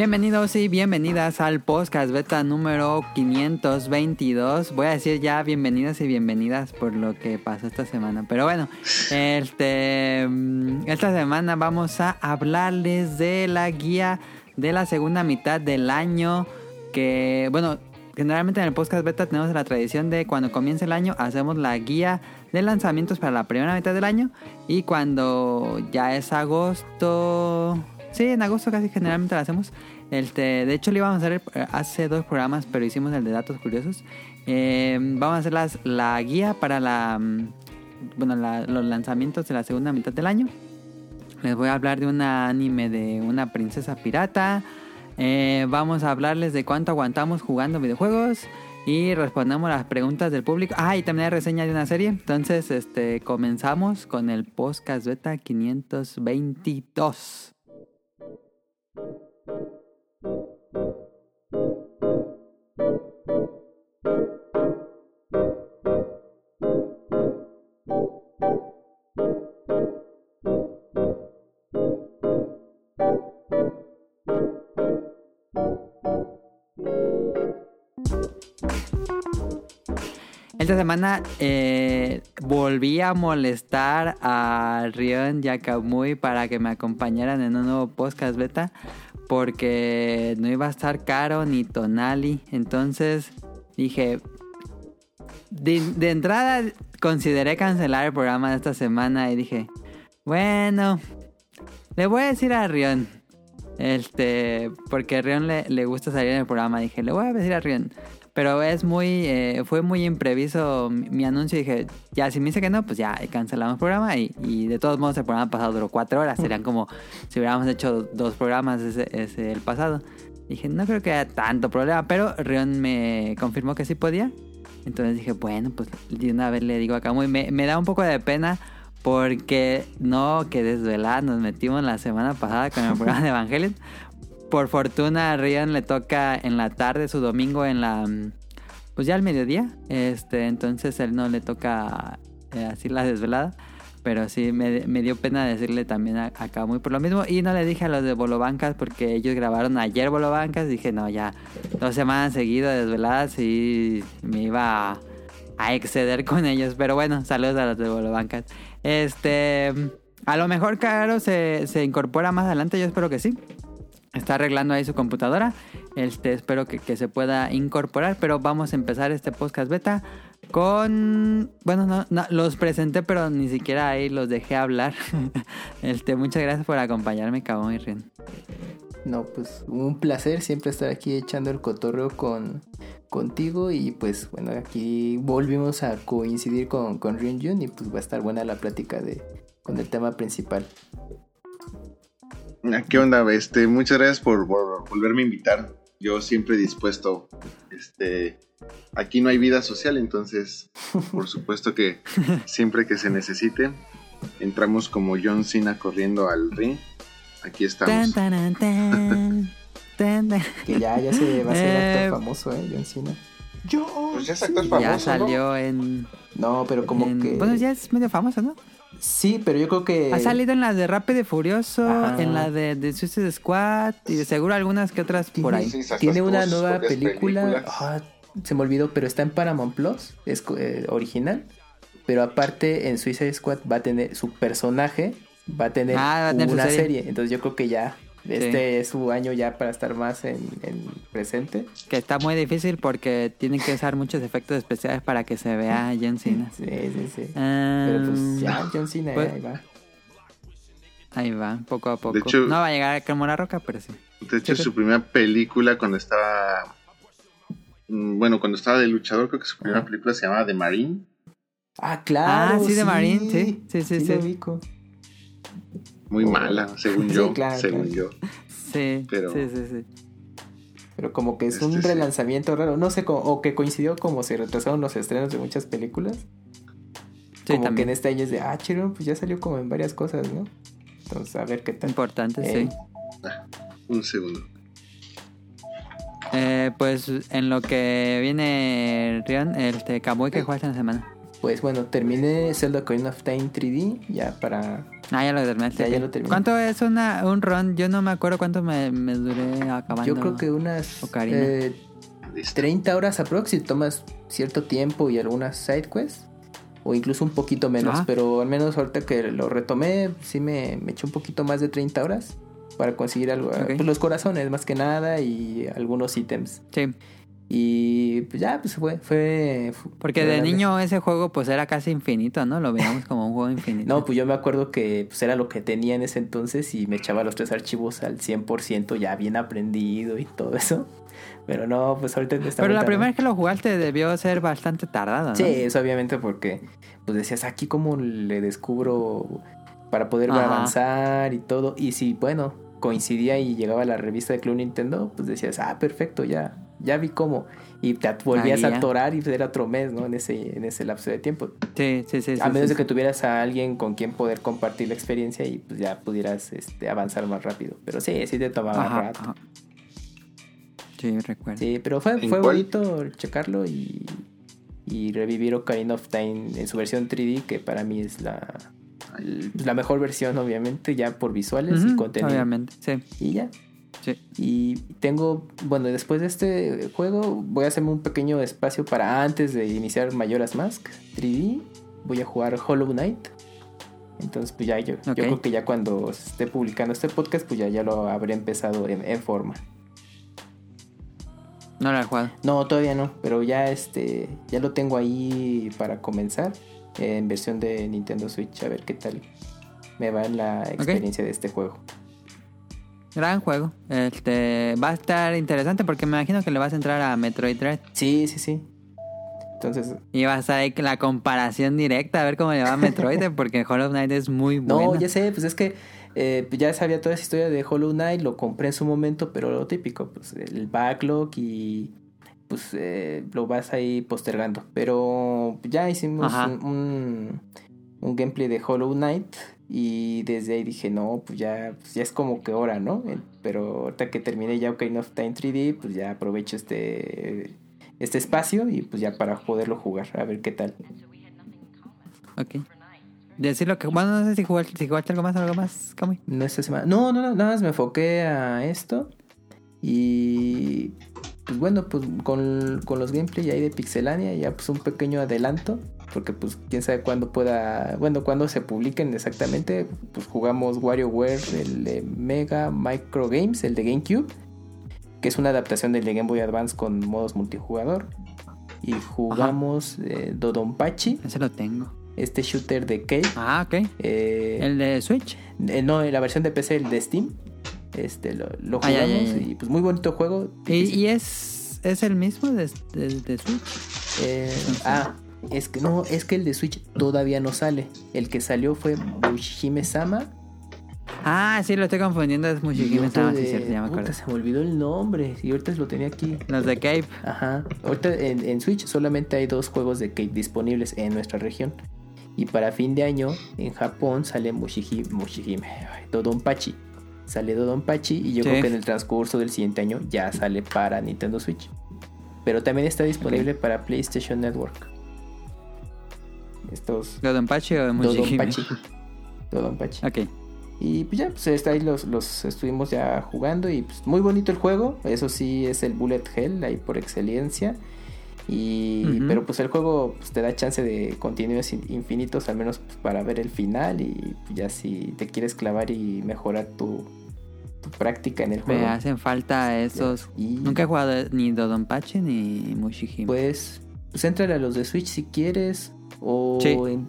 Bienvenidos y bienvenidas al podcast beta número 522. Voy a decir ya bienvenidos y bienvenidas por lo que pasó esta semana. Pero bueno, este, mm, esta semana vamos a hablarles de la guía de la segunda mitad del año. Que, bueno, generalmente en el podcast beta tenemos la tradición de cuando comienza el año hacemos la guía de lanzamientos para la primera mitad del año. Y cuando ya es agosto Sí, en agosto casi generalmente lo hacemos. Este, de hecho, lo íbamos a hacer eh, hace dos programas, pero hicimos el de datos curiosos. Eh, vamos a hacer las, la guía para la, mm, bueno, los lanzamientos de la segunda mitad del año. Les voy a hablar de un anime de una princesa pirata. Eh, vamos a hablarles de cuánto aguantamos jugando videojuegos. Y respondemos las preguntas del público. Ah, y también hay reseña de una serie. Entonces, este, comenzamos con el podcast beta 522. Esta semana eh, volví a molestar a Rion y para que me acompañaran en un nuevo podcast beta porque no iba a estar caro ni Tonali. Entonces dije, de, entrada consideré cancelar el programa de esta semana y dije, bueno, le voy a decir a Rion. Este, porque a Rion le, le gusta salir en el programa. Dije, le voy a decir a Rion. Pero es muy, eh, fue muy imprevisto mi, anuncio. Dije, ya si me dice que no, pues ya cancelamos el programa. Y, de todos modos el programa pasado duró cuatro horas. Serían como si hubiéramos hecho dos programas ese, el pasado. Dije, no creo que haya tanto problema. Pero Rion me confirmó que sí podía. Entonces dije, bueno, pues de una vez le digo acá muy... Me, me da un poco de pena porque no, que desvelada nos metimos la semana pasada con el programa de Evangelion por fortuna a Rian le toca en la tarde su domingo en la pues ya al mediodía. Este entonces él no le toca eh, así la desvelada pero sí me, dio pena decirle también acá muy por lo mismo. Y no le dije a los de Bolobancas porque ellos grabaron ayer Bolobancas. Dije no ya dos semanas seguidas desveladas y me iba a, exceder con ellos pero bueno saludos a los de Bolobancas. Este a lo mejor Caro se, se incorpora más adelante yo espero que sí está arreglando ahí su computadora. Este, espero que, se pueda incorporar, pero vamos a empezar este podcast beta con... Bueno, no, los presenté, pero ni siquiera ahí los dejé hablar. este, muchas gracias por acompañarme, Cabón y Ren. No, pues un placer siempre estar aquí echando el cotorreo con contigo y pues bueno, aquí volvimos a coincidir con, con Jun y pues va a estar buena la plática de, con el tema principal. Ah, ¿Qué onda? Este, muchas gracias por, volverme a invitar. Yo siempre dispuesto. Este, aquí no hay vida social, entonces, por supuesto que siempre que se necesite, entramos como John Cena corriendo al ring. Aquí estamos. que ya, ya se va a actor eh, famoso, ¿eh? John Cena. Yo, pues ya es actor famoso. Ya salió en. No, pero como que. Bueno, ya es medio famoso, ¿no? Sí, pero yo creo que. Ha salido en la de Rápido y Furioso, en la de, de, Suicide Squad y de seguro algunas que otras por ahí. Tiene una nueva película. Ah, se me olvidó, pero está en Paramount Plus, es eh, original. Pero aparte en Suicide Squad va a tener su personaje, va a tener, ah, una serie. Entonces yo creo que ya este es su año ya para estar más en, presente. Que está muy difícil porque tienen que usar muchos efectos especiales para que se vea John Cena. Sí, sí, sí. Pero pues ya, John Cena, pues, ahí va. Ahí va, poco a poco. no va a llegar como la roca, pero sí. De hecho, su primera película cuando estaba... Mm, bueno, cuando estaba de luchador, creo que su primera película se llamaba The Marine. Ah, claro. Ah, sí, The Marine, sí. Sí, sí, sí. Muy mala, según yo. según yo. Sí, Pero... sí, sí, sí. Pero como que es un este, relanzamiento raro. No sé, o que coincidió como se retrasaron los estrenos de muchas películas. Sí, como que en este año es de, ah, chero, pues ya salió como en varias cosas, ¿no? Entonces, a ver qué tal. Importante, sí. Ah, un segundo. Eh, pues en lo que viene Rion, este Kamui que juega esta semana. Pues bueno, terminé Zelda Coin of Time 3D ya para Ah, ya lo terminaste. Ya, lo terminé. ¿Cuánto es una, un run? Yo no me acuerdo cuánto me, me duré acabando. Yo creo que unas eh, 30 horas aprox si tomas cierto tiempo y algunas side quests. O incluso un poquito menos. Ah. Pero al menos ahorita que lo retomé, sí me, me eché un poquito más de 30 horas para conseguir algo. Pues los corazones más que nada y algunos ítems. Sí. Y pues ya, pues fue, fue... Porque de niño ese juego pues era casi infinito, ¿no? Lo veíamos como un juego infinito. no, pues yo me acuerdo que pues era lo que tenía en ese entonces y me echaba los tres archivos al 100% ya bien aprendido y todo eso. Pero no, pues ahorita está Pero la primera vez que lo jugaste debió ser bastante tardado, ¿no? Sí, eso obviamente porque pues decías, aquí como le descubro para poder avanzar y todo. Y si, bueno, coincidía y llegaba la revista de Club Nintendo, pues decías, ah, perfecto, ya ya vi cómo. Y te volvías a atorar y era otro mes, ¿no? En ese, en ese lapso de tiempo. Sí, sí, sí. A menos de que tuvieras a alguien con quien poder compartir la experiencia y pues ya pudieras este, avanzar más rápido. Pero sí, sí te tomaba rato. Sí, recuerdo. Sí, pero fue, fue bonito checarlo y, y revivir Ocarina of Time en su versión 3D, que para mí es la, la mejor versión, obviamente, ya por visuales y contenido. Obviamente, sí. Y ya, y tengo, bueno, después de este juego voy a hacerme un pequeño espacio para antes de iniciar Mayoras Mask 3D. Voy a jugar Hollow Knight. Entonces, pues ya yo, yo creo que ya cuando esté publicando este podcast, pues ya, ya lo habré empezado en, forma. ¿No lo he jugado? No, todavía no, pero ya este ya lo tengo ahí para comenzar en versión de Nintendo Switch, a ver qué tal me va en la experiencia de este juego. Gran juego. Este va a estar interesante porque me imagino que le vas a entrar a Metroid Dread. Sí, sí, sí. Entonces. Y vas a ver la comparación directa, a ver cómo le va a Metroid, porque Hollow Knight es muy bueno. No, ya sé, pues es que eh, ya sabía toda esa historia de Hollow Knight, lo compré en su momento, pero lo típico, pues el backlog y pues eh, lo vas ahí postergando. Pero ya hicimos un, un, gameplay de Hollow Knight y desde ahí dije, no, pues ya, pues ya es como que hora, ¿no? Pero ahorita que terminé ya Ocarina of Time 3D, pues ya aprovecho este, este espacio y pues ya para poderlo jugar, a ver qué tal. Ok. Decirlo que, bueno, no sé si jugaste, si jugaste algo más, algo más, No esta semana. No, no, no, nada más me enfoqué a esto. Y pues bueno, pues con, con los gameplay ahí de Pixelania, ya pues un pequeño adelanto porque pues quién sabe cuándo pueda, bueno, cuando se publiquen exactamente, pues jugamos WarioWare, el de Mega Micro Games, el de GameCube, que es una adaptación del de Game Boy Advance con modos multijugador. Y jugamos eh, Dodonpachi. Ese lo tengo. Este shooter de Cave. Ah, ok. Eh, ¿El de Switch? Eh, no, la versión de PC, el de Steam. Este, lo, lo jugamos y pues muy bonito juego. ¿Y, es, es el mismo de, de, Switch? Eh, ah, es que no, es que el de Switch todavía no sale. El que salió fue Mushihime Sama. Ah, sí, lo estoy confundiendo. Es Mushihime Sama, sí, cierto, ya me acuerdo. se me olvidó el nombre. Y ahorita lo tenía aquí. Los de Cape. Ajá. Ahorita en, Switch solamente hay dos juegos de Cape disponibles en nuestra región. Y para fin de año, en Japón sale Mushihime, Mushihime Dodonpachi. Sale Dodonpachi y yo creo que en el transcurso del siguiente año ya sale para Nintendo Switch. Pero también está disponible para PlayStation Network. Estos. ¿Don Pachi o de Don Pachi. Ok. Y pues ya, pues ahí los, los estuvimos ya jugando y pues muy bonito el juego. Eso sí es el Bullet Hell ahí por excelencia. Y, Pero pues el juego pues, te da chance de continuos infinitos, al menos pues, para ver el final. Y ya si te quieres clavar y mejorar tu, tu práctica en el juego. Me hacen falta esos. Nunca he jugado ni Dodonpachi ni Mushihime. Pues, pues entra a los de Switch si quieres. O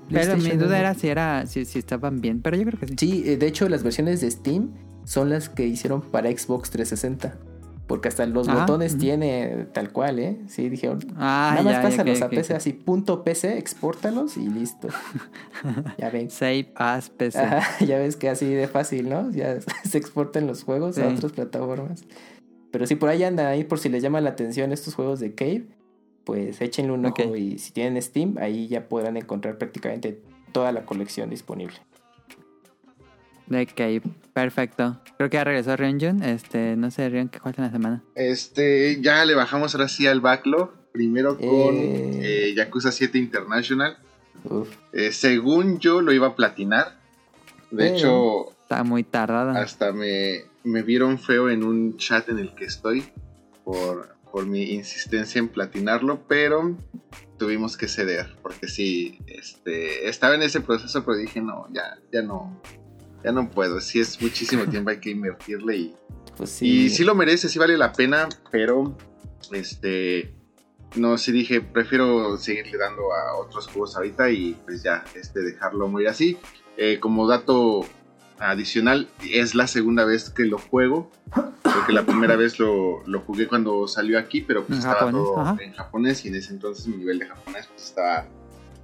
pero mi duda era si era si, estaban bien, pero yo creo que sí. Sí, eh, de hecho las versiones de Steam son las que hicieron para Xbox 360. Porque hasta los botones tiene tal cual, ¿eh? Sí, dijeron. Ah, nada más pásalos a PC así, punto PC, expórtalos y listo. ya ven. Save as PC. ya ves que así de fácil, ¿no? Ya se exportan los juegos a otras plataformas. Pero si por ahí anda ahí por si les llama la atención estos juegos de Cave, pues échenle un ojo y si tienen Steam, ahí ya podrán encontrar prácticamente toda la colección disponible. Ok, perfecto. Creo que ya regresó Ryunjun. Este, no sé, Rion, ¿qué falta en la semana? Este, ya le bajamos ahora sí al backlog. Primero con eh... eh Yakuza 7 International. Eh, según yo lo iba a platinar. De hecho... Está muy tardada. Hasta me, me vieron feo en un chat en el que estoy por, por mi insistencia en platinarlo, pero tuvimos que ceder, porque sí, este, estaba en ese proceso, pero dije, no, ya, ya no, ya no puedo, si es muchísimo tiempo, hay que invertirle y, pues sí. y sí lo merece, sí vale la pena, pero, este, no, sí dije, prefiero seguirle dando a otros juegos ahorita y pues ya, este, dejarlo morir así. Eh, como dato adicional, es la segunda vez que lo juego. Porque la primera vez lo, jugué cuando salió aquí, pero pues estaba todo en japonés y en ese entonces mi nivel de japonés pues estaba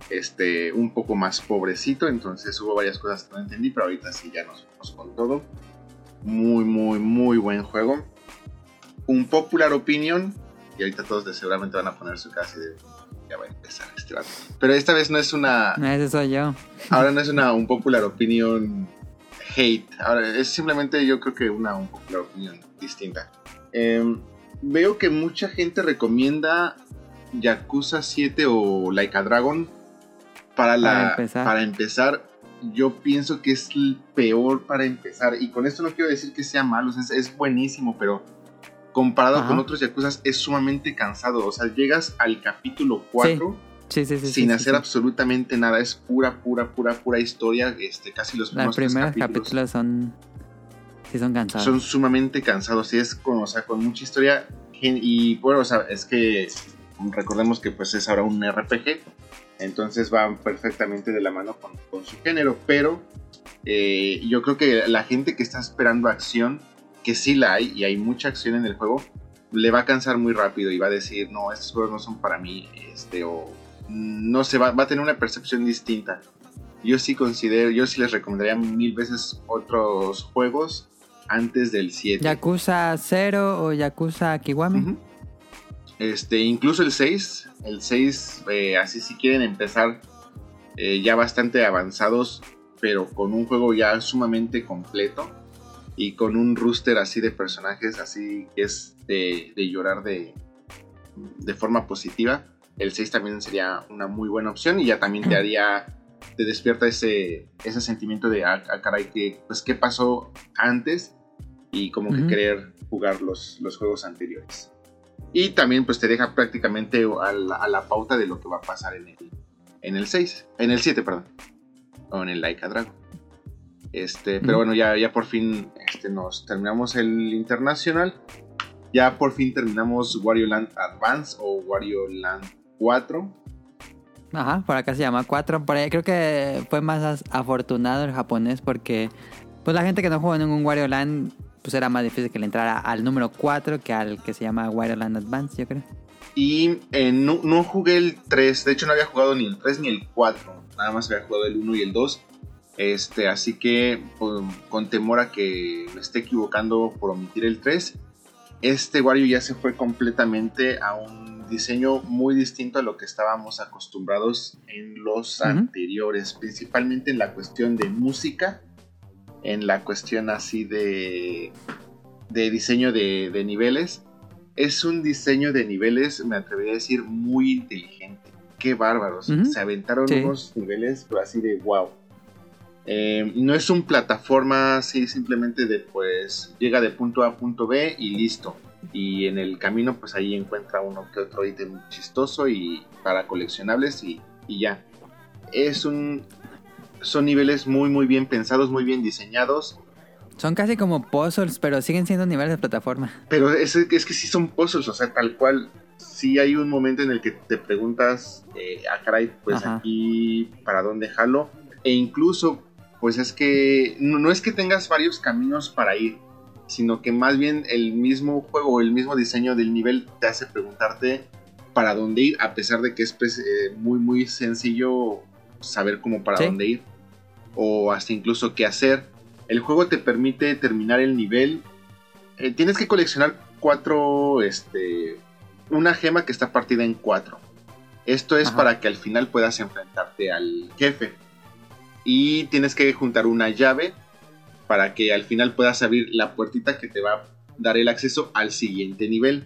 este, un poco más pobrecito, entonces hubo varias cosas que no entendí, pero ahorita sí ya nos fuimos con todo. Muy, muy, muy buen juego. Un popular opinion, y ahorita todos seguramente van a poner su casa de, ya va a empezar este Pero esta vez no es una... Ese soy yo. Ahora no es una un popular opinion hate. Ahora, es simplemente yo creo que una, opinión distinta. Em, veo que mucha gente recomienda Yakuza 7 o Like a Dragon para, la, para empezar. Yo pienso que es el peor para empezar. Y con esto no quiero decir que sea malo, es, buenísimo, pero comparado con otros Yakuza es sumamente cansado. O sea, llegas al capítulo 4 sin hacer absolutamente nada. Es pura, pura, pura, pura historia. Este, casi los primeros, primeros capítulos, son. Sí, son cansados. Son sumamente cansados. Y es con, o sea, con mucha historia. Y bueno, o sea, es que recordemos que pues es ahora un RPG. Entonces va perfectamente de la mano con, su género. Pero eh, yo creo que la gente que está esperando acción, que sí la hay, y hay mucha acción en el juego, le va a cansar muy rápido y va a decir, no, estos juegos no son para mí, este, o no se va, va a tener una percepción distinta. Yo sí considero, yo sí les recomendaría mil veces otros juegos antes del 7. Yakuza 0 o Yakuza Kiwami. Este, incluso el 6, el 6, eh, así si quieren empezar eh, ya bastante avanzados, pero con un juego ya sumamente completo y con un rooster así de personajes, así que es de, de llorar de, de forma positiva el 6 también sería una muy buena opción y ya también te haría, te despierta ese, ese sentimiento de, ah, ah caray, que, pues, ¿qué pasó antes? Y como que querer jugar los, los juegos anteriores. Y también pues te deja prácticamente a la, pauta de lo que va a pasar en el, en el 6, en el 7, perdón, o en el Laika Dragon. Este, pero bueno, ya, ya por fin este, nos terminamos el internacional. Ya por fin terminamos Wario Land Advance o Wario Land 4. Ajá, por acá se llama 4. Por ahí creo que fue más afortunado el japonés porque pues la gente que no jugó en un Wario Land pues era más difícil que le entrara al número 4 que al que se llama Wario Land Advance, yo creo. Y eh, no, jugué el 3, de hecho no había jugado ni el 3 ni el 4, nada más había jugado el 1 y el 2. Este, así que pues, con temor a que me esté equivocando por omitir el 3, este Wario ya se fue completamente a un diseño muy distinto a lo que estábamos acostumbrados en los anteriores, principalmente en la cuestión de música, en la cuestión así de, de diseño de, niveles. Es un diseño de niveles, me atrevería a decir, muy inteligente. Qué bárbaros. Se aventaron unos niveles pero así de wow. Eh, no es un plataforma así simplemente de pues llega de punto A a punto B y listo y en el camino pues ahí encuentra uno que otro ítem chistoso y para coleccionables y, ya. Es un... Son niveles muy muy bien pensados, muy bien diseñados. Son casi como puzzles, pero siguen siendo niveles de plataforma. Pero es, es que sí son puzzles, o sea, tal cual. Sí hay un momento en el que te preguntas, eh, ah, caray, pues aquí, ¿para dónde jalo? E incluso, pues es que no es que tengas varios caminos para ir, sino que más bien el mismo juego, el mismo diseño del nivel te hace preguntarte para dónde ir, a pesar de que es pues, eh, muy muy sencillo saber cómo para dónde ir o hasta incluso qué hacer. El juego te permite terminar el nivel. Eh, tienes que coleccionar cuatro, este, una gema que está partida en cuatro. Esto es para que al final puedas enfrentarte al jefe. Y tienes que juntar una llave para que al final puedas abrir la puertita que te va a dar el acceso al siguiente nivel.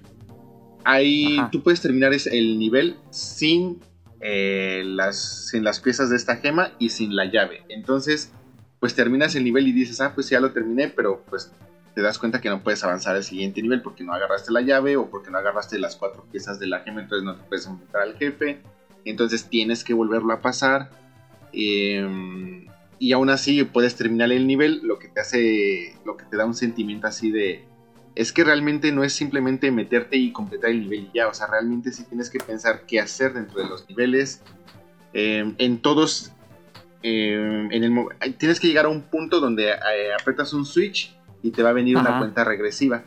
Ahí tú puedes terminar el nivel sin, eh, las, sin las piezas de esta gema y sin la llave. Entonces, pues terminas el nivel y dices, ah, pues ya lo terminé, pero pues te das cuenta que no puedes avanzar al siguiente nivel porque no agarraste la llave o porque no agarraste las cuatro piezas de la gema, entonces no te puedes enfrentar al jefe. Entonces tienes que volverlo a pasar. Em, y aún así puedes terminar el nivel, lo que te hace, lo que te da un sentimiento así de, es que realmente no es simplemente meterte y completar el nivel y ya, o sea, realmente sí tienes que pensar qué hacer dentro de los niveles. Em, en todos eh, en el, tienes que llegar a un punto donde eh, apretas un switch y te va a venir una cuenta regresiva.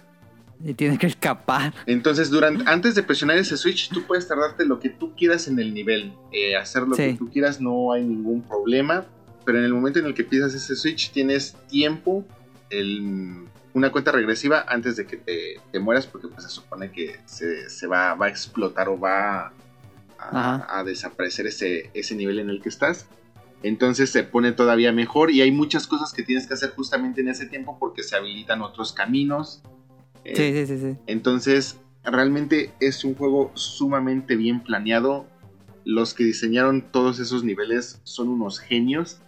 Y tienes que escapar. Entonces, durante, antes de presionar ese switch, tú puedes tardarte lo que tú quieras en el nivel. Eh, hacer lo que tú quieras, no hay ningún problema. Pero en el momento en el que pisas ese switch, tienes tiempo, una cuenta regresiva antes de que te, mueras, porque pues, se supone que se, va, va, a explotar o va a, a, desaparecer ese, ese nivel en el que estás. Entonces se pone todavía mejor y hay muchas cosas que tienes que hacer justamente en ese tiempo porque se habilitan otros caminos. sí, sí, sí, sí. Entonces, realmente es un juego sumamente bien planeado. Los que diseñaron todos esos niveles son unos genios.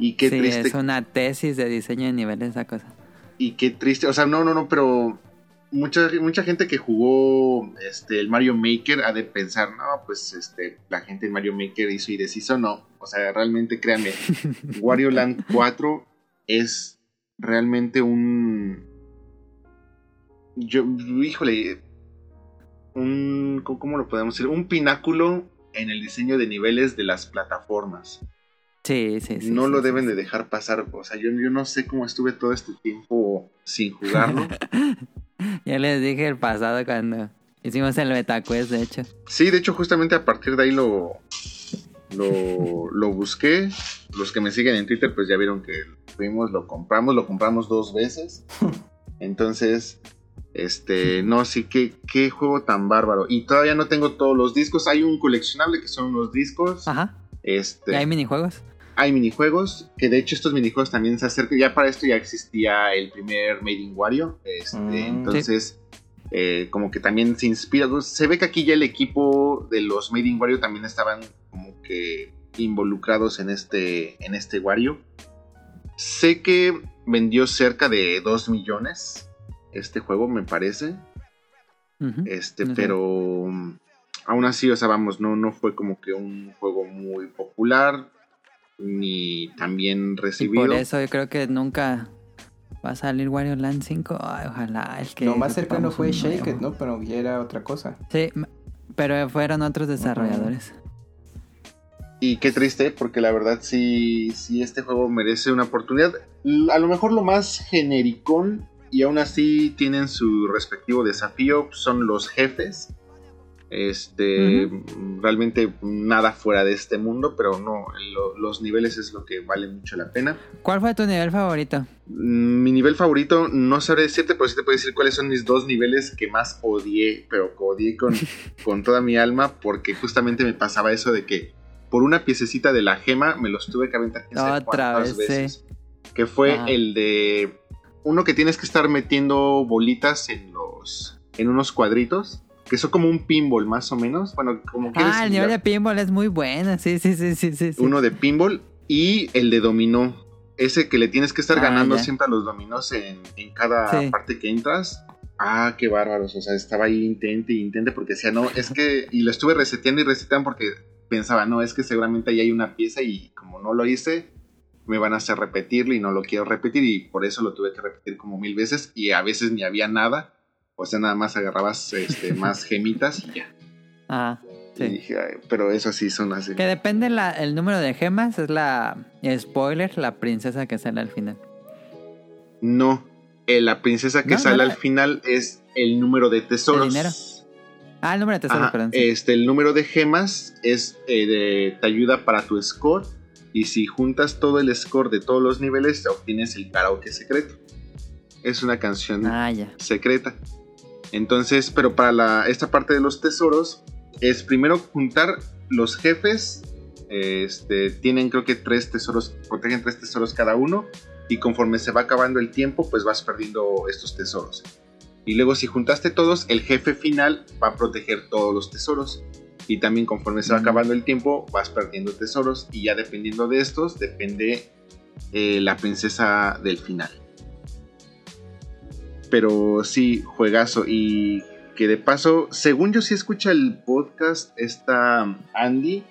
Y qué sí, Es una tesis de diseño de niveles esa cosa. Y qué triste. O sea, no, no, no, pero mucha, mucha gente que jugó este, el Mario Maker ha de pensar, no, pues este, la gente en Mario Maker hizo y deshizo, no. O sea, realmente créanme, Wario Land 4 es realmente un... Yo, híjole, un... ¿Cómo lo podemos decir? Un pináculo en el diseño de niveles de las plataformas. Sí, sí, sí. No lo deben de dejar pasar. O sea, yo, yo no sé cómo estuve todo este tiempo sin jugarlo. ya les dije el pasado cuando hicimos el MetaQuest, de hecho. Sí, de hecho, justamente a partir de ahí lo, lo, busqué. Los que me siguen en Twitter, pues ya vieron que fuimos, lo compramos, lo compramos dos veces. Entonces, este, no, sí, qué, qué juego tan bárbaro. Y todavía no tengo todos los discos. Hay un coleccionable que son unos discos. Ajá. Este, ¿Y hay minijuegos? Hay minijuegos, que de hecho estos minijuegos también se acercan, ya para esto ya existía el primer Made in Wario, este, mm, entonces eh, como que también se inspira, se ve que aquí ya el equipo de los Made in Wario también estaban como que involucrados en este, en este Wario. Sé que vendió cerca de 2 millones este juego, me parece. este, pero aún así, o sea, vamos, no, no fue como que un juego muy popular ni también recibido. por eso yo creo que nunca va a salir Wario Land 5. ojalá. Es que Lo más cercano fue Shake It, ¿no? Pero ya era otra cosa. Sí, pero fueron otros desarrolladores. Y qué triste, porque la verdad sí, sí este juego merece una oportunidad. A lo mejor lo más genericón, y aún así tienen su respectivo desafío, son los jefes. Este, realmente nada fuera de este mundo, pero no, los niveles es lo que vale mucho la pena. ¿Cuál fue tu nivel favorito? Mm, mi nivel favorito, no sabré decirte, pero sí te puedo decir cuáles son mis dos niveles que más odié, pero odié con, con toda mi alma, porque justamente me pasaba eso de que por una piececita de la gema me los tuve que aventar otra vez, veces. Que fue el de uno que tienes que estar metiendo bolitas en los en unos cuadritos que son como un pinball más o menos. Bueno, como Ah, el nivel de pinball es muy bueno, sí, sí, sí, sí, sí. Uno de pinball y el de dominó. Ese que le tienes que estar ah, ganando siempre a los dominós en, cada parte que entras. Ah, qué bárbaros. O sea, estaba ahí intente y intente porque decía, no, es que. Y lo estuve reseteando y reseteando porque pensaba, no, es que seguramente ahí hay una pieza y como no lo hice, me van a hacer repetirlo y no lo quiero repetir y por eso lo tuve que repetir como mil veces y a veces ni había nada o sea, nada más agarrabas este, más gemitas y ya. Ah, sí. dije, pero eso sí son así. Que depende el número de gemas, es la spoiler, la princesa que sale al final. No, eh, la princesa que sale al final es el número de tesoros. ¿El dinero? Ah, el número de tesoros, perdón. Este, el número de gemas es eh, de, te ayuda para tu score. Y si juntas todo el score de todos los niveles, obtienes el karaoke secreto. Es una canción ah, secreta. Entonces, pero para la, esta parte de los tesoros es primero juntar los jefes. Este, tienen creo que tres tesoros, protegen tres tesoros cada uno. Y conforme se va acabando el tiempo, pues vas perdiendo estos tesoros. Y luego si juntaste todos, el jefe final va a proteger todos los tesoros. Y también conforme se va acabando el tiempo, vas perdiendo tesoros. Y ya dependiendo de estos, depende eh, la princesa del final. Pero sí, juegazo. Y que de paso, según yo sí escucha el podcast, está Andy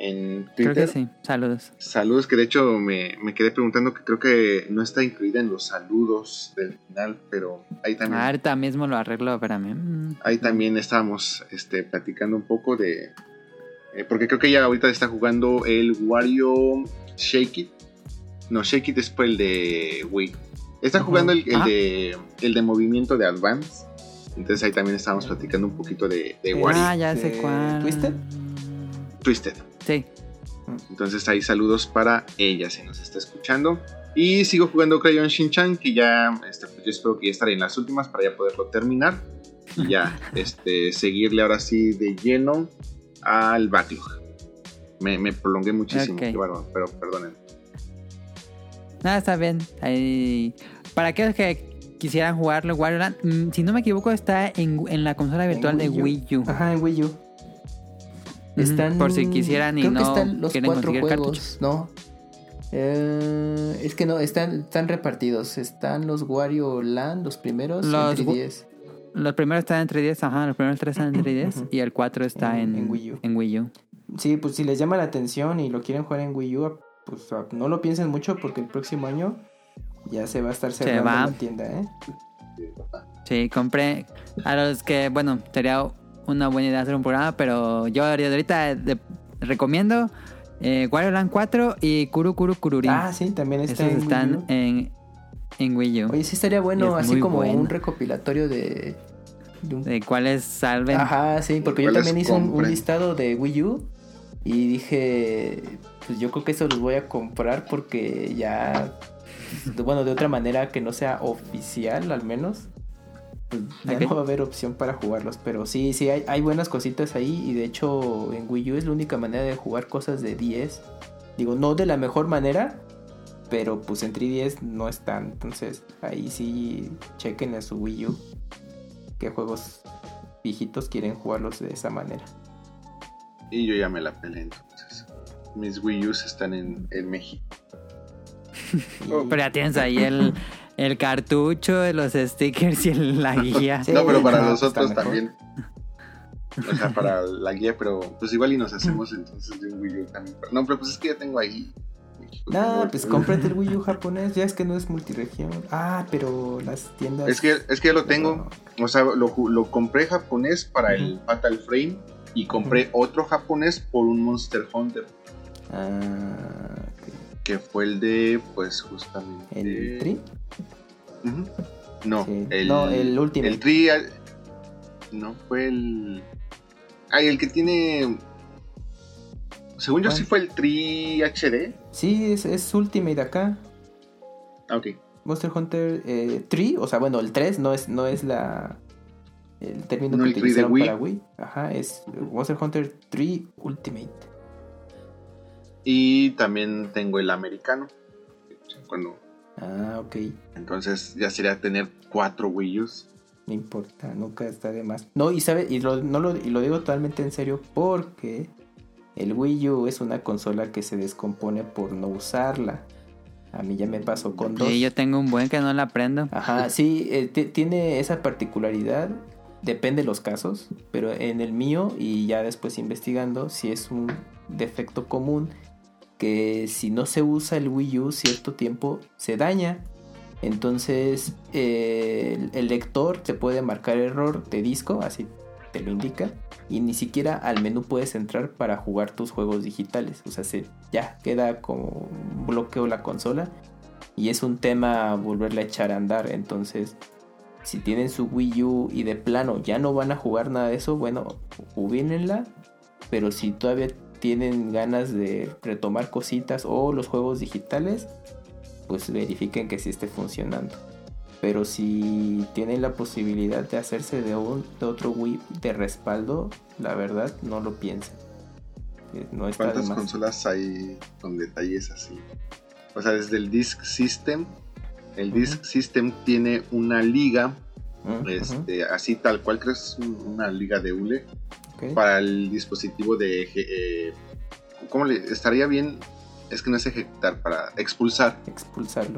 en Twitter. Creo que sí, saludos. Saludos, que de hecho me, quedé preguntando que creo que no está incluida en los saludos del final, pero ahí también. Ahorita mismo lo arreglo, espérame. Ahí también estábamos este, platicando un poco de. Eh, porque creo que ella ahorita está jugando el Wario Shake It. No, Shake It es el de Wii. Está jugando el, de, el de movimiento de Advance. Entonces ahí también estábamos platicando un poquito de, de Wario. Ah, ya sé cuál. ¿Twisted? Twisted. Sí. Entonces ahí saludos para ella si nos está escuchando. Y sigo jugando Crayon Shin-Chan, que ya este, pues yo espero que ya estaré en las últimas para ya poderlo terminar. Y ya este, seguirle ahora sí de lleno al backlog. Me, me prolongué muchísimo, pero perdonen. Nada, está bien. Ahí... Para aquellos que quisieran jugarlo, Wario Land, mm, si no me equivoco, está en, en la consola virtual de Wii U. Ajá, en Wii U. Están, Por si quisieran y no están los cuatro juegos, No. Eh, es que no, están, están repartidos. Están los Wario Land, los primeros, los, en 3DS. Los primeros están en 3DS, ajá. Los primeros tres están en 3DS. y el 4 está en, Wii U. en Wii U. Sí, pues si les llama la atención y lo quieren jugar en Wii U, pues no lo piensen mucho porque el próximo año ya se va a estar cerrando la tienda, ¿eh? Sí, compré. A los que, bueno, sería una buena idea hacer un programa, pero yo ahorita recomiendo eh, Wario Land 4 y Kuru Kuru Kururin. Ah, sí, también está en están Wii U. En, en Wii U. Oye, sí estaría bueno, así como un recopilatorio de, de, cuáles salven. Ajá, sí, porque yo también hice un, listado de Wii U y dije, pues yo creo que eso los voy a comprar porque ya, bueno, de otra manera que no sea oficial al menos, pues, ya no va a haber opción para jugarlos. Pero sí, sí, hay, hay buenas cositas ahí. Y de hecho, en Wii U es la única manera de jugar cosas de 10. Digo, no de la mejor manera, pero pues en 3DS no están. Entonces, ahí sí, chequen a su Wii U qué juegos viejitos quieren jugarlos de esa manera. Y yo ya me la peleé entonces. Mis Wii U están en, en México. Pero ya tienes ahí el, el cartucho, los stickers y la guía. no, pero para nosotros también. O sea, para la guía, pero pues igual y nos hacemos entonces de un Wii U también. No, pero pues es que ya tengo ahí. No, pues cómprate el Wii U japonés, ya es que no es multiregión. Ah, pero las tiendas. Es que, es que ya lo tengo. O sea, lo, lo compré japonés para el Fatal Frame y compré otro japonés por un Monster Hunter. Ah, que fue el de, pues justamente. ¿El Tri? No, el, no, el último. El Tri. No fue el. Ay, el que tiene. Según yo, sí fue el Tri HD. Sí, es, es Ultimate acá. Ah, ok. Monster Hunter eh, Tri, o sea, bueno, el 3 no es, no es la. El término que utilizaron para Wii. Ajá, es Monster Hunter 3 Ultimate. Y también tengo el americano. Cuando... Ah, ok. Entonces ya sería tener cuatro Wii U's. No importa, nunca está de más. No, y sabe, y lo, no lo, y lo digo totalmente en serio porque el Wii U es una consola que se descompone por no usarla. A mí ya me pasó con dos. Sí, yo tengo un buen que no la prendo. Ajá, sí, eh, tiene esa particularidad. Depende de los casos, pero en el mío y ya después investigando, si es un defecto común que si no se usa el Wii U cierto tiempo se daña. Entonces eh, el, lector te puede marcar error de disco, así te lo indica. Y ni siquiera al menú puedes entrar para jugar tus juegos digitales. O sea, se, ya queda como bloqueo la consola. Y es un tema volverla a echar a andar. Entonces, si tienen su Wii U y de plano ya no van a jugar nada de eso, bueno, ubínenla. Pero si todavía tienen ganas de retomar cositas o los juegos digitales, pues verifiquen que sí esté funcionando. Pero si tienen la posibilidad de hacerse de, un, de otro Wii de respaldo, la verdad no lo piensen. Eh, no está ¿Cuántas consolas hay con detalles así? O sea, desde el Disk System, el Disk System tiene una liga, este, así tal cual, crees una liga de hule para el dispositivo de... Eh, ¿Cómo le estaría bien es que no es ejecutar, para expulsar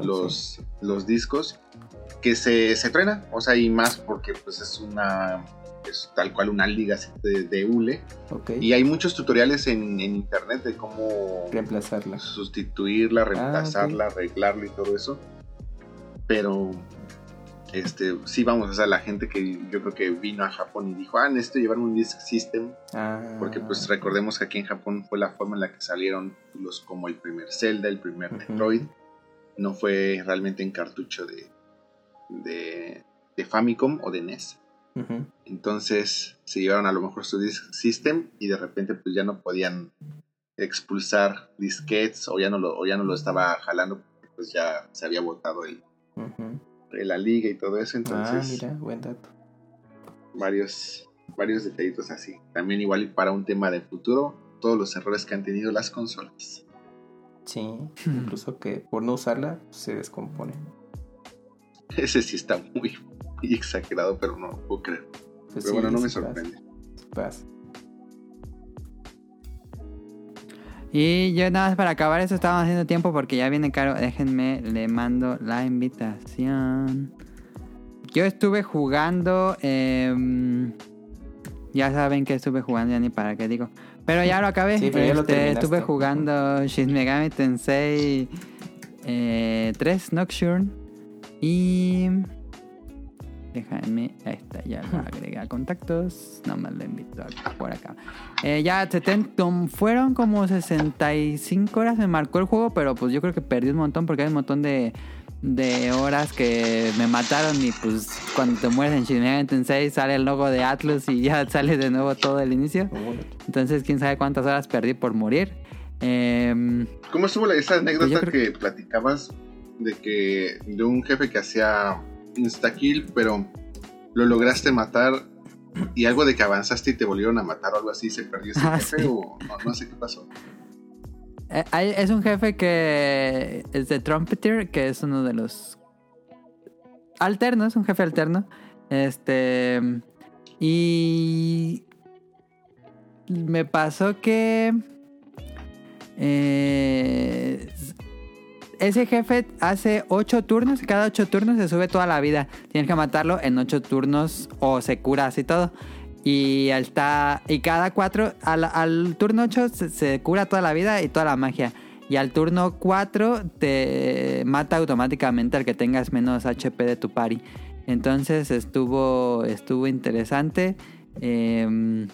los, los discos que se, se truena, o sea, y más porque pues es una es tal cual una liga de, de hule. Y hay muchos tutoriales en, internet de cómo reemplazarla, sustituirla, ah, reemplazarla, arreglarla y todo eso. Pero este, sí, vamos, o sea, la gente que yo creo que vino a Japón y dijo, ah, necesito llevar un Disk System. Ah. Porque pues recordemos que aquí en Japón fue la forma en la que salieron los como el primer Zelda, el primer Metroid. No fue realmente en cartucho de, de, de Famicom o de NES. Entonces se llevaron a lo mejor su Disk System y de repente pues ya no podían expulsar disquetes o ya no lo, o ya no lo estaba jalando porque pues ya se había botado el, de la liga y todo eso. Entonces, ah, mira, buen dato. Varios, varios detallitos así. También igual para un tema de futuro, todos los errores que han tenido las consolas. Sí, incluso que por no usarla se descompone. Ese sí está muy, exagerado, pero no puedo creer. Pues pero bueno, no me sorprende. Pasa. Y yo nada más para acabar eso estamos haciendo tiempo porque ya viene caro. Déjenme, le mando la invitación. Yo estuve jugando. Em, ya saben que estuve jugando, ya ni para qué digo. Pero ya lo acabé. Este, estuve jugando Shin Megami Tensei eh, 3 Nocturne. Y Déjame, ahí está, ya lo agregué a contactos. Nomás lo invito por acá. Eh, ya fueron como 65 horas, me marcó el juego, pero pues yo creo que perdí un montón porque hay un montón de, de horas que me mataron y pues cuando te mueres en Shin Megami Tensei sale el logo de Atlus y ya sale de nuevo todo el inicio. Entonces quién sabe cuántas horas perdí por morir. Em, ¿Cómo estuvo esa anécdota pues que platicabas de que de un jefe que hacía insta-kill, pero lo lograste matar y algo de que avanzaste y te volvieron a matar o algo así, se perdió ese ah, jefe o no, sé qué pasó. Eh, es un jefe que es de Trumpeter, que es uno de los alternos, es un jefe alterno. Este. Y. Me pasó que. Eh, ese jefe hace 8 turnos y cada 8 turnos se sube toda la vida. Tienes que matarlo en 8 turnos o se cura así todo. Y está. Y cada 4. Al, turno 8 se, cura toda la vida y toda la magia. Y al turno 4 te mata automáticamente al que tengas menos HP de tu party. Entonces estuvo. Estuvo interesante. Eh,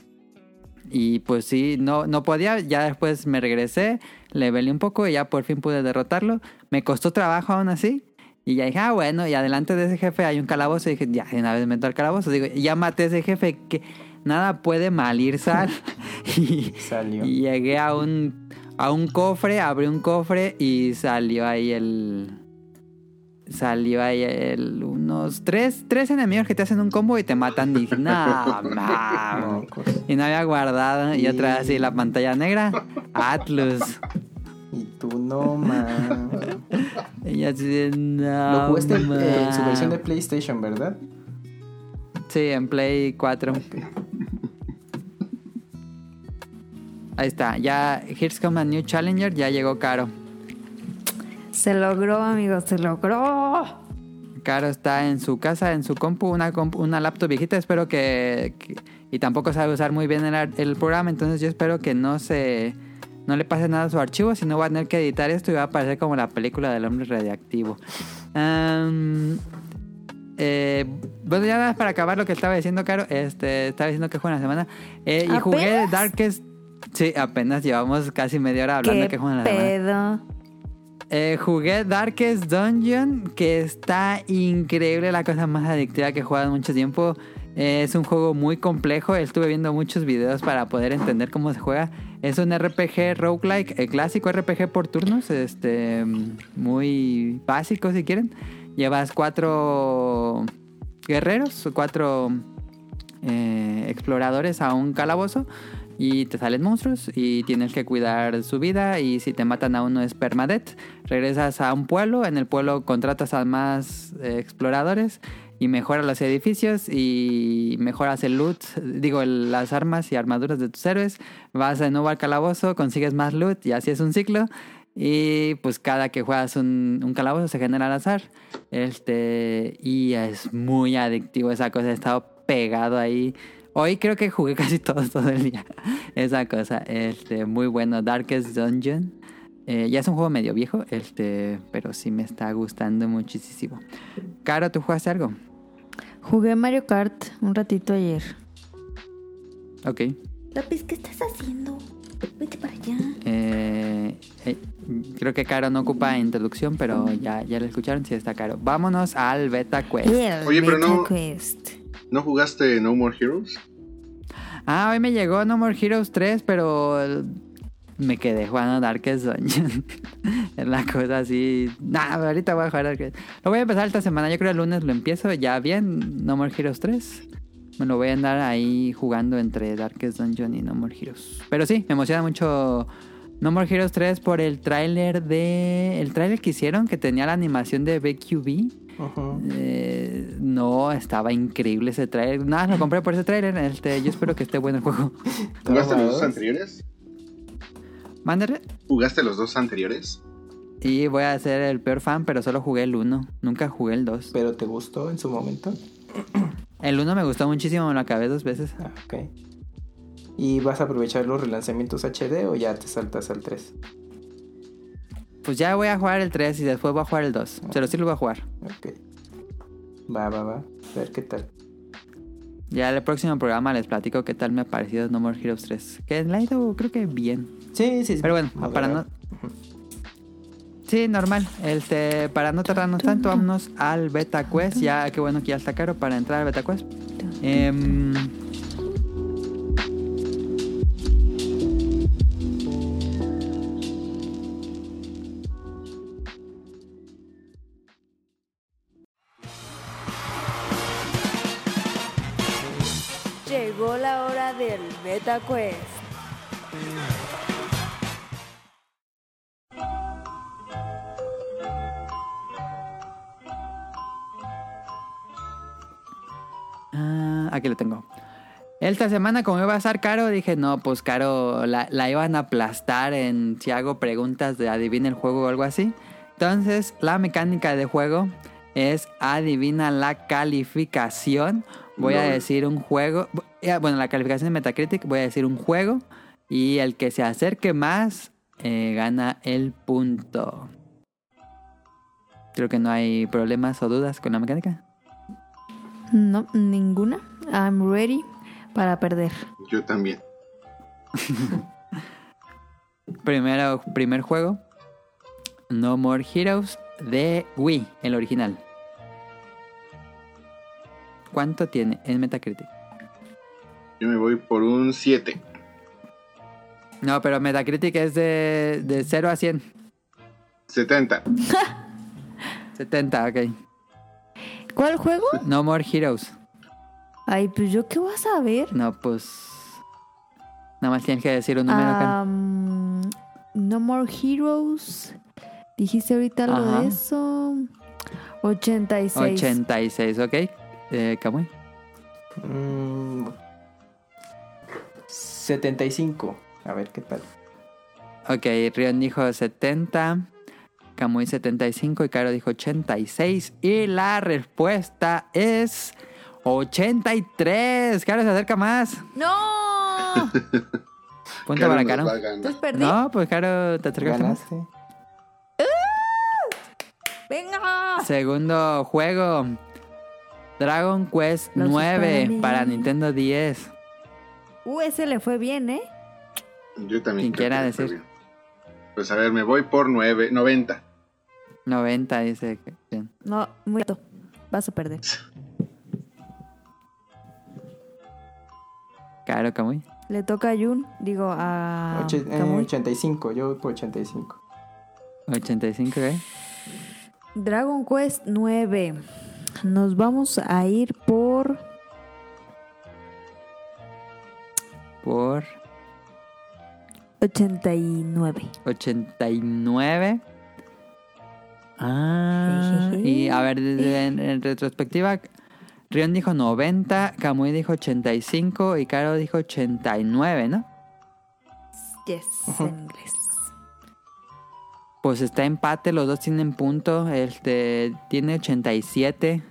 y pues sí, no, no podía. Ya después me regresé, le velé un poco y ya por fin pude derrotarlo. Me costó trabajo aún así. Y ya dije, ah, bueno, y adelante de ese jefe hay un calabozo. Y dije, ya, una vez meto al calabozo. Digo, ya maté a ese jefe que nada puede mal ir sal. y, salió. y llegué a un, a un cofre, abrí un cofre y salió ahí el salió ahí el, unos tres, tres enemigos que te hacen un combo y te matan. Y no, Y no había guardado. Y otra vez así la pantalla negra. Atlus. Y tú no, man. Y así no. Lo jugaste en su versión de PlayStation, ¿verdad? Sí, en Play 4. Ahí está. Ya, Here's Come a New Challenger. Ya llegó caro. Se logró, amigos, se logró. Caro está en su casa, en su compu, una, una laptop viejita. Espero que, Y tampoco sabe usar muy bien el, programa, entonces yo espero que no se. No le pase nada a su archivo, si no va a tener que editar esto y va a aparecer como la película del hombre radiactivo. Eh, bueno, ya nada para acabar lo que estaba diciendo, Caro. Este, estaba diciendo que juega la semana. Eh, y jugué Darkest. Sí, apenas llevamos casi media hora hablando de que juega la semana. Eh, jugué Darkest Dungeon, que está increíble, la cosa más adictiva que he jugado en mucho tiempo. Eh, es un juego muy complejo, estuve viendo muchos videos para poder entender cómo se juega. Es un RPG roguelike, el clásico RPG por turnos, este, muy básico si quieren. Llevas cuatro guerreros, cuatro eh, exploradores a un calabozo y te salen monstruos y tienes que cuidar su vida y si te matan a uno es permadeath. Regresas a un pueblo, en el pueblo contratas a más eh, exploradores y mejoras los edificios y mejoras el loot, digo, las armas y armaduras de tus héroes. Vas de nuevo al calabozo, consigues más loot y así es un ciclo. Y pues cada que juegas un, un calabozo se genera al azar. Este, y es muy adictivo esa cosa. He estado pegado ahí. Hoy creo que jugué casi todo, todo el día. Esa cosa. Este, muy bueno. Darkest Dungeon. Eh, ya es un juego medio viejo, este, pero sí me está gustando muchísimo. Caro, ¿tú jugaste algo? Jugué Mario Kart un ratito ayer. Ok. Lápiz, ¿qué estás haciendo? Vete para allá. Eh, eh, creo que Caro no ocupa introducción, pero ya, ya lo escucharon, sí está Caro. Vámonos al Beta Quest. Oye, pero no, ¿no jugaste No More Heroes? Ah, hoy me llegó No More Heroes 3, pero me quedé jugando Darkest Dungeon. es la cosa así. Nah, ahorita voy a jugar Darkest. Lo voy a empezar esta semana. Yo creo el lunes lo empiezo ya bien. No More Heroes 3. Me lo voy a andar ahí jugando entre Darkest Dungeon y No More Heroes. Pero sí, me emociona mucho No More Heroes 3 por el tráiler de... El tráiler que hicieron que tenía la animación de BQB. Eh, no, estaba increíble ese tráiler. Nada, lo compré por ese tráiler. Este, yo espero que esté bueno el juego. ¿Jugaste los dos anteriores? ¿Mándale? ¿Jugaste los dos anteriores? Y voy a ser el peor fan, pero solo jugué el 1. Nunca jugué el 2. ¿Pero te gustó en su momento? El 1 me gustó muchísimo, me lo acabé dos veces. Ah, ok. ¿Y vas a aprovechar los relanzamientos HD o ya te saltas al 3? Pues ya voy a jugar el 3 y después voy a jugar el 2. Se lo sí lo voy a jugar. Ok. Va, va, va. A ver qué tal. Ya el próximo programa les platico qué tal me ha parecido No More Heroes 3. Que la ha ido creo que bien. Sí, sí. Pero bueno, para no... Sí, normal. Este, para no tardarnos tanto, vámonos al Beta Quest. Ya, qué bueno que ya está caro para entrar al Beta Quest. Eh, Beta Quest. Ah, aquí lo tengo. Esta semana, como iba a estar caro, dije, no, pues caro, la, la, iban a aplastar en si hago preguntas de adivina el juego o algo así. Entonces, la mecánica de juego es adivina la calificación. Voy no. a decir un juego. Bueno, la calificación de Metacritic, voy a decir un juego. Y el que se acerque más eh, gana el punto. Creo que no hay problemas o dudas con la mecánica. No, ninguna. I'm ready para perder. Yo también. Primero, primer juego. No More Heroes de Wii, el original. ¿Cuánto tiene en Metacritic? Yo me voy por un 7. No, pero Metacritic es de, de 0 a 100. 70. 70, ok. ¿Cuál juego? No More Heroes. Ay, pues yo qué voy a saber. No, pues. Nada más tienes que decir un número. Um, no More Heroes. Dijiste ahorita algo Ajá. de eso. 86. 86, ok. Eh, Kamui. Mm, 75. A ver qué tal. Ok, Rion dijo 70. Kamui 75 y Caro dijo 86. Y la respuesta es 83. Caro se acerca más. ¡No! Punto para Caro. Entonces perdí. No, pues Caro te acercaste más. ¡Venga! Segundo juego. Dragon Quest Los 9 para Nintendo 10. Uh, ese le fue bien, ¿eh? Yo también. Quien quiera decir. Pues a ver, me voy por 9, 90. 90 dice bien. No, muy alto. Vas a perder. Claro, Kamui. Le toca a Jun, digo a. Oche, eh, 85, yo voy por 85. 85, ¿eh? Dragon Quest 9. Nos vamos a ir por. Por. 89. 89. Ah. y a ver, en, en retrospectiva, Rion dijo 90, Kamui dijo 85 y Caro dijo 89, ¿no? Yes, uh -huh. en inglés. Pues está empate, los dos tienen punto. Este tiene 87.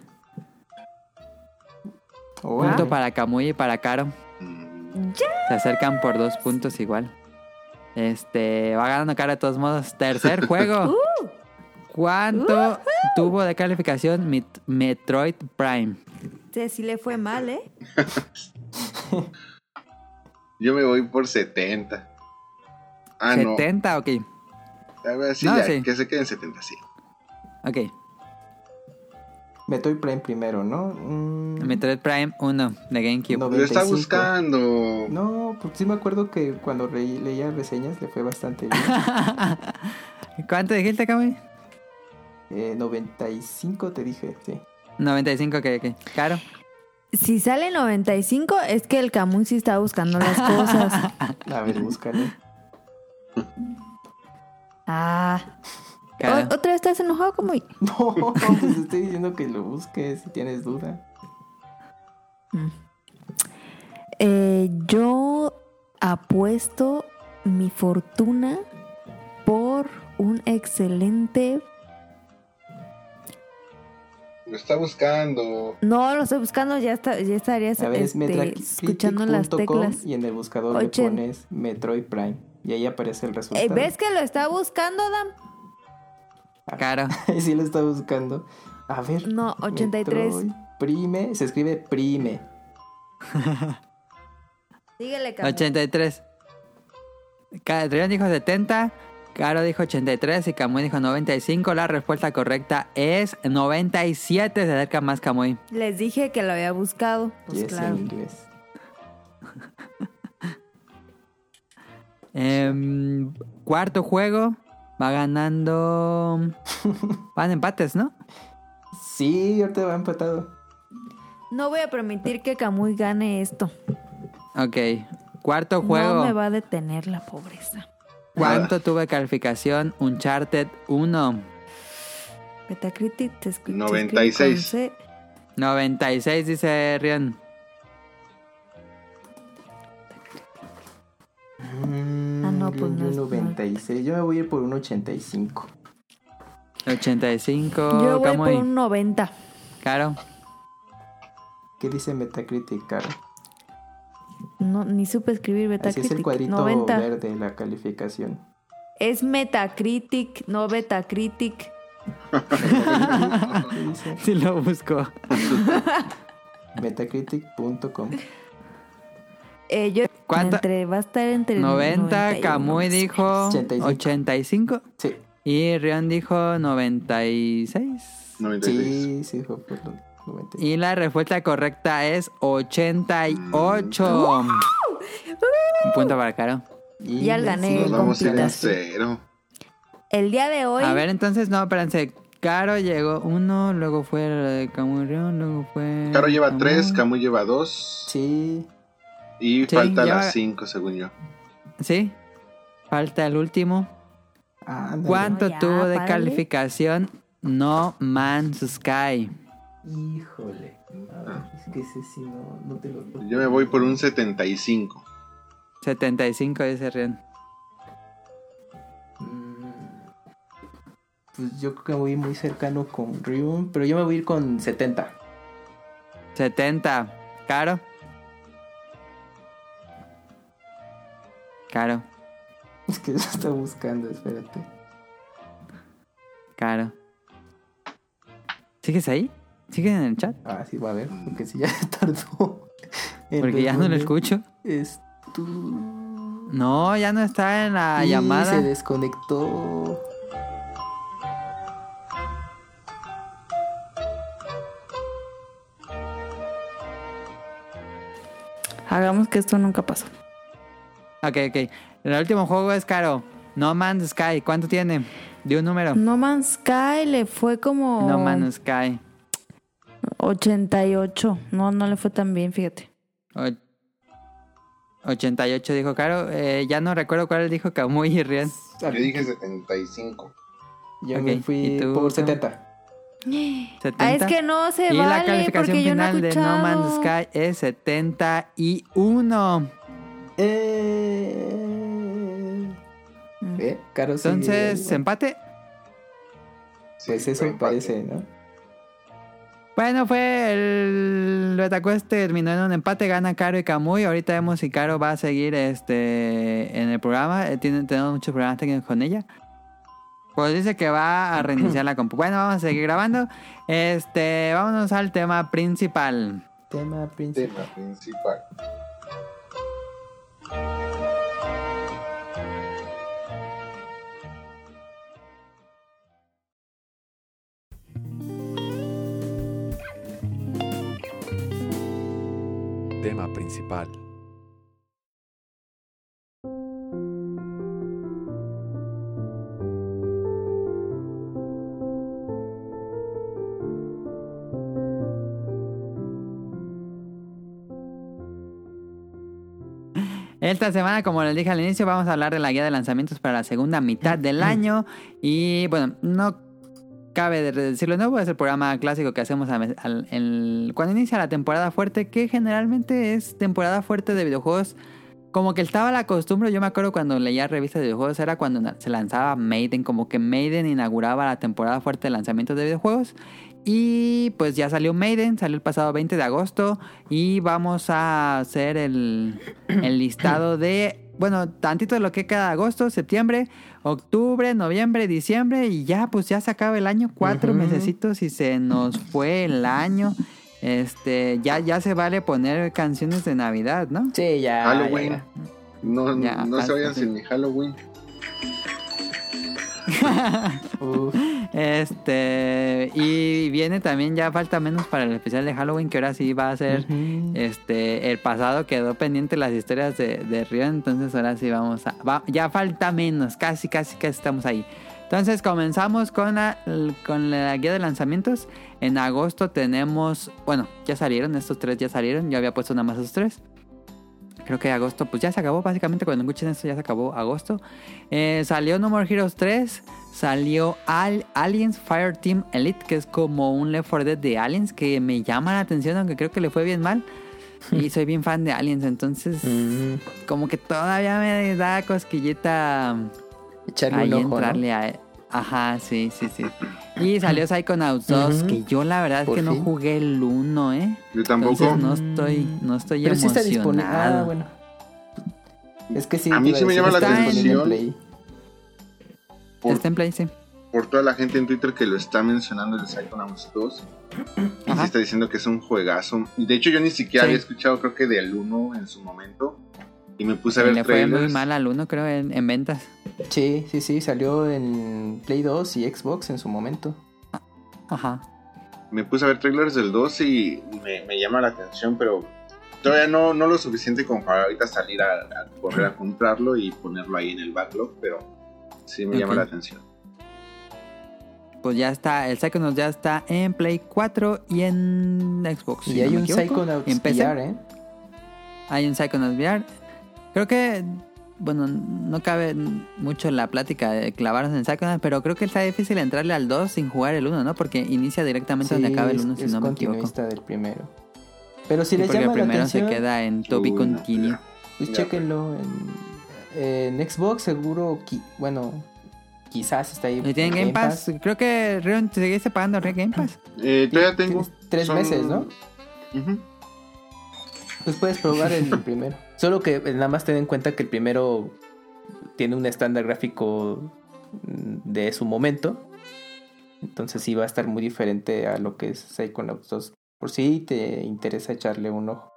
Punto para Camuy y para Caro. Se acercan por dos puntos igual. Este, va ganando Caro de todos modos. Tercer juego. Uh. ¿Cuánto uh. tuvo de calificación Metroid Prime? Sí, sí le fue mal, ¿eh? Yo me voy por 70. Ah, 70, no. ok. A ver, sí, ya, que se queden 70, sí. Ok. Metroid Prime primero, ¿no? Mm. Metroid Prime 1 de GameCube. Lo está buscando. No, porque sí me acuerdo que cuando leía reseñas le fue bastante bien. ¿Cuánto dijiste, Kamui? Eh, 95 te dije, sí. 95, que, que. Claro. Si sale 95 es que el Camuy sí está buscando las cosas. A ver, búscale. Ah. ¿Otra vez estás enojado como No, pues estoy diciendo que lo busques si tienes duda. Mm. Eh, yo apuesto mi fortuna por un excelente lo está buscando. No, lo estoy buscando, ya está, ya estarías este, escuchando las teclas. Y en el buscador le pones Metroid Prime. Y ahí aparece el resultado. ¿Ves que lo está buscando, Adam? Cara. sí lo está buscando. A ver. No, 83. prime, se escribe prime. Síguele, 83. Adrián dijo 70. Caro dijo 83 y Camuy dijo 95. La respuesta correcta es 97. Se acerca más Camuy. Les dije que lo había buscado. Pues claro. Em, cuarto juego. Va ganando. Van empates, ¿no? Sí, ahorita va empatado. No voy a permitir que Camuy gane esto. Ok. Cuarto juego. No me va a detener la pobreza. ¿Cuánto tuve calificación Uncharted 1? Metacritic te escucho. 96. 96 dice Rion. No, pues no. 96. Yo me voy a ir por un 85. 85. Yo voy por un 90. Caro. ¿Qué dice Metacritic, Caro? No, ni supe escribir Metacritic. Así es el cuadrito 90. verde, la calificación. Es Metacritic, no Metacritic. sí lo busco. Metacritic.com. Eh, yo Entre, va a estar entre 90, Camuy dijo 85. Sí. Y Rion dijo 96. 96. Sí, sí, fue por y la respuesta correcta es 88. Un punto para Caro. Y ya gané. Nos vamos a cero. El día de hoy. A ver, entonces, no, espérense. Caro llegó uno, luego fue de Camurrión, luego fue. Caro lleva tres, Camu lleva dos. Sí. Y falta las cinco, según yo. Sí. Falta el último. ¿Cuánto tuvo de calificación No Man's Sky? Híjole. es que ese sí no, no te lo... Yo me voy por un 75. 75 dice Rian. Mm, pues yo creo que voy muy cercano con Ryun, pero yo me voy a ir con 70. 70. ¿Caro? Caro. Es que eso está buscando, espérate. Caro. ¿Sigues ahí? ¿Sigue en el chat? Ah, sí, va a ver, porque si ya tardó. Porque ya no lo escucho. Es tú. No, ya no está en la y llamada. Se desconectó. Hagamos que esto nunca pasó. Ok, ok. El último juego es caro. No Man's Sky. ¿Cuánto tiene? De un número. No Man's Sky le fue como. No Man's Sky. 88. No, no le fue tan bien, fíjate. 88 dijo Caro. Eh, ya no recuerdo cuál dijo Camuy y Rian. Yo dije 75. Yo me fui por 70. 70. Ah, es que no se y vale la calificación final no de No Man's Sky es 71. Eh... ¿Eh? Caro Entonces, empate. Pues eso parece, ¿no? Bueno, fue el Betacuest terminó en un empate, gana Caro y Camuy. Ahorita vemos si Caro va a seguir este en el programa. Eh, tienen, tenemos muchos programas técnicos con ella. Pues dice que va a reiniciar la compu. Bueno, vamos a seguir grabando. Este, vámonos al tema principal. Tema principal. Tema principal. Tema principal. Esta semana, como les dije al inicio, vamos a hablar de la guía de lanzamientos para la segunda mitad del año. Y bueno, no cabe de decirlo de nuevo, es el programa clásico que hacemos al- al- el- cuando inicia la temporada fuerte, que generalmente es temporada fuerte de videojuegos. Como que estaba la costumbre, yo me acuerdo cuando leía revistas de videojuegos, era cuando se lanzaba Maiden, como que Maiden inauguraba la temporada fuerte de lanzamientos de videojuegos. Y pues ya salió Maiden, salió el pasado 20 de agosto y vamos a hacer el, el listado de, bueno, tantito de lo que queda agosto, septiembre, octubre, noviembre, diciembre y ya pues ya se acaba el año, cuatro Ujú. mesecitos y se nos fue el año. Este, ya, ya se vale poner canciones de Navidad, ¿no? Sí, ya. Halloween. ya. No, Ya, no se vayan sin mi Halloween. Uf, Este, y viene también, ya falta menos para el especial de Halloween, que ahora sí va a ser. Este, el pasado quedó pendiente las historias de, de Río, entonces ahora sí vamos a... va- ya falta menos, casi, casi, casi estamos ahí. Entonces comenzamos con la, con la guía de lanzamientos. En agosto tenemos, bueno, ya salieron, estos tres ya salieron, yo había puesto nada más esos tres. Creo que agosto, pues ya se acabó, básicamente cuando escuchen esto ya se acabó agosto. Eh, salió No More Heroes 3, salió Al- Aliens Fire Team Elite, que es como un Left 4 Dead de Aliens, que me llama la atención, aunque creo que le fue bien mal. Y soy bien fan de Aliens, entonces Mm, como que todavía me da cosquillita Echarle ahí un ojo, ¿no? entrarle a... Ajá, sí, sí, sí. Y salió Psychonauts 2, Ujú. que yo la verdad es que no fin. jugué el 1, ¿eh? Yo tampoco. Entonces no estoy, no estoy Pero sí está disponible. emocionado. Ah, bueno. Es que sí. A mí sí me llama la en atención. Play. Por, Está en Play, sí. por toda la gente en Twitter que lo está mencionando el Psychonauts 2. Y Ajá. se está diciendo que es un juegazo. Y de hecho yo ni siquiera Sí. había escuchado creo que del 1 en su momento. Y me puse a ver le fue muy mal al 1, creo, en, en ventas. Sí, sí, sí. Salió en Play 2 y Xbox en su momento. Ajá. Me puse a ver trailers del 2 y me, me llama la atención, pero todavía no, no lo suficiente como para ahorita salir a, a correr a comprarlo y ponerlo ahí en el backlog, pero sí me llama la atención. Pues ya está, el Psychonauts ya está en Play 4 y en Xbox. si y hay no un. Psychonauts. VR, ¿eh? Hay un Psychonauts VR. Creo que, bueno, no cabe mucho la plática de clavarnos en Psychonauts, pero creo que está difícil entrarle al 2 sin jugar el 1, ¿no? Porque inicia directamente donde acaba el es- 1, si no me equivoco. del primero. Pero si Sí, les porque el llama la primero atención, se queda en To Be Uy, no, Continue. pues Ya. chéquenlo. En, en Xbox seguro, qui- bueno, quizás está ahí. ¿Y tienen Game Pass? Creo que Rion, ¿te seguiste pagando Re Game Pass? Eh, todavía tengo. Tres Son- meses, ¿no? Pues puedes probar el primero. Solo que eh, nada más ten en cuenta que el primero tiene un estándar gráfico mm, de su momento. Entonces sí va a estar muy diferente a lo que es Psychonauts 2. Por si te interesa echarle un ojo.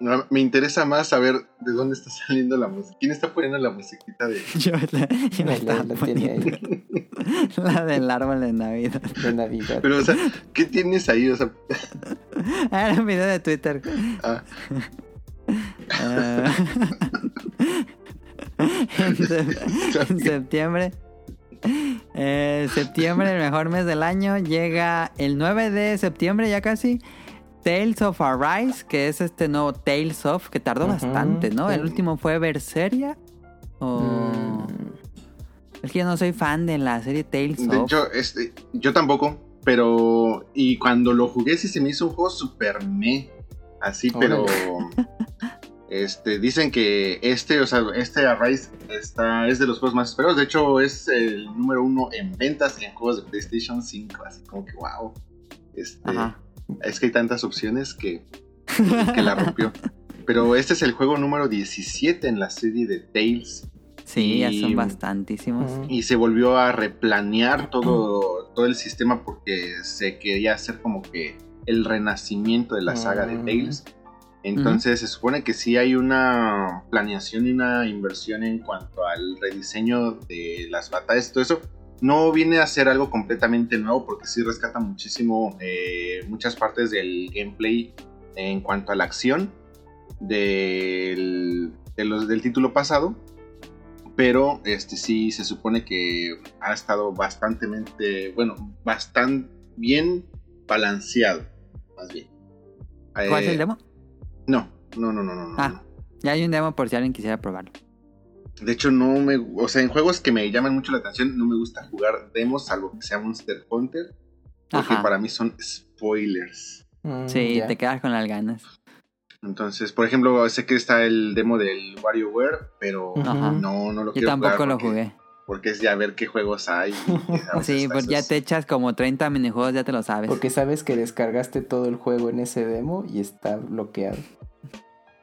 No, me interesa más saber de dónde está saliendo la música. ¿Quién está poniendo la musiquita de.? Yo la, yo la La- estaba la tiene ahí La del árbol de Navidad. de Navidad. Pero, o sea, ¿qué tienes ahí? O sea, Ah, Era un video de Twitter. Ah. en, sep- en septiembre. eh, septiembre, el mejor mes del año. Llega el 9 de septiembre, ya casi. Tales of Arise, que es este nuevo Tales of, que tardó bastante, ¿no? El último fue Berseria. O... Mm, Es que yo no soy fan de la serie Tales de of. hecho, este, yo tampoco. Pero. Y cuando lo jugué, sí se me hizo un juego super me. Así, pero. Este, dicen que este, o sea, este Arise está, es de los juegos más esperados. De hecho, es el número uno en ventas en juegos de PlayStation 5. Así como que, wow. Este, es que hay tantas opciones que, que la rompió. Pero este es el juego número 17 en la serie de Tales. Sí, ya son bastantísimos. Y se volvió a replanear todo, todo el sistema porque se quería hacer como que el renacimiento de la saga de Tales. Entonces se supone que sí hay una planeación y una inversión en cuanto al rediseño de las batallas, todo eso. No viene a ser algo completamente nuevo porque sí rescata muchísimo eh, muchas partes del gameplay en cuanto a la acción del, del título pasado. Pero este sí se supone que ha estado bastante, bueno, bastante bien balanceado, más bien. ¿Cuál es el eh, demo? No, no, no, no, no. Ah, ya hay un demo por si alguien quisiera probarlo. De hecho, no me. O sea, en juegos que me llaman mucho la atención, no me gusta jugar demos, salvo que sea Monster Hunter. Porque para mí son spoilers. Mm, sí, te quedas con las ganas. Entonces, por ejemplo, sé que está el demo del WarioWare, pero no, no lo quiero Yo tampoco lo jugué. Porque es ya ver qué juegos hay. sí, pues ya te echas como 30 minijuegos, ya te lo sabes. Porque sabes que descargaste todo el juego en ese demo y está bloqueado.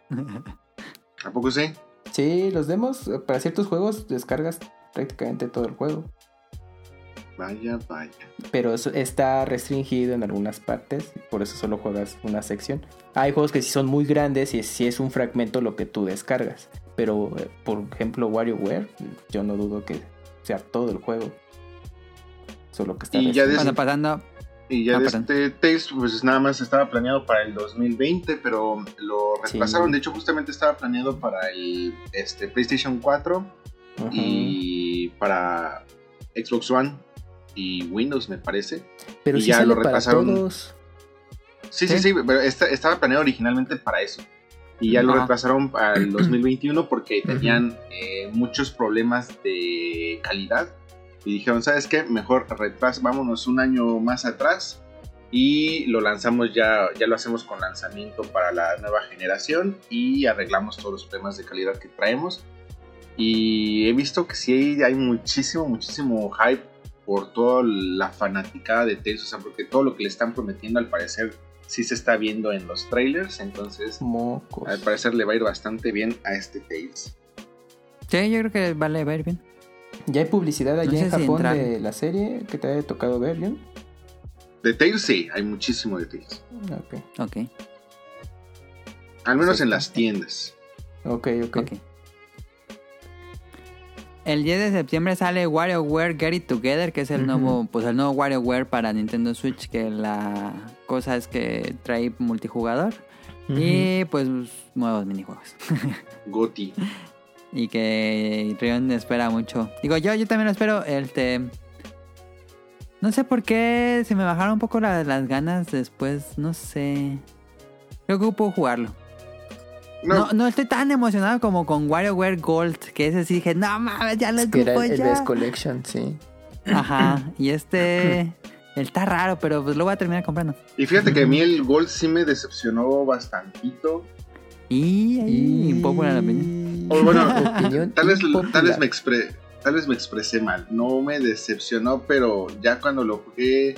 ¿A poco sí? Sí, los demos, para ciertos juegos descargas prácticamente todo el juego. Vaya, vaya. Pero está restringido en algunas partes, por eso solo juegas una sección. Hay juegos que sí son muy grandes y si es un fragmento lo que tú descargas. Pero, eh, por ejemplo, WarioWare, yo no dudo que sea todo el juego. Solo que está y ya pasando. Y ya ah, este Tales, pues nada más estaba planeado para el 2020, pero lo retrasaron. De hecho, justamente estaba planeado para el este, PlayStation 4 y para Xbox One y Windows, me parece. Pero y ya lo retrasaron. Sí, sí, sí, pero estaba planeado originalmente para eso. Y ya lo retrasaron para el 2021 porque tenían eh, muchos problemas de calidad. Y dijeron, ¿sabes qué? Mejor retras, vámonos un año más atrás y lo lanzamos ya, ya lo hacemos con lanzamiento para la nueva generación y arreglamos todos los problemas de calidad que traemos. Y he visto que sí hay muchísimo, muchísimo hype por toda la fanaticada de Tales, o sea, porque todo lo que le están prometiendo al parecer sí se está viendo en los trailers, entonces al parecer le va a ir bastante bien a este Tales. Sí, yo creo que vale ver bien. ¿Ya hay publicidad allá en Japón de la serie que te haya tocado ver, John? De Tales sí, hay muchísimo de Tales. Ok. Ok. Al menos en las tiendas. Ok, ok. okay. El 10 de septiembre sale WarioWare Get It Together, que es el nuevo, pues el nuevo WarioWare para Nintendo Switch, que la cosa es que trae multijugador y pues nuevos minijuegos. Goti. Y que Rion espera mucho. Digo, yo, yo también lo espero. Este, no sé por qué se me bajaron un poco las ganas después, no sé. Creo que puedo jugarlo. No. no. estoy tan emocionado como con WarioWare Gold, que ese sí dije, no mames, ya lo es era el, Best Collection, sí. Ajá, y este... Él está raro, pero pues lo voy a terminar comprando. Y fíjate que a mí el Gold sí me decepcionó bastantito. Y, y... un poco la opinión. bueno, tal vez, tal vez me tal vez me expresé mal. No me decepcionó, pero ya cuando lo jugué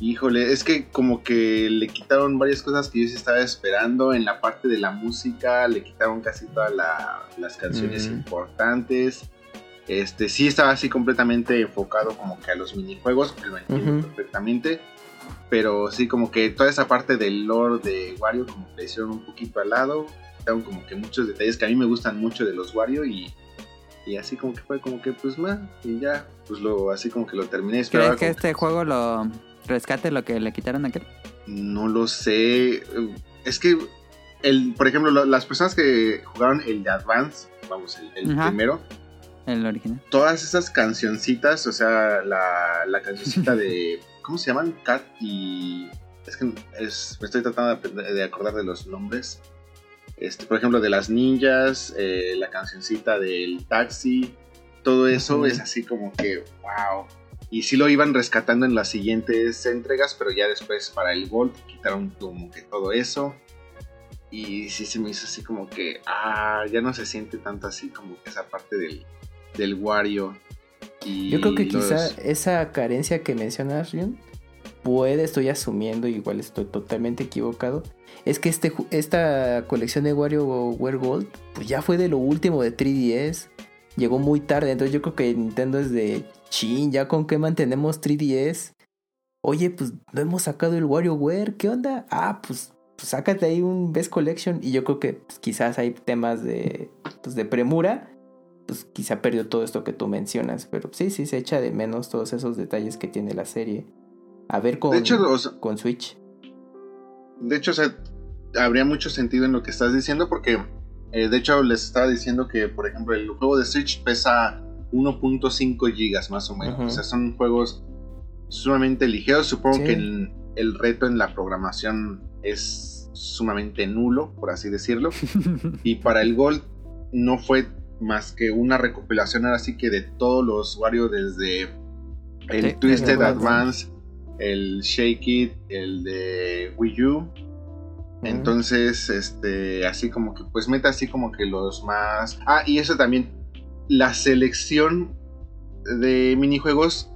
Híjole, es que como que le quitaron varias cosas que yo sí estaba esperando. En la parte de la música, le quitaron casi todas las canciones importantes. Este, sí estaba así completamente enfocado como que a los minijuegos, que lo entiendo perfectamente. Pero sí, como que toda esa parte del lore de Wario, como que le hicieron un poquito al lado. Quitaron como que muchos detalles que a mí me gustan mucho de los Wario y, y así como que fue como que pues más, y ya, pues lo, así como que lo terminé. ¿Crees que este juego lo, rescate lo que le quitaron a aquel? No lo sé. Es que, el, por ejemplo, las personas que jugaron el de Advance, vamos, el, primero. El original. Todas esas cancioncitas, o sea, la, la cancioncita de. ¿Cómo se llaman? Cat y. Es que es, me estoy tratando de, acordar de los nombres. Este, por ejemplo, de las ninjas, eh, la cancioncita del taxi, todo eso es así como que, wow. Y sí lo iban rescatando en las siguientes entregas, pero ya después para el Gold quitaron como que todo eso. y sí se me hizo así como que, ah, ya no se siente tanto así como que esa parte del, del Wario. Y Yo creo que quizá esa carencia que mencionas, Rion, puede, estoy asumiendo, igual estoy totalmente equivocado, es que este, esta colección de WarioWare Gold, pues ya fue de lo último de 3DS, llegó muy tarde, entonces yo creo que Nintendo es de, chin, ya con qué mantenemos 3DS. Oye, pues no hemos sacado el WarioWare, ¿qué onda? Ah, pues pues sácate ahí un Best Collection y yo creo que pues, quizás hay temas de, pues, de premura, pues quizá perdió todo esto que tú mencionas, pero sí, sí, se echa de menos todos esos detalles que tiene la serie. A ver con, con Switch. De hecho, habría mucho sentido en lo que estás diciendo porque, eh, de hecho, les estaba diciendo que, por ejemplo, el juego de Switch pesa 1.5 gigas más o menos. O sea, son juegos sumamente ligeros. Supongo que el, el reto en la programación es sumamente nulo, por así decirlo. y para el Gold no fue más que una recopilación ahora sí que de todos los Wario desde el Twisted Advance, el Shake It, el de Wii U. Entonces, este, así como que, pues meta así como que los más... Ah, y eso también, la selección de minijuegos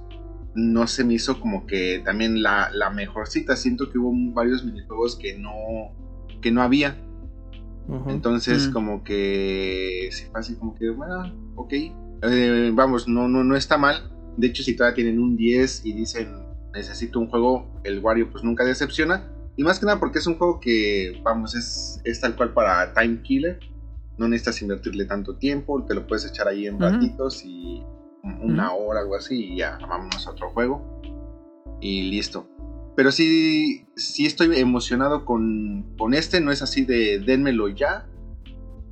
no se me hizo como que también la, la mejorcita. Siento que hubo varios minijuegos que no, que no había. Entonces, mm. como que fue así como que, bueno, ok. Eh, vamos, no, no, no está mal. De hecho, si todavía tienen un 10 y dicen necesito un juego, el Wario pues nunca decepciona. Y más que nada porque es un juego que, vamos, es, es tal cual para Time Killer. No necesitas invertirle tanto tiempo, te lo puedes echar ahí en ratitos y una hora, algo así, y ya vámonos a otro juego. Y listo. Pero sí, sí estoy emocionado con, con este, no es así de dénmelo ya.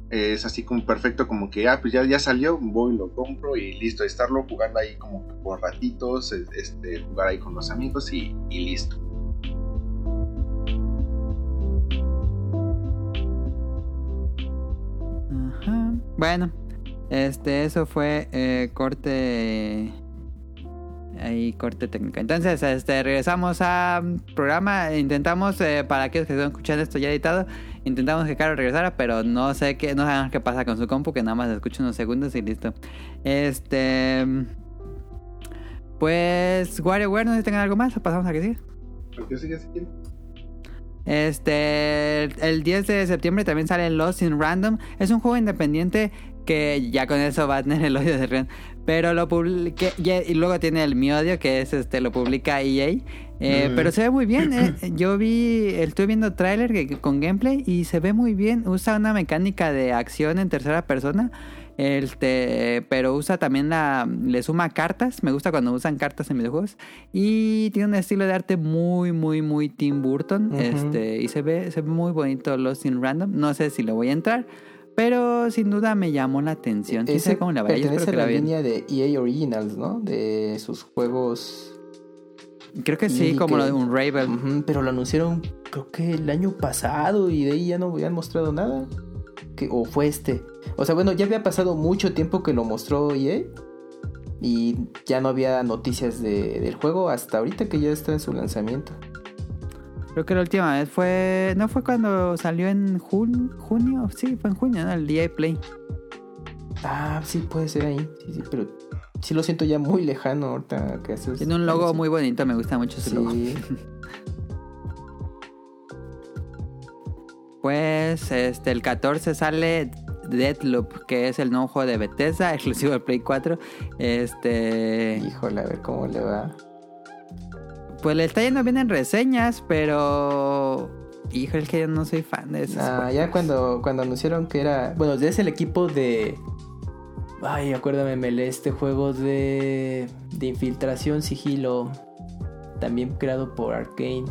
Es así como perfecto, como que, ah, pues ya, ya salió, voy, lo compro y listo. Estarlo jugando ahí como por ratitos, este, jugar ahí con los amigos y, listo. Bueno, este, eso fue eh, corte. Ahí, corte técnico. Entonces, este, regresamos al programa. Intentamos, eh, para aquellos que están escuchando esto ya editado, intentamos que Caro regresara, pero no sé qué, no sabemos qué pasa con su compu, que nada más escucho unos segundos y listo. Este. Pues, WarioWare, no sé si tengan algo más, pasamos a que siga. ¿Qué sigue Este, el 10 de septiembre también sale Lost in Random. Es un juego independiente que ya con eso va a tener el odio de Rion. Pero lo publiqué, y luego tiene el mi odio, que es este, lo publica EA. Eh, pero se ve muy bien. Eh. Yo vi, estoy viendo tráiler con gameplay y se ve muy bien. Usa una mecánica de acción en tercera persona. Este, pero usa también la. Le suma cartas. Me gusta cuando usan cartas en videojuegos. Y tiene un estilo de arte muy, muy, muy Tim Burton. Este. Y se ve, se ve muy bonito Lost in Random. No sé si lo voy a entrar. Pero sin duda me llamó la atención. Sí sé cómo la Pertenece a la, línea de EA Originals, ¿no? De sus juegos. Creo que sí, como lo de un Raven. pero lo anunciaron creo que el año pasado y de ahí ya no habían mostrado nada. Que, o fue este. O sea, bueno, ya había pasado mucho tiempo que lo mostró EA. Y ya no había noticias del juego hasta ahorita que ya está en su lanzamiento. Creo que la última vez fue. ¿No fue cuando salió en junio? Sí, fue en junio, ¿no? El día Play. Ah, sí, puede ser ahí. Sí, sí, pero sí lo siento ya muy lejano ahorita que haces. Tiene un logo muy bonito, me gusta mucho ese logo. pues este el 14 sale Deadloop, que es el nuevo juego de Bethesda, exclusivo de Play 4. Este. Híjole, a ver cómo le va pues le está yendo bien en reseñas, pero. Híjole, es que yo no soy fan de eso. Ah, ya cuando, cuando anunciaron que era. Bueno, es el equipo de. Ay, acuérdame, me este juego de. de infiltración sigilo. También creado por Arkane.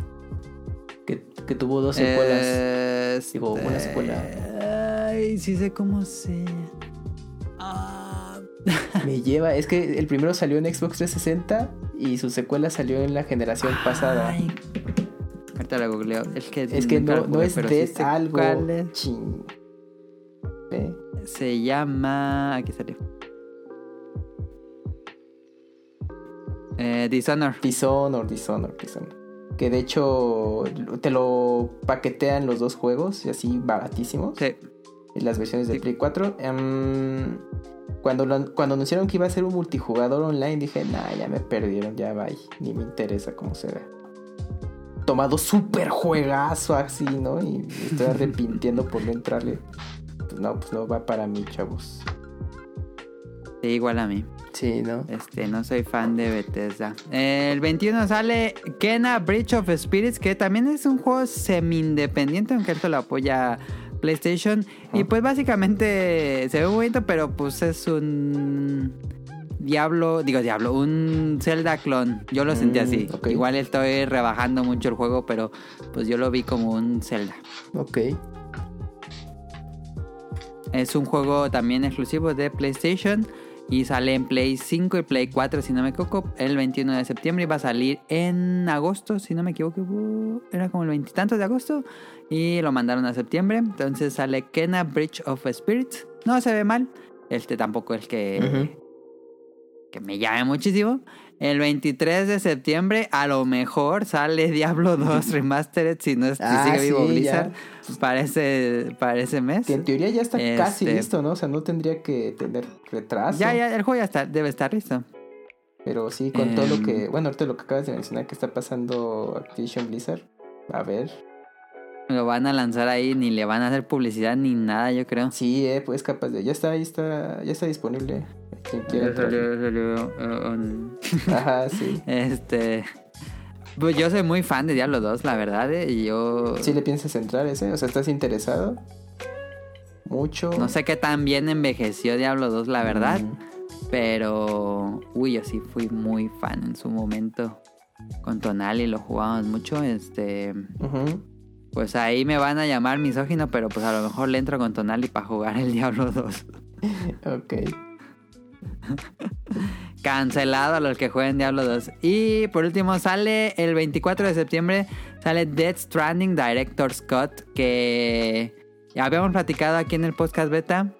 Que, que tuvo dos secuelas. Digo, una secuela. Ay, sí sé cómo se. Me lleva, es que el primero salió en Xbox 360 y su secuela salió en la generación pasada. Ahorita la googleo. Es que, es que no, no es de algo. Se llama. Aquí salió. Eh, Dishonor. Dishonor, Dishonor, Dishonor. Que de hecho te lo paquetean los dos juegos, y así baratísimos. Sí. Las versiones de Play 4. Em, cuando, cuando anunciaron que iba a ser un multijugador online, dije, nah, ya me perdieron, ya va, ni me interesa cómo se ve. Tomado súper juegazo así, ¿no? Y me estoy arrepintiendo por no entrarle. Pues no, pues no va para mí, chavos. Sí, igual a mí. Sí, ¿no? Este, no soy fan de Bethesda. El 21 sale Kena Bridge of Spirits, que también es un juego semi-independiente, aunque esto lo apoya PlayStation. Y pues básicamente se ve muy bonito, pero pues es un Diablo, digo Diablo, un Zelda clon. Yo lo sentí así. ok. Igual estoy rebajando mucho el juego, pero pues yo lo vi como un Zelda. Ok. Es un juego también exclusivo de PlayStation y sale en Play 5 y Play 4 si no me equivoco el 21 de septiembre y va a salir en agosto si no me equivoco era como el veintitantos de agosto y lo mandaron a septiembre. Entonces sale Kena Bridge of Spirits. No se ve mal este tampoco es que que me llame muchísimo el 23 de septiembre a lo mejor sale Diablo 2 Remastered si no es si Ah, sigue vivo sí, Blizzard para ese, para ese mes Que en teoría ya está casi Este- listo, ¿no? O sea, no tendría que tener retraso. ya ya el juego ya está debe estar listo Pero sí, con todo lo Em. que. Bueno, ahorita lo que acabas de mencionar que está pasando Activision Blizzard. A ver. Lo van a lanzar ahí, ni le van a hacer publicidad ni nada, yo creo. Sí, eh, pues capaz de. Ya está, ahí está. Ya está disponible. Quien quiera entrar. Ajá, sí. Este. Pues yo soy muy fan de Diablo 2, la verdad, eh, y yo. ¿Sí le piensas entrar ese? O sea, ¿estás interesado? Mucho. No sé qué tan bien envejeció Diablo 2, la verdad. Mm, Pero. Uy, yo sí fui muy fan en su momento. Con Tonali lo jugábamos mucho. Este. Pues ahí me van a llamar misógino, pero pues a lo mejor le entro con Tonali para jugar el Diablo 2. Ok. Cancelado a los que jueguen Diablo 2. Y por último sale el 24 de septiembre, sale Dead Stranding Director Scott, que ya habíamos platicado aquí en el podcast beta.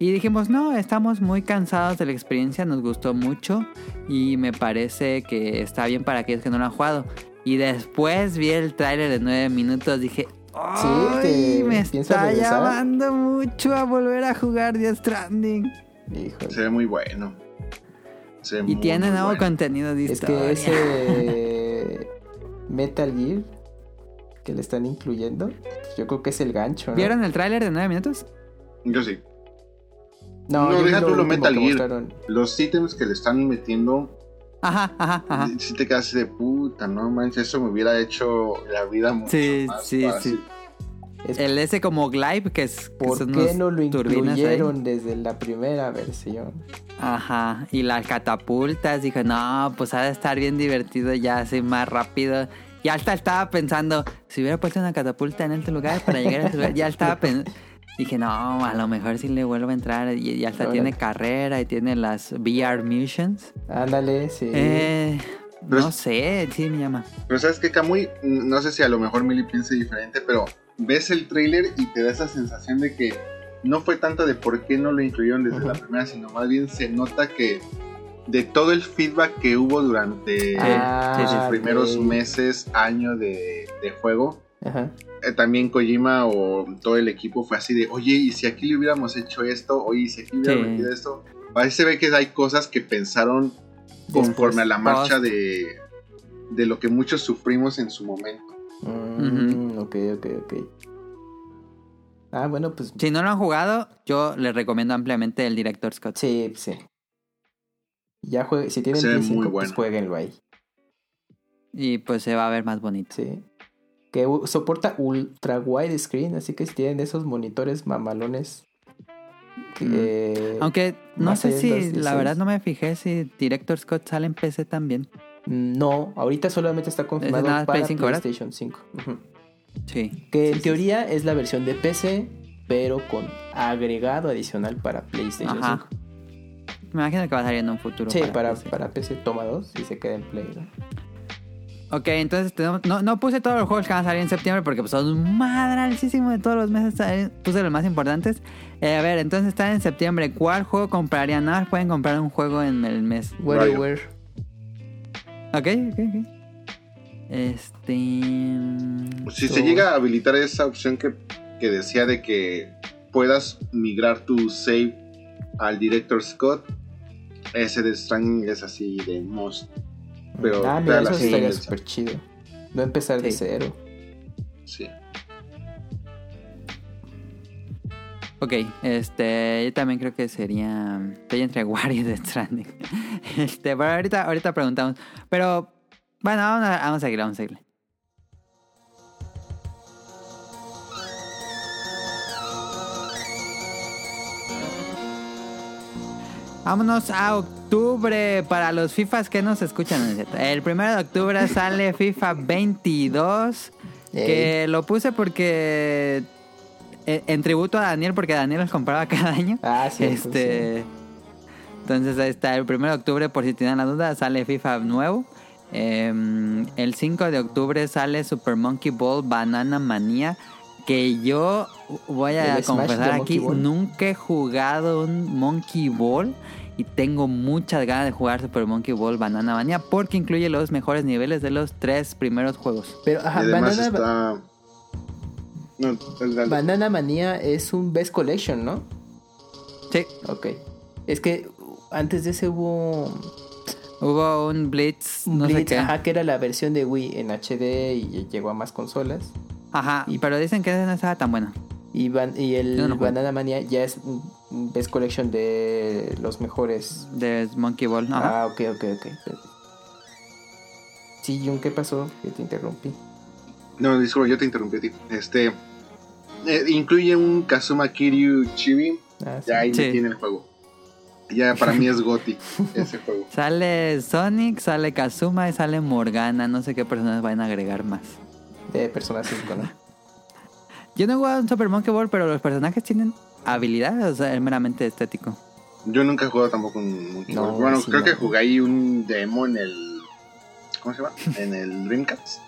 Y dijimos, no, estamos muy cansados de la experiencia, nos gustó mucho y me parece que está bien para aquellos que no lo han jugado. Y después vi el tráiler de 9 minutos, dije, ¡ay! me está llamando mucho a volver a jugar Dead Stranding. Híjole. Se ve muy bueno. Se ve Y muy, tiene muy nuevo bueno. contenido de Es historia. que ese Metal Gear que le están incluyendo, yo creo que es el gancho, ¿no? ¿Vieron el tráiler de 9 minutos? Yo sí. No, No, deja tú lo Metal Gear. mostraron. Los ítems que le están metiendo, Ajá, ajá, ajá. si te quedas de puta, no manches, eso me hubiera hecho la vida mucho Sí, más sí, fácil. Es- El ese como Glide, que es... que ¿Por son qué no lo ahí. incluyeron desde la primera versión? Ajá. Y las catapultas, dije, no, pues ha de estar bien divertido ya así más rápido. Y hasta estaba pensando, si hubiera puesto una catapulta en este lugar para llegar a este lugar, ya estaba pensando... Dije, no, a lo mejor sí le vuelvo a entrar. Y, hasta Órale. tiene carrera y tiene las VR missions. Ándale, sí. Eh, Pero no es- sé, sí me llama. Pero sabes que Camuy, no sé si a lo mejor Milly piense diferente, pero ves el trailer y te da esa sensación de que no fue tanto de por qué no lo incluyeron desde la primera, sino más bien se nota que de todo el feedback que hubo durante Ah, sus ok. primeros meses, año de, de juego, eh, también Kojima o todo el equipo fue así de, oye, ¿y si aquí le hubiéramos hecho esto? Oye, ¿y si aquí le hubiéramos Sí. metido esto? Ahí se ve que hay cosas que pensaron conforme a la marcha de, de lo que muchos sufrimos en su momento. Mm, Ok, ok, ok. Ah, bueno, pues Si no lo han jugado, yo les recomiendo ampliamente el Director Scott. sí, sí. Ya juegue, si tienen Play 5, muy pues jueguenlo ahí. Y pues se va a ver más bonito. Sí. Que soporta ultra wide screen, así que si tienen esos monitores mamalones. que, Mm. eh, Aunque no sé si, la 16. verdad no me fijé si Director Scott sale en PC también. No, ahorita solamente está confirmado nada para Play 5, ¿verdad? PlayStation 5. Ujú. Sí. Que Sí, en sí, teoría es la versión de PC, pero con agregado adicional para PlayStation Ajá. 5. Me imagino que va a salir en un futuro. Sí, para, PC. para PC toma 2 y se queda en Play. ¿no? Ok, entonces tenemos- no, no puse todos los juegos que van a salir en septiembre porque pues, son un madralísimo de todos los meses. Puse los más importantes. Eh, a ver, entonces están en septiembre. ¿Cuál juego comprarían? Nada pueden comprar un juego en el mes. WarioWare. Ok, ok, ok. Este. Si se llega a habilitar esa opción que, que decía de que puedas migrar tu save al Director Scott, ese de Stranding es así de most. Pero ah, mira, eso estaría súper chido. No empezar de cero. Sí. Ok, este, yo también creo que sería. Estoy entre Wario y The Stranding. Este, pero ahorita, ahorita preguntamos. Pero, bueno, vamos a, vamos a seguir, vamos a seguir. Vámonos a octubre para los FIFAs que nos escuchan. El primero de octubre sale FIFA 22. Que lo puse porque en tributo a Daniel, porque Daniel los compraba cada año. Ah, sí. Este, Entonces ahí está, el 1 de octubre, por si tienen la duda, sale FIFA nuevo. Em, el 5 de octubre sale Super Monkey Ball Banana Manía. Que yo voy a confesar aquí, nunca he jugado un Monkey Ball. Y tengo muchas ganas de jugar Super Monkey Ball Banana Manía porque incluye los mejores niveles de los tres primeros juegos. Pero, ajá, Banana, Banana Manía es un Best Collection, ¿no? Sí. Ok. Es que antes de ese hubo. Hubo un Blitz, no Blitz, sé qué. Ajá, que era la versión de Wii en HD y llegó a más consolas. Ajá, y, pero dicen que no estaba tan bueno. Y, y el Banana Mania ya es un Best Collection de los mejores. De Monkey Ball, Ajá. Ah, ok, ok, ok. Sí, Jun, ¿qué pasó? Que te interrumpí. No, disculpa, yo te interrumpí a ti. Este. Eh, incluye un Kazuma Kiryu Chibi. Ah, ya ahí tiene el juego. Ya para mí es Goti ese juego. Sale Sonic, sale Kazuma y sale Morgana. No sé qué personas van a agregar más. De personas 5, ¿no? Yo no he jugado un Super Monkey Ball, pero los personajes tienen habilidades, o sea, es meramente estético. Yo nunca he jugado tampoco un Monkey Ball. Bueno, creo que jugué ahí un demo en el. ¿Cómo se llama? en el Dreamcast.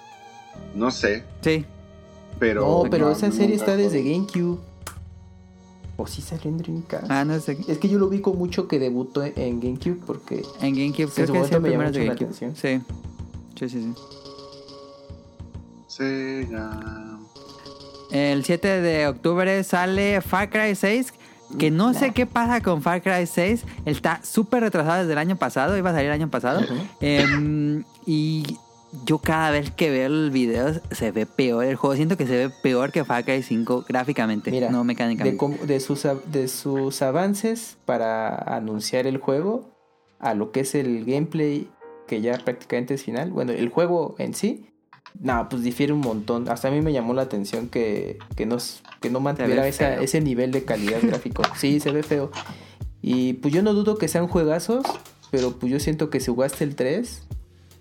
No sé. Sí. Pero. No, pero esa serie está desde GameCube. O sí salió en Dreamcast. Ah, no sé. Es que yo lo ubico mucho que debutó en GameCube porque. En GameCube, creo que es el primero de GameCube. Sí. Sí, sí, sí. Sega. El 7 de octubre sale Far Cry 6. Que no sé qué pasa con Far Cry 6. Está súper retrasado desde el año pasado. Iba a salir el año pasado. Em, y yo cada vez que veo el video se ve peor el juego. Siento que se ve peor que Far Cry 5 gráficamente, no mecánicamente. De, de, sus, de sus avances para anunciar el juego a lo que es el gameplay que ya prácticamente es final. Bueno, el juego en sí, no, pues difiere un montón. Hasta a mí me llamó la atención que, que, no, que no mantuviera ese nivel de calidad gráfico. Sí, se ve feo. Y pues yo no dudo que sean juegazos, pero pues yo siento que si jugaste el 3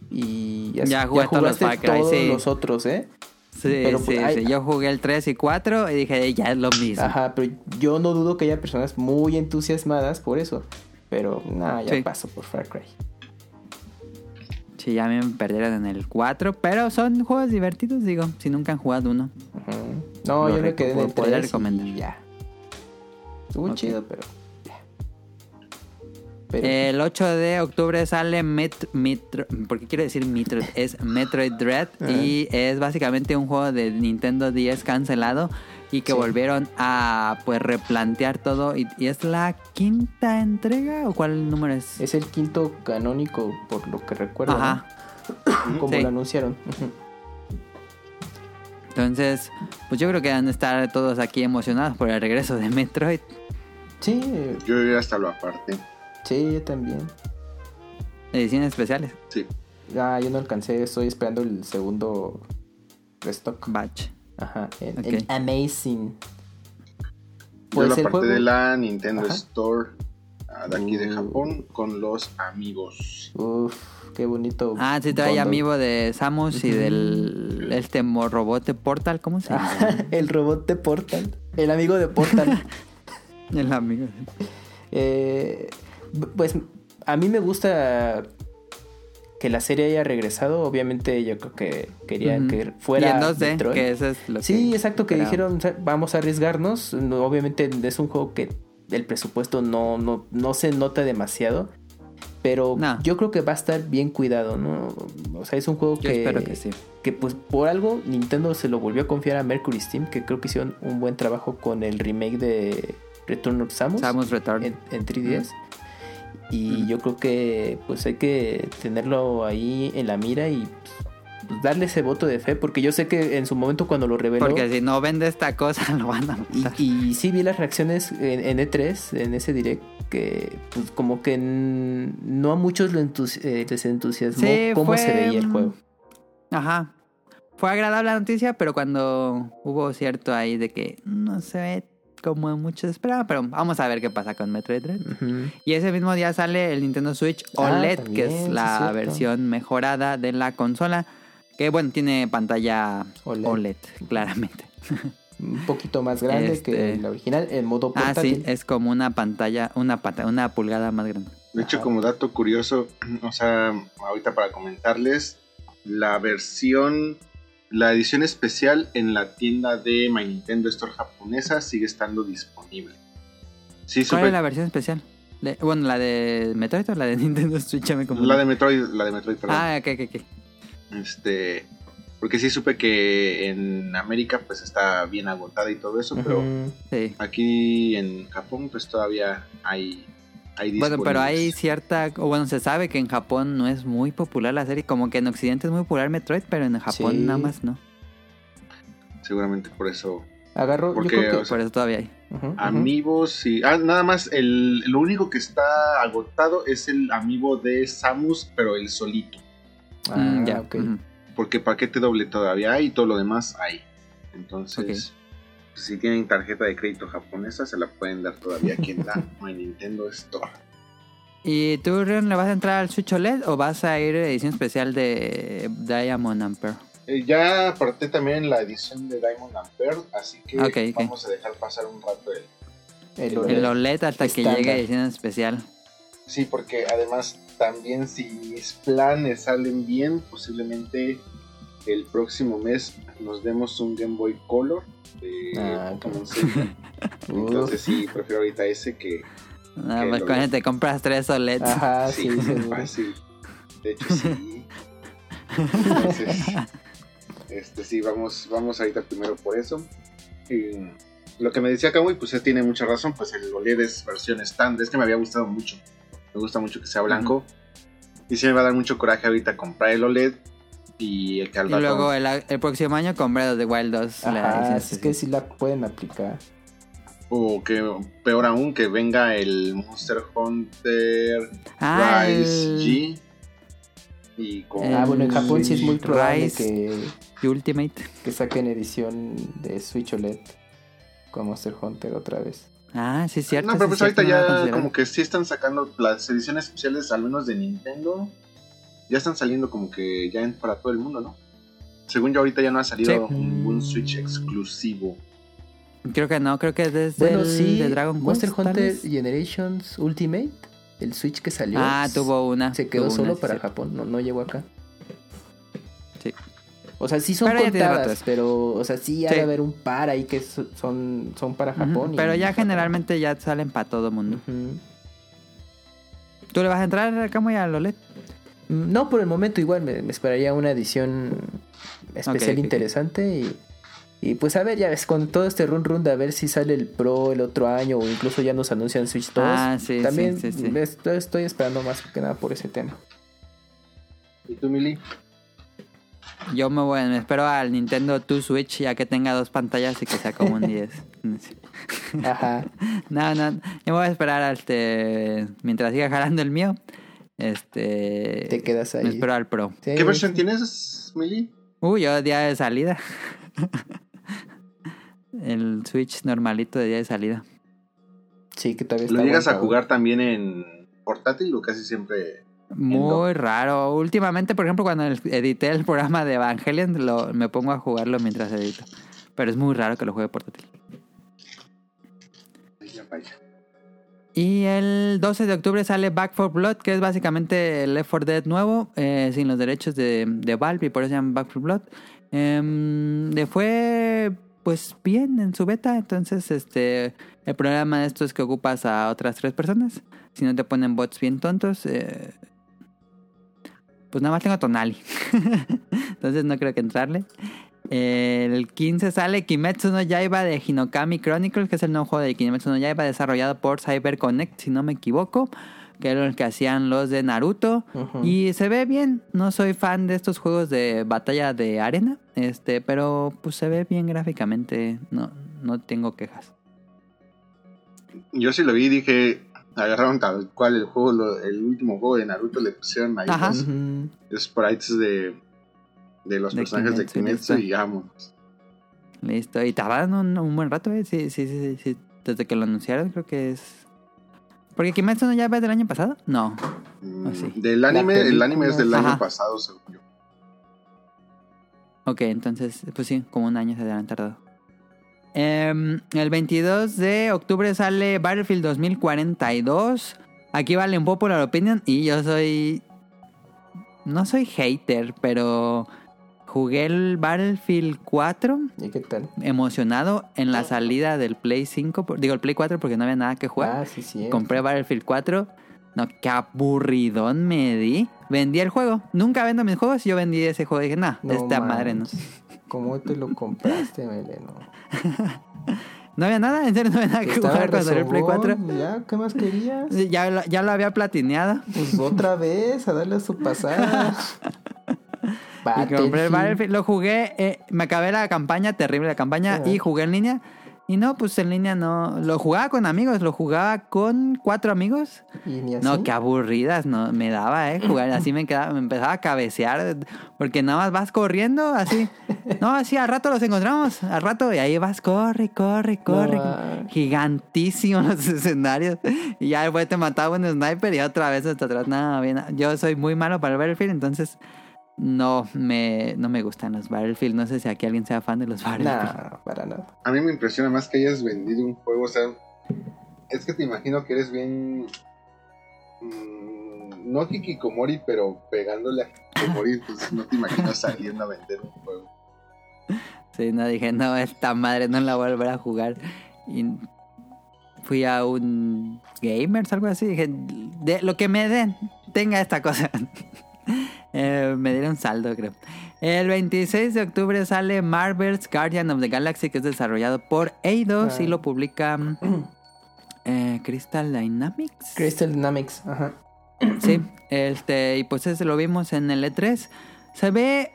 y ya, ya, jugaste todos los otros, ¿eh? Sí, pero, sí, pues, sí, yo jugué el 3 y 4 y dije, ya es lo mismo. Ajá, pero yo no dudo que haya personas muy entusiasmadas por eso. Pero nada, ya paso por Far Cry. Sí, ya me perdieron en el 4, pero son juegos divertidos, digo, si nunca han jugado uno. No, yo me quedé en el 3 recomendar. ya. Estuvo chido, pero el 8 de octubre sale Metro, Metro ¿por qué quiero decir Metro? Es Metroid Dread y es básicamente un juego de Nintendo 10 cancelado y que volvieron a pues replantear todo y, es la quinta entrega o cuál número es? Es el quinto canónico por lo que recuerdo. Ajá. Como lo anunciaron. Entonces, pues yo creo que van a estar todos aquí emocionados por el regreso de Metroid. Sí. Yo ya hasta lo aparte. Sí, yo también. ¿Ediciones especiales? Sí. Ah, yo no alcancé, estoy esperando el segundo restock. Batch. Ajá, el, Amazing. Pues yo la parte de la Nintendo Store ah, de aquí de uh. Japón con los amigos. Uf, qué bonito. Ah, sí trae amigo de Samus y del este robot de Portal, ¿cómo se llama? el robot de Portal. El amigo de Portal. el amigo. eh, pues a mí me gusta que la serie haya regresado. Obviamente yo creo que querían que fuera... Y en 2D, que eso es lo Sí, exacto, que dijeron, vamos a arriesgarnos. obviamente es un juego que el presupuesto no, no, no se nota demasiado. Pero yo creo que va a estar bien cuidado, ¿no? O sea, es un juego que. Espero que sí. Que pues por algo Nintendo se lo volvió a confiar a Mercury Steam, que creo que hicieron un buen trabajo con el remake de Return of Samus. Samus Return. En, 3DS. Y yo creo que pues hay que tenerlo ahí en la mira y pues, darle ese voto de fe, porque yo sé que en su momento cuando lo reveló... Porque si no vende esta cosa, lo van a matar. Y, sí vi las reacciones en, E3, en ese direct, que pues como que no a muchos eh, les entusiasmó cómo se veía el juego. Ajá. Fue agradable la noticia, pero cuando hubo cierto ahí de que no se ve como muchos esperaban, pero vamos a ver qué pasa con Metroid Dread. Y ese mismo día sale el Nintendo Switch ah, OLED, que es la versión mejorada de la consola, que bueno, tiene pantalla OLED, claramente. Un poquito más grande que este, la original, en modo portátil. Ah, sí, es como una pantalla, una, una pulgada más grande. De hecho, como dato curioso, o sea, ahorita para comentarles, la versión la edición especial en la tienda de My Nintendo Store japonesa sigue estando disponible. Sí, ¿Cuál es la versión especial? bueno, ¿la de Metroid o la de Nintendo Switch? la de Metroid, la de Metroid, perdón. Ah, ok, ok, ok. Este... Porque sí supe que en América pues está bien agotada y todo eso, pero aquí en Japón pues todavía hay bueno, pero hay cierta, o bueno, se sabe que en Japón no es muy popular la serie, como que en Occidente es muy popular Metroid, pero en Japón nada más no. Seguramente por eso. Agarro, porque, yo creo que por eso todavía hay. Amigos y ah, nada más el lo único que está agotado es el amiibo de Samus, pero el solito. Mm, ah, ya, ok. Porque paquete doble todavía hay y todo lo demás hay. Entonces, si tienen tarjeta de crédito japonesa, se la pueden dar todavía aquí en la My Nintendo Store. ¿Y tú, Rion, le vas a entrar al Switch OLED o vas a ir a edición especial de Diamond Ampere? Eh, ya aparté también la edición de Diamond Ampere, así que vamos a dejar pasar un rato el, el, OLED. hasta que llegue a edición especial. Sí, porque además también si mis planes salen bien, posiblemente el próximo mes nos demos un Game Boy Color ah, Entonces sí, prefiero ahorita ese que... No, pues con te compras tres OLEDs. Ajá, sí, sí, De hecho sí. Entonces, este sí, vamos, vamos ahorita primero por eso. lo que me decía Kamui, pues él tiene mucha razón, pues el OLED es versión estándar, es que me había gustado mucho. Me gusta mucho que sea blanco. Y sí me va a dar mucho coraje ahorita comprar el OLED y el Y luego el, próximo año con Breath of the Wild 2. es que sí la pueden aplicar. O que peor aún, que venga el Monster Hunter ah, Rise G. Y con... Ah, bueno, en Japón sí es muy probable que, Ultimate. que saquen edición de Switch OLED con Monster Hunter otra vez. Ah, sí, es cierto. No, pero pues ahorita ya como que sí están sacando las ediciones especiales, al menos de Nintendo ya están saliendo como que ya para todo el mundo, ¿no? Según yo ahorita ya no ha salido ningún Switch exclusivo. Creo que no, creo que es desde bueno, sí, de Dragon Quest. Monster Hunter Generations Ultimate, el Switch que salió. Ah, tuvo una. Se quedó solo para Japón, no, no llegó acá. Sí. O sea, sí son contadas, pero, o sea, sí hay que haber un par ahí que son, son para Japón. pero ya generalmente ya salen para todo el mundo. ¿Tú le vas a entrar acá muy a Lolet? Mm, no, por el momento igual me, esperaría una edición especial interesante y, y, pues a ver, ya ves, con todo este run run de a ver si sale el Pro el otro año o incluso ya nos anuncian Switch 2. Ah, sí, También Estoy, esperando más que nada por ese tema. ¿Y tú, Mili? Yo me voy, me espero al Nintendo 2 Switch ya que tenga dos pantallas y que sea como un 10. Ajá. No, no, yo me voy a esperar este, mientras siga jalando el mío. Este. Te quedas ahí. espero al Pro. ¿Qué versión tienes, Mili? Uy, yo día de salida. el Switch normalito de día de salida. Sí, que todavía está. ¿Lo llegas a jugar también en portátil o casi siempre.? Muy raro. Últimamente, por ejemplo, cuando edité el programa de Evangelion, lo, me pongo a jugarlo mientras edito. Pero es muy raro que lo juegue portátil. Vaya. Y el 12 de octubre sale Back for Blood, que es básicamente Left 4 Dead nuevo, eh, sin los derechos de, de, Valve, y por eso se llama Back for Blood. Eh, le fue pues bien en su beta. Entonces, este, el problema de esto es que ocupas a otras tres personas. Si no te ponen bots bien tontos, eh, pues nada más tengo Tonali. Entonces no creo que entrarle. El 15 sale Kimetsu no Yaiba de Hinokami Chronicles, que es el nuevo juego de Kimetsu no Yaiba desarrollado por CyberConnect, si no me equivoco, que era el que hacían los de Naruto. Y se ve bien. No soy fan de estos juegos de batalla de arena, este, pero pues se ve bien gráficamente. No, no tengo quejas. Yo sí lo vi, dije, agarraron tal cual el juego, el último juego de Naruto, le pusieron ahí los sprites de, de los personajes de Kimetsu y vámonos. Listo, y tardaron un, buen rato, ¿eh? Sí, sí, sí, sí, Desde que lo anunciaron, creo que es. Porque Kimetsu no ya va del año pasado? No. Mm, del anime, el anime es del año pasado, según yo. Ok, entonces, pues sí, como un año se habían tardado. Em, el 22 de octubre sale Battlefield 2042. Aquí vale un popular opinion y yo soy... No soy hater, pero jugué el Battlefield 4. ¿Y qué tal? Emocionado en la salida del Play 5. Digo, el Play 4 porque no había nada que jugar. Ah, sí, sí. Compré Battlefield 4. No, qué aburridón me di. Vendí el juego. Nunca vendo mis juegos. Yo vendí ese juego. Dije, nah, esta madre no. ¿Cómo te lo compraste, Meleno? ¿No había nada? ¿En serio no había nada que jugar cuando el Play 4? ¿Ya? ¿Qué más querías? Ya, ya lo había platineado. Pues otra vez, a darle su pasada. y compré el Battlefield, lo jugué, eh, me acabé la campaña, terrible la campaña, y jugué en línea. Y no, pues en línea no. Lo jugaba con amigos, lo jugaba con cuatro amigos. ¿Y ni así? No, qué aburridas no me daba, eh, jugar. Así me quedaba, me empezaba a cabecear. Porque nada más vas corriendo, así. No, así al rato los encontramos, al rato, y ahí vas, corre, corre, corre. Gigantísimos los escenarios. Y ya después te mataba un sniper y otra vez hasta atrás. Nada, bien. Yo soy muy malo para el Battlefield, entonces no me, no me gustan los Battlefield. No sé si aquí alguien sea fan de los Battlefield. No, para nada. A mí me impresiona más que hayas vendido un juego. O sea, es que te imagino que eres bien. Mmm, no Kikikomori, pero pegándole a Kikikomori. Entonces no te imaginas saliendo a vender un juego. Sí, no dije, no, esta madre no la voy a volver a jugar. Y fui a un Gamers, algo así. Dije, de, lo que me den, tenga esta cosa. Eh, me dieron saldo, creo. El 26 de octubre sale Marvel's Guardian of the Galaxy, que es desarrollado por Eidos y lo publica eh, Crystal Dynamics. Crystal Dynamics, ajá. Sí, este, y pues ese lo vimos en el E3. Se ve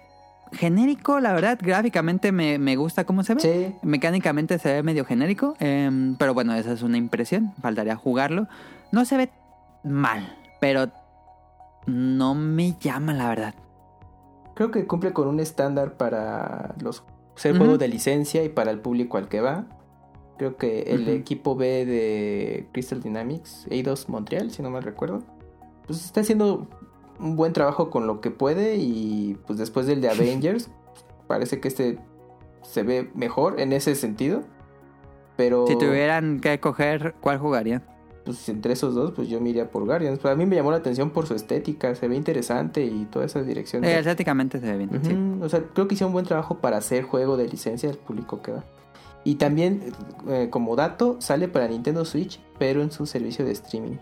genérico, la verdad, gráficamente me, me gusta cómo se ve. Sí. Mecánicamente se ve medio genérico, em, pero bueno, esa es una impresión, faltaría jugarlo. No se ve mal, pero no me llama, la verdad. Creo que cumple con un estándar para los ser juegos de licencia y para el público al que va. Creo que el equipo B de Crystal Dynamics, Eidos Montreal, si no mal recuerdo, pues está haciendo un buen trabajo con lo que puede y pues después del de Avengers, parece que este se ve mejor en ese sentido. Pero... Si tuvieran que escoger, ¿cuál jugarían? Pues entre esos dos, pues yo me iría por Guardians. Pero a mí me llamó la atención por su estética, se ve interesante y toda esa dirección. Eh, estéticamente se ve bien. O sea, creo que hicieron un buen trabajo para hacer juego de licencia del público que va. Y también, eh, como dato, sale para Nintendo Switch, pero en su servicio de streaming.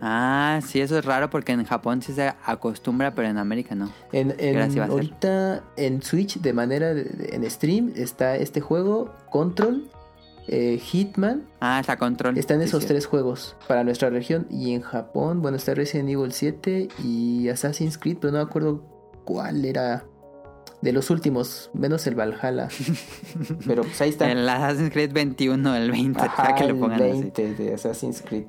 Ah, sí, eso es raro porque en Japón sí se acostumbra, pero en América no. En, ahorita en Switch, de manera en stream, está este juego, Control, eh, Hitman. Ah, está Control. Están esos tres juegos para nuestra región. Y en Japón, bueno, está Resident Evil 7 y Assassin's Creed, pero no me acuerdo cuál era de los últimos, menos el Valhalla. pero pues ahí está. El Assassin's Creed 21, el 20, que le pongan el 20 de Assassin's Creed.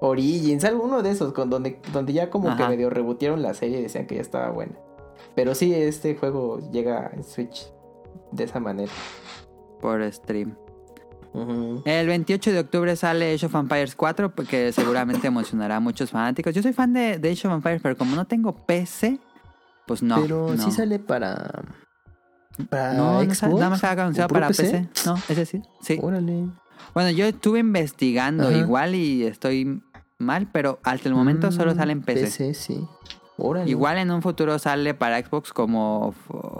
Origins, alguno de esos, con donde, donde ya como que medio rebutieron la serie y decían que ya estaba buena. Pero sí, este juego llega en Switch de esa manera. Por stream. El 28 de octubre sale Age of Empires 4, porque seguramente emocionará a muchos fanáticos. Yo soy fan de, de Age of Empires, pero como no tengo PC, pues no. Pero sí sale para. Para no, nada más anunciado para PC? No, ese sí. Sí. Órale. Bueno, yo estuve investigando igual y estoy mal, pero hasta el momento solo sale en PC. PC, sí. Igual en un futuro sale para Xbox como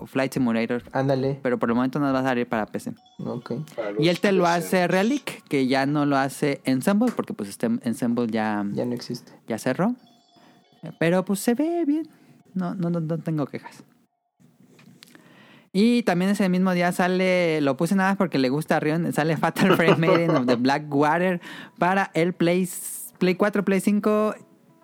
Flight Simulator. Ándale. Pero por el momento no va a salir para PC. Ok. Y él te lo hace Relic, que ya no lo hace Ensemble, porque pues este Ensemble ya... Ya no existe. Ya cerró. Pero pues se ve bien. No, no, no, no tengo quejas. Y también ese mismo día sale, lo puse nada más porque le gusta a Rion, sale Fatal Frame Maiden of the Blackwater para el Play, Play 4, Play 5.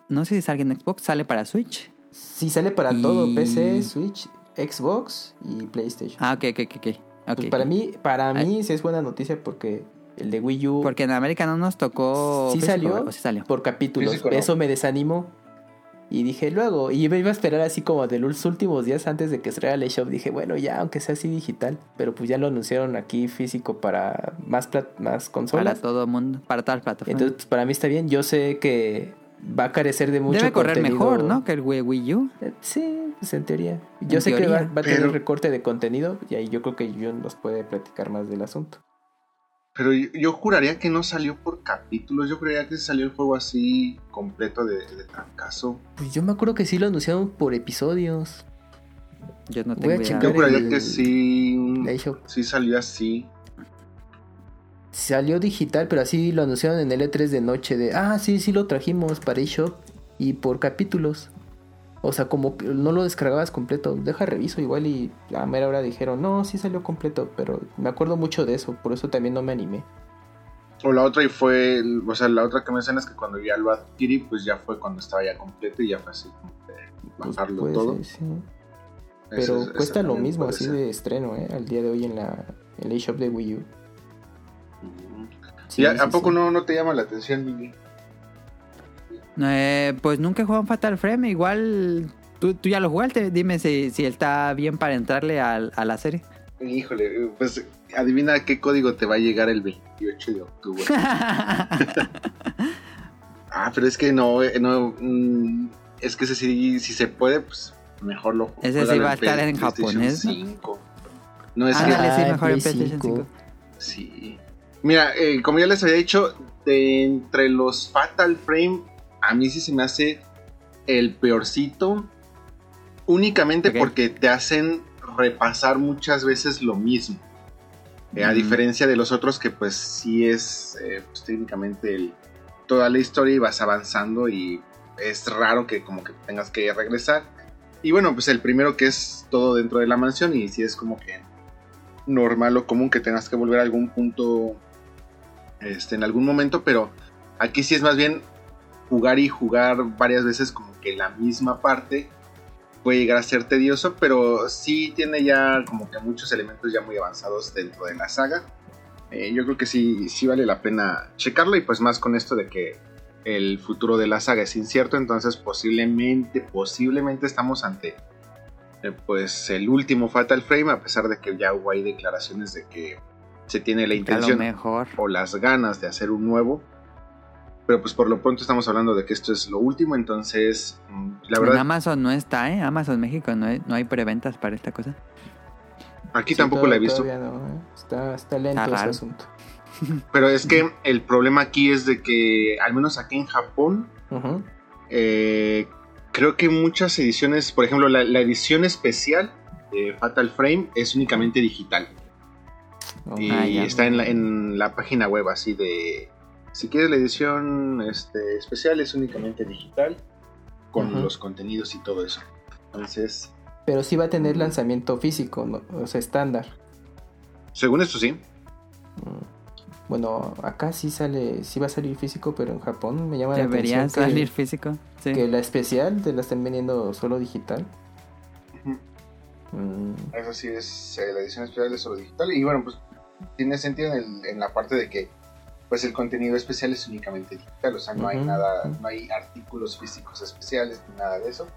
No sé si sale en Xbox, sale para Switch. Sí, sale para todo, PC, Switch, Xbox y PlayStation. Ah, ok, ok, ok. okay. Pues para mí, para mí sí es buena noticia porque el de Wii U... Porque en América no nos tocó... Sí salió, sí salió. por capítulos. Eso me desanimó. Y dije luego, y me iba a esperar así como de los últimos días antes de que se el eShop. Dije, bueno, ya, aunque sea así digital. Pero pues ya lo anunciaron aquí físico para más, más consolas. Para todo el mundo, para todas las plataformas. Entonces, pues, para mí está bien. Yo sé que va a carecer de mucho Debe correr mejor, ¿no? Que el Wii U. Eh, sí, pues en teoría. Yo sé que va, a tener recorte de contenido y ahí yo creo que Jun nos puede platicar más del asunto. Pero yo, juraría que no salió por capítulos. Yo creía que salió el juego así completo de, de trancazo. Pues yo me acuerdo que sí lo anunciaron por episodios. Yo no tengo idea. Yo juraría que sí. Sí salió así. Salió digital, pero así lo anunciaron en el E3 de noche. De ah, sí, sí lo trajimos para eShop. Y por capítulos. O sea, como no lo descargabas completo, deja reviso igual y a mera hora dijeron, no, sí salió completo, pero me acuerdo mucho de eso, por eso también no me animé. O la otra y fue, o sea, la otra que me es que cuando ya lo adquirí, pues ya fue cuando estaba ya completo y ya fue así como pues bajarlo todo. Pero cuesta lo mismo así de estreno, ¿eh? Al día de hoy en la en eShop de Wii U. ¿Y a, poco no, no te llama la atención, Mimi? Eh, pues nunca he jugado un Fatal Frame. Igual tú, tú ya lo jugaste. Dime si, si está bien para entrarle a, a, la serie. Híjole, pues adivina qué código te va a llegar el 28 de octubre. ah, pero es que no, eh, no mm, es que ese sí, si se puede, pues mejor lo Ese sí va a estar en japonés. No es que... sí, mejor en PlayStation 5. Sí. Mira, eh, como ya les había dicho, de entre los Fatal Frame a mí sí se me hace el peorcito. Únicamente porque te hacen repasar muchas veces lo mismo. Eh, a diferencia de los otros que pues sí es eh, pues, técnicamente toda la historia y vas avanzando y es raro que como que tengas que regresar. Y bueno, pues el primero que es todo dentro de la mansión y sí es como que normal o común que tengas que volver a algún punto este, en algún momento, pero aquí sí es más bien jugar y jugar varias veces como que la misma parte puede llegar a ser tedioso, pero sí tiene ya como que muchos elementos ya muy avanzados dentro de la saga. Eh, yo creo que sí, sí vale la pena checarlo y pues más con esto de que el futuro de la saga es incierto, entonces posiblemente, posiblemente estamos ante eh, pues el último Fatal Frame, a pesar de que ya hubo ahí declaraciones de que se tiene la intención o las ganas de hacer un nuevo. Pero pues por lo pronto estamos hablando de que esto es lo último, entonces mm, la verdad... En Amazon no está, ¿eh? Amazon México no hay, no hay preventas para esta cosa. Aquí tampoco la he visto. ¿eh? está, está, lento ese asunto. Pero es que el problema aquí es de que, al menos aquí en Japón, eh, creo que muchas ediciones, por ejemplo, la, edición especial de Fatal Frame es únicamente digital. Y ah, está en la, en la página web así de si quieres la edición este, especial es únicamente digital, con los contenidos y todo eso. Entonces... Pero sí va a tener lanzamiento físico, o sea, estándar. Según esto sí. Mm. Bueno, acá sí sale, sí va a salir físico, pero en Japón me llama la atención. Debería salir físico. Que la especial te la estén vendiendo solo digital. Mm. Eso sí es, eh, la edición especial es solo digital. Y bueno, pues tiene sentido en la parte de que pues el contenido especial es únicamente digital, o sea, no hay nada, no hay artículos físicos especiales ni nada de eso.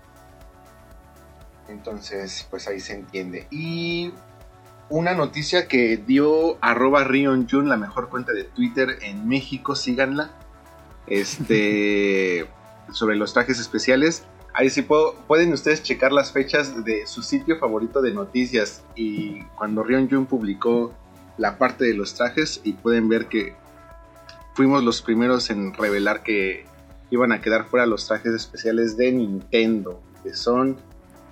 Entonces, pues ahí se entiende. Y una noticia que dio arroba Rion Jun, la mejor cuenta de Twitter en México, síganla. Este sobre los trajes especiales. Ahí sí puedo, pueden ustedes checar las fechas de su sitio favorito de noticias y cuando Rion Jun publicó la parte de los trajes y pueden ver que fuimos los primeros en revelar que iban a quedar fuera los trajes especiales de Nintendo. que son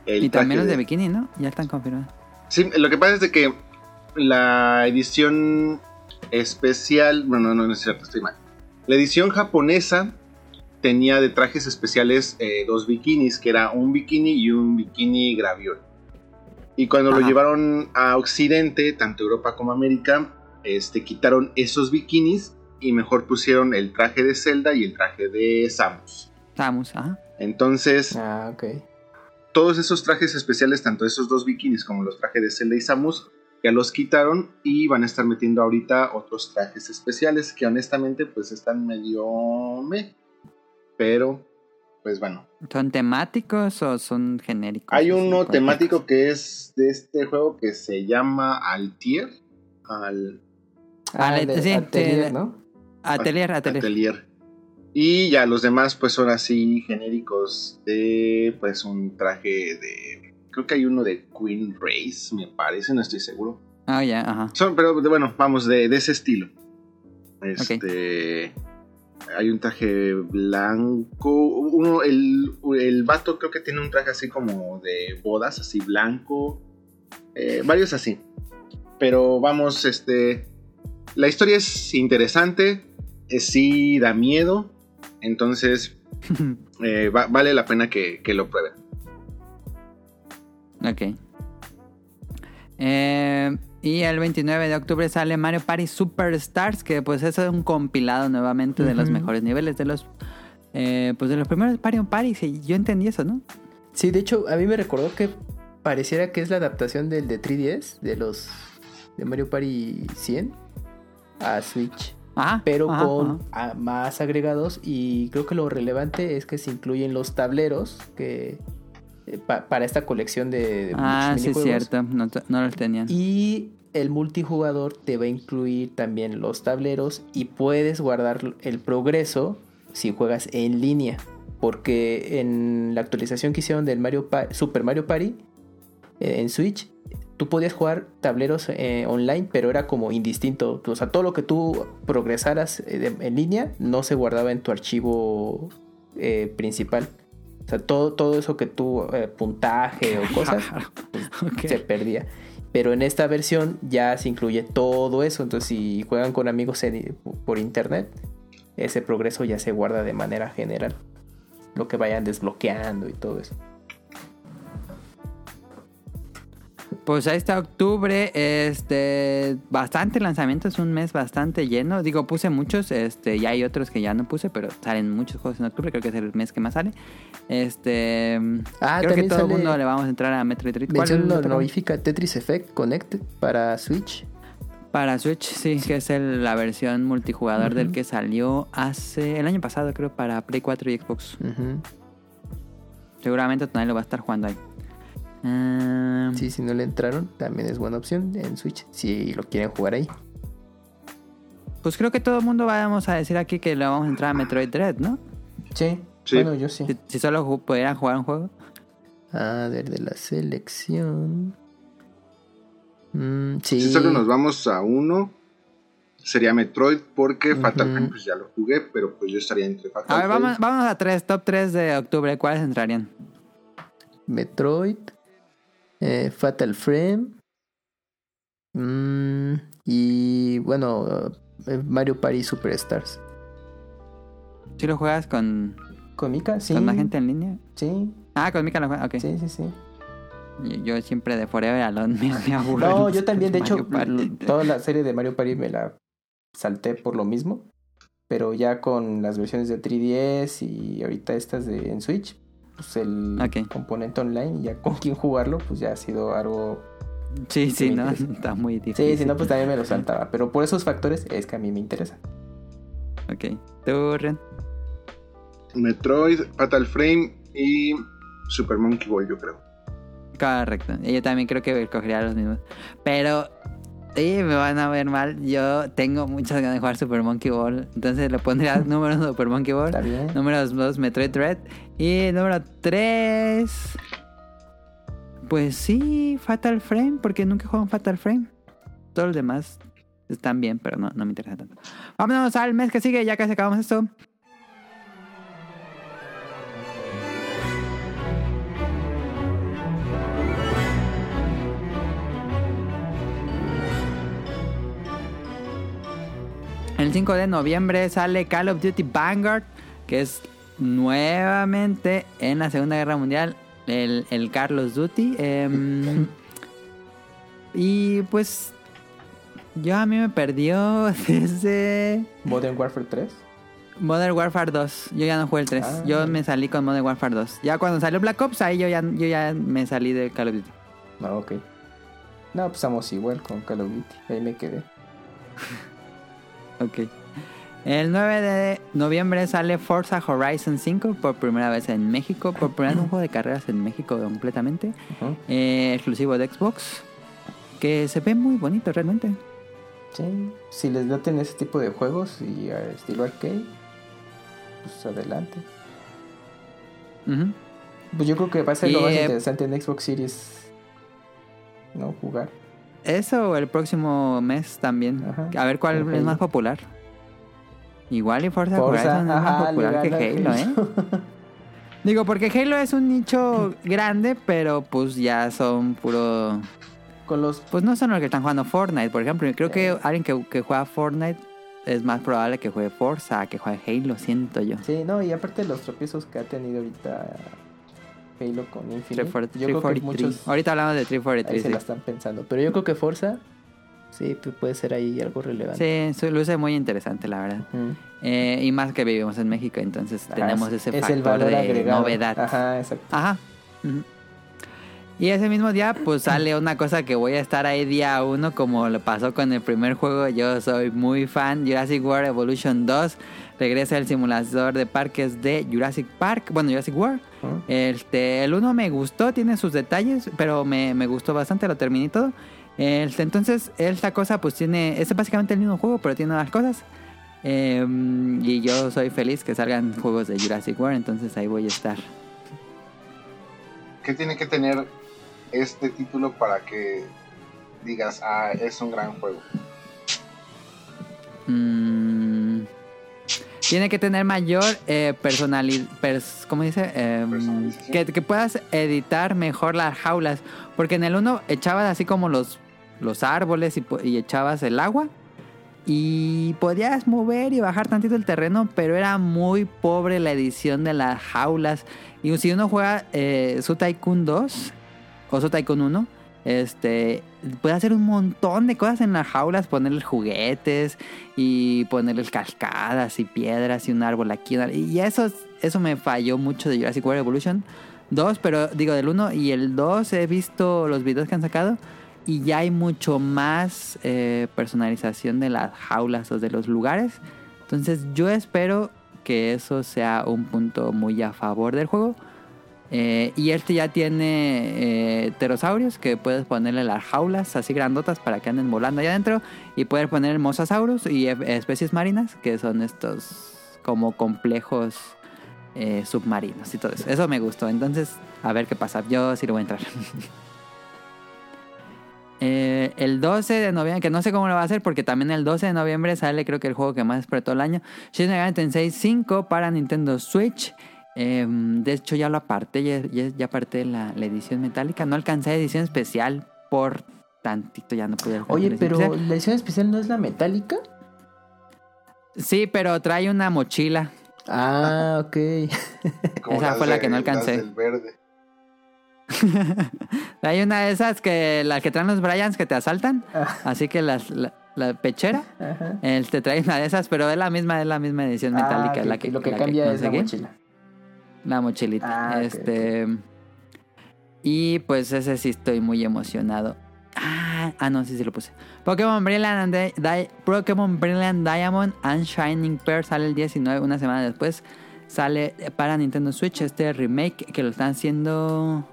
el Y también los de, bikini, ¿no? Ya están confirmados. Sí, lo que pasa es de que la edición especial, bueno, no, no es cierto, estoy mal. La edición japonesa tenía de trajes especiales eh, dos bikinis, que era un bikini y un bikini graviol. Y cuando lo llevaron a Occidente, tanto Europa como América, este, quitaron esos bikinis y mejor pusieron el traje de Zelda y el traje de Samus. Samus, ajá. Entonces, ah, todos esos trajes especiales, tanto esos dos bikinis como los trajes de Zelda y Samus, ya los quitaron y van a estar metiendo ahorita otros trajes especiales que honestamente pues están medio me. Pero, pues bueno. ¿Son temáticos o son genéricos? Hay uno temático que es de este juego que se llama Altier. Al Ah, atelier, ¿no? Atelier, atelier. Y ya los demás pues son así genéricos de pues un traje de... Creo que hay uno de Queen Race, me parece, no estoy seguro. Ah, ya, ajá. Son, pero bueno, vamos, de, ese estilo. Este... Hay un traje blanco. Uno, el, el vato creo que tiene un traje así como de bodas, así blanco. Eh, varios así. Pero vamos, este la historia es interesante, eh, sí da miedo, entonces eh, vale la pena que, lo prueben. Ok. Eh, y el 29 de octubre sale Mario Party Superstars, que pues eso es un compilado nuevamente de los mejores niveles de los pues de los primeros Mario Party. yo entendí eso, ¿no? Sí, de hecho, a mí me recordó que pareciera que es la adaptación del de 3DS, de los de Mario Party 100 a Switch. pero con más agregados y creo que lo relevante es que se incluyen los tableros que eh, para esta colección de, ah sí es cierto no, no los tenían y el multijugador te va a incluir también los tableros y puedes guardar el progreso si juegas en línea porque en la actualización que hicieron del Mario Super Mario Party eh, en Switch tú podías jugar tableros eh, online, pero era como indistinto. O sea, todo lo que tú progresaras eh, en línea no se guardaba en tu archivo eh, principal. O sea, todo, todo eso que tú, puntaje o cosas, pues, se perdía. Pero en esta versión ya se incluye todo eso. Entonces, si juegan con amigos por internet, ese progreso ya se guarda de manera general. Lo que vayan desbloqueando y todo eso. Pues ahí está octubre, este, bastante lanzamientos, es un mes bastante lleno. Digo, puse muchos, este, y hay otros que ya no puse, pero salen muchos juegos en octubre, creo que es el mes que más sale. Este, ah, creo que todo el mundo le vamos a entrar a Metroid Dread. ¿Cuál lo notifica Tetris Effect Connect para Switch. Para Switch, sí, que es la versión multijugador del que salió hace el año pasado, creo, para Play 4 y Xbox. Seguramente también lo va a estar jugando ahí. Ah. Sí, si no le entraron, también es buena opción en Switch, si lo quieren jugar ahí. Pues creo que todo el mundo vamos a decir aquí que le vamos a entrar a Metroid Dread, ¿no? Sí, bueno, yo sí. Si, solo pudieran jugar un juego. A ver, de la selección. Mm, sí. Si solo nos vamos a uno, sería Metroid, porque Fatal Frame pues ya lo jugué, pero pues yo estaría entre Fatal A ver, vamos, vamos a tres, top 3 de octubre, ¿cuáles entrarían? Metroid, eh, Fatal Frame. Mm, y bueno, eh, Mario Party Superstars. ¿Si lo juegas con. ¿Con Mika? Sí. ¿Con más gente en línea? Sí. Ah, con Mika lo juegas, ok. Sí, sí, sí. Yo, siempre de Forever Alone me, me aburro. No, yo también, de hecho, toda la serie de Mario Party me la salté por lo mismo. Pero ya con las versiones de 3DS y ahorita estas de en Switch, pues el componente online, ya con quién jugarlo, pues ya ha sido algo... Sí, sí, no, está muy difícil. Sí, si no, pues también me lo saltaba, pero por esos factores es que a mí me interesa. Ok, ¿tú, Ren? Metroid, Fatal Frame y Super Monkey Ball, yo creo. Correcto, yo también creo que cogería los mismos. Pero Sí, me van a ver mal. Yo tengo muchas ganas de jugar Super Monkey Ball. Entonces le pondría número uno Super Monkey Ball. Número dos Metroid Dread. Y número tres. Pues sí, Fatal Frame. Porque nunca juego Fatal Frame. Todos los demás están bien, pero no, no me interesa tanto. Vámonos al mes que sigue, ya casi acabamos esto. 5 de noviembre sale Call of Duty Vanguard, que es nuevamente en la Segunda Guerra Mundial el, el Carlos Duty. Em, y pues yo a mí me perdió desde... Modern Warfare 3. Modern Warfare 2. Yo ya no jugué el 3. Ah. Yo me salí con Modern Warfare 2. Ya cuando salió Black Ops, ahí yo ya, yo ya me salí de Call of Duty. No, ok. No, pues estamos igual con Call of Duty. Ahí me quedé. Ok. El 9 de noviembre sale Forza Horizon 5 por primera vez en México. Por primera vez un juego de carreras en México completamente. Eh, exclusivo de Xbox. Que se ve muy bonito realmente. Sí. Si les laten ese tipo de juegos y estilo arcade, pues adelante. Ujú. Pues yo creo que va a ser lo más eh, interesante en Xbox Series. No jugar. Eso el próximo mes también. Ajá. A ver cuál es más popular. Igual y Forza, Forza, Horizon es más popular que Halo, ¿eh? Digo, porque Halo es un nicho grande, pero pues ya son puro... Con los Pues no son los que están jugando Fortnite, por ejemplo. Creo que Eh. alguien que, que juega Fortnite es más probable que juegue Forza que juegue Halo, siento yo. Sí, no, y aparte los tropiezos que ha tenido ahorita Halo con Infinite. 343. yo creo que muchos Ahorita hablamos de ahí 343. se la sí. están pensando. Pero yo creo que Forza, sí, puede ser ahí algo relevante. Sí, su- luce muy interesante, la verdad. Eh, y más que vivimos en México, entonces Ajá, tenemos es- ese es factor el valor de agregado. novedad. Ajá, exacto. Ajá. Y ese mismo día, pues sale una cosa que voy a estar ahí día uno, como lo pasó con el primer juego. Yo soy muy fan. Jurassic World Evolution 2. Regresa el simulador de parques de Jurassic Park. Bueno, Jurassic World. Este, el uno me gustó, tiene sus detalles, pero me, me gustó bastante, lo terminé todo. Este, entonces, esta cosa, pues tiene. Es básicamente el mismo juego, pero tiene otras cosas. Eh, y yo soy feliz que salgan juegos de Jurassic World, entonces ahí voy a estar. ¿Qué tiene que tener este título para que digas, ah, es un gran juego? Mm, tiene que tener mayor eh, personalidad. ¿Cómo dice? Em, que, que puedas editar mejor las jaulas. Porque en el 1 echabas así como los, los árboles y echabas el agua. Y podías mover y bajar tantito el terreno, pero era muy pobre la edición de las jaulas. Y si uno juega eh, Su Tycoon 2 o Su Tycoon 1, este, puede hacer un montón de cosas en las jaulas, ponerles juguetes y ponerles cascadas y piedras y un árbol aquí. Y eso, eso me falló mucho de Jurassic World Evolution 2, pero digo del 1 y el 2 he visto los videos que han sacado y ya hay mucho más eh, personalización de las jaulas o de los lugares. Entonces yo espero que eso sea un punto muy a favor del juego. Eh, y este ya tiene eh, pterosaurios que puedes ponerle las jaulas así grandotas para que anden volando allá adentro. Y puedes poner mosasaurus y e- especies marinas que son estos como complejos eh, submarinos y todo eso. Eso me gustó. Entonces, a ver qué pasa. Yo sí lo voy a entrar. Eh, el 12 de noviembre, que no sé cómo lo va a hacer porque también el 12 de noviembre sale creo que el juego que más todo el año, Shin Megami Tensei 5 para Nintendo Switch. Eh, de hecho ya lo aparté, ya, ya, ya aparté la, la edición metálica, no alcancé la edición especial por tantito, ya no pude alcanzar la Oye, edición pero especial. la edición especial no es la metálica. Sí, pero trae una mochila. Ah, ok. Esa fue la que no alcancé. verde. Hay una de esas que las que traen los Bryans que te asaltan, Ah. así que las, la, la pechera. Ajá. Él te trae una de esas, pero es la misma, es la misma edición metálica. Ah, ok, la que, lo que la cambia es la mochila. La mochilita. Ah, este. Y pues ese sí estoy muy emocionado. Ah, ah, no, sí, sí lo puse. Pokémon Brilliant, and Di- Pokémon Brilliant Diamond and Shining Pearl sale el 19, una semana después. Sale para Nintendo Switch este remake que lo están haciendo.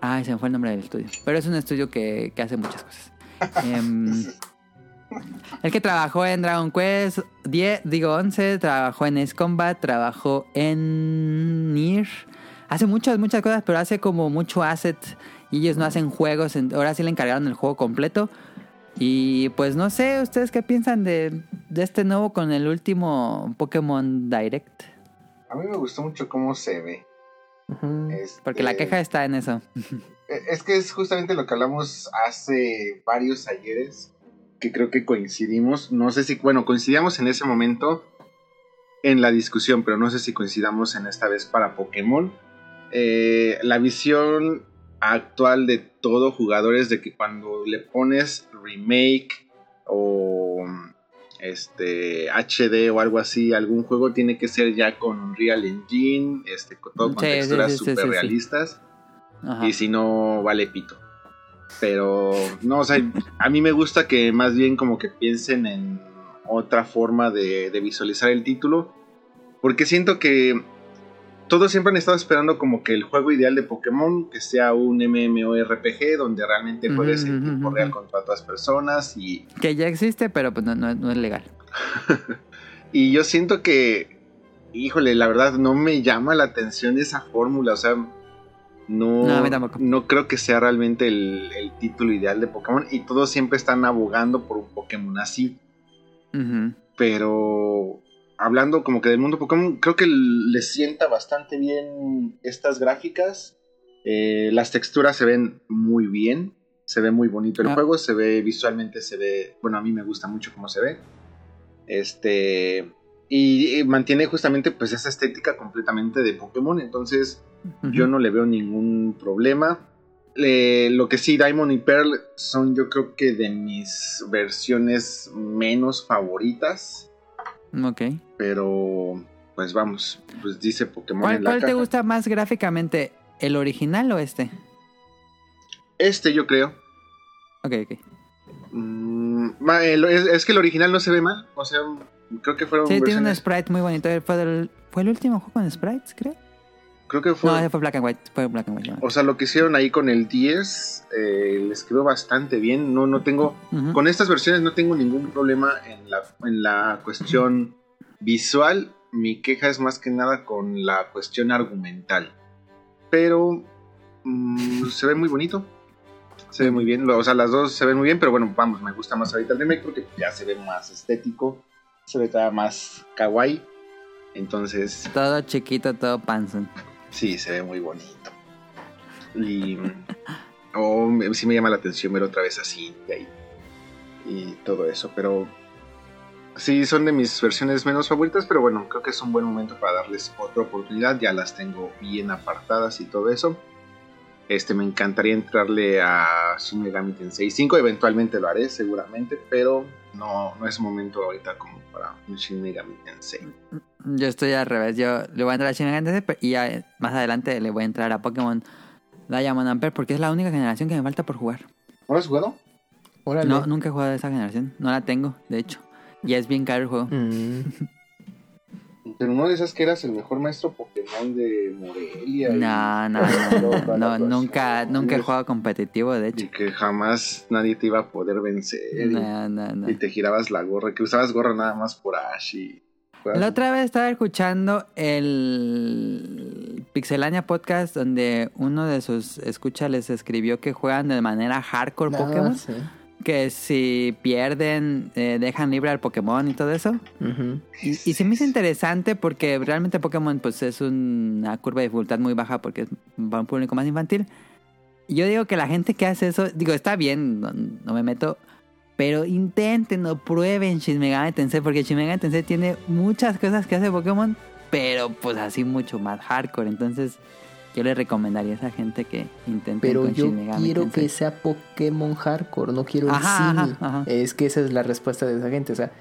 Ay, se me fue el nombre del estudio. Pero es un estudio que, que hace muchas cosas. Em, el que trabajó en Dragon Quest 10, digo 11, trabajó en Ace Combat, trabajó en Nier. Hace muchas, muchas cosas, pero hace como mucho asset. Y ellos no hacen juegos. Ahora sí le encargaron el juego completo. Y pues no sé, ¿ustedes qué piensan de, de este nuevo con el último Pokémon Direct? A mí me gustó mucho cómo se ve. Este, Porque la queja está en eso. Eh, Es que es justamente lo que hablamos hace varios ayeres. Que creo que coincidimos, no sé si, bueno, coincidíamos en ese momento en la discusión, pero no sé si coincidamos en esta vez para Pokémon. Eh, la visión actual de todo jugador es de que cuando le pones remake o este HD o algo así, algún juego tiene que ser ya con Real Engine, este, con todo con texturas super realistas. Y si no, vale pito. Pero, no, o sea, a mí me gusta que más bien como que piensen en otra forma de, visualizar el título. Porque siento que todos siempre han estado esperando como que el juego ideal de Pokémon, que sea un MMORPG donde realmente juegues en tiempo real contra otras personas y... Que ya existe, pero pues no, es legal. y yo siento que, híjole, la verdad no me llama la atención esa fórmula, o sea, no, no, creo que sea realmente el, título ideal de Pokémon y todos siempre están abogando por un Pokémon así. Pero hablando como que del mundo Pokémon, creo que le sienta bastante bien estas gráficas. Eh, las texturas se ven muy bien, se ve muy bonito el ah. juego, se ve visualmente, se ve, bueno, a mí me gusta mucho cómo se ve. Este, y, mantiene justamente pues esa estética completamente de Pokémon, entonces yo no le veo ningún problema. lo que sí, Diamond y Pearl son yo creo que de mis versiones menos favoritas. Ok. Pero, pues vamos, pues dice Pokémon. ¿Cuál, ¿cuál te gusta más gráficamente? ¿El original o este? Este, yo creo. Ok, ok. Mm, es, que el original no se ve mal. O sea, creo que fueron. Sí, tiene un sprite muy bonito. Fue, el, fue el último juego con sprites, creo. Creo que fue. No, fue Black and White. Fue Black and White. O sea, lo que hicieron ahí con el 10 eh, les quedó bastante bien. No, no tengo. Con estas versiones no tengo ningún problema en la, en la cuestión visual. Mi queja es más que nada con la cuestión argumental. Pero mm, se ve muy bonito. Se ve muy bien. O sea, las dos se ven muy bien, pero bueno, vamos, me gusta más ahorita el remake porque ya se ve más estético. Se ve más kawaii. Entonces. Todo chiquito, todo panzón. Sí, se ve muy bonito. Y. oh, sí me llama la atención ver otra vez así y, y todo eso, pero. Sí, son de mis versiones menos favoritas, pero bueno, creo que es un buen momento para darles otra oportunidad. Ya las tengo bien apartadas y todo eso. Este, me encantaría entrarle a Shin Megami Tensei 5, eventualmente lo haré seguramente, pero no, no es momento ahorita como para un Shin Megami Tensei. Yo estoy al revés, yo le voy a entrar a Shin Megami Tensei y más adelante le voy a entrar a Pokémon Diamond Amper porque es la única generación que me falta por jugar. ¿No has jugado? No, nunca he jugado a esa generación, no la tengo, de hecho. Y es bien caro el juego. Mm. Pero no esas que eras el mejor maestro Pokémon de Morelia. No, no, no, no, nunca, nunca he jugado competitivo, de hecho. Y que jamás nadie te iba a poder vencer. No, no, no. Y te girabas la gorra, que usabas gorra nada más por Ash y... La otra vez estaba escuchando el Pixelania Podcast donde uno de sus escuchas les escribió que juegan de manera hardcore Pokémon que si pierden eh, dejan libre al Pokémon y todo eso. y, y, se me hizo interesante porque realmente Pokémon pues es una curva de dificultad muy baja porque es para un público más infantil. Yo digo que la gente que hace eso, digo, está bien, no, me meto, pero intenten o prueben Shin Megami Tensei porque Shin Megami Tensei tiene muchas cosas que hace Pokémon, pero pues así mucho más hardcore, entonces yo le recomendaría a esa gente que intente Pero yo quiero que sea Pokémon hardcore, no quiero el Es que esa es la respuesta de esa gente. O sea,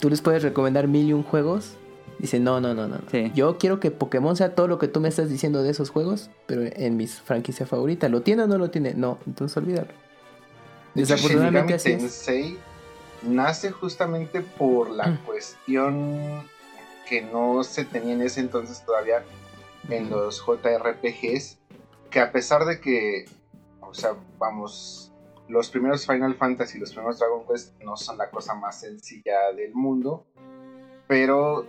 tú les puedes recomendar mil y un juegos. Dice, no, no, no, no. Yo quiero que Pokémon sea todo lo que tú me estás diciendo de esos juegos, pero en mis franquicia favorita. ¿Lo tiene o no lo tiene? No, entonces olvídalo. Desafortunadamente así Tensei nace justamente por la mm. cuestión que no se tenía en ese entonces todavía en los JRPGs, que a pesar de que, o sea, vamos, los primeros Final Fantasy los primeros Dragon Quest no son la cosa más sencilla del mundo, pero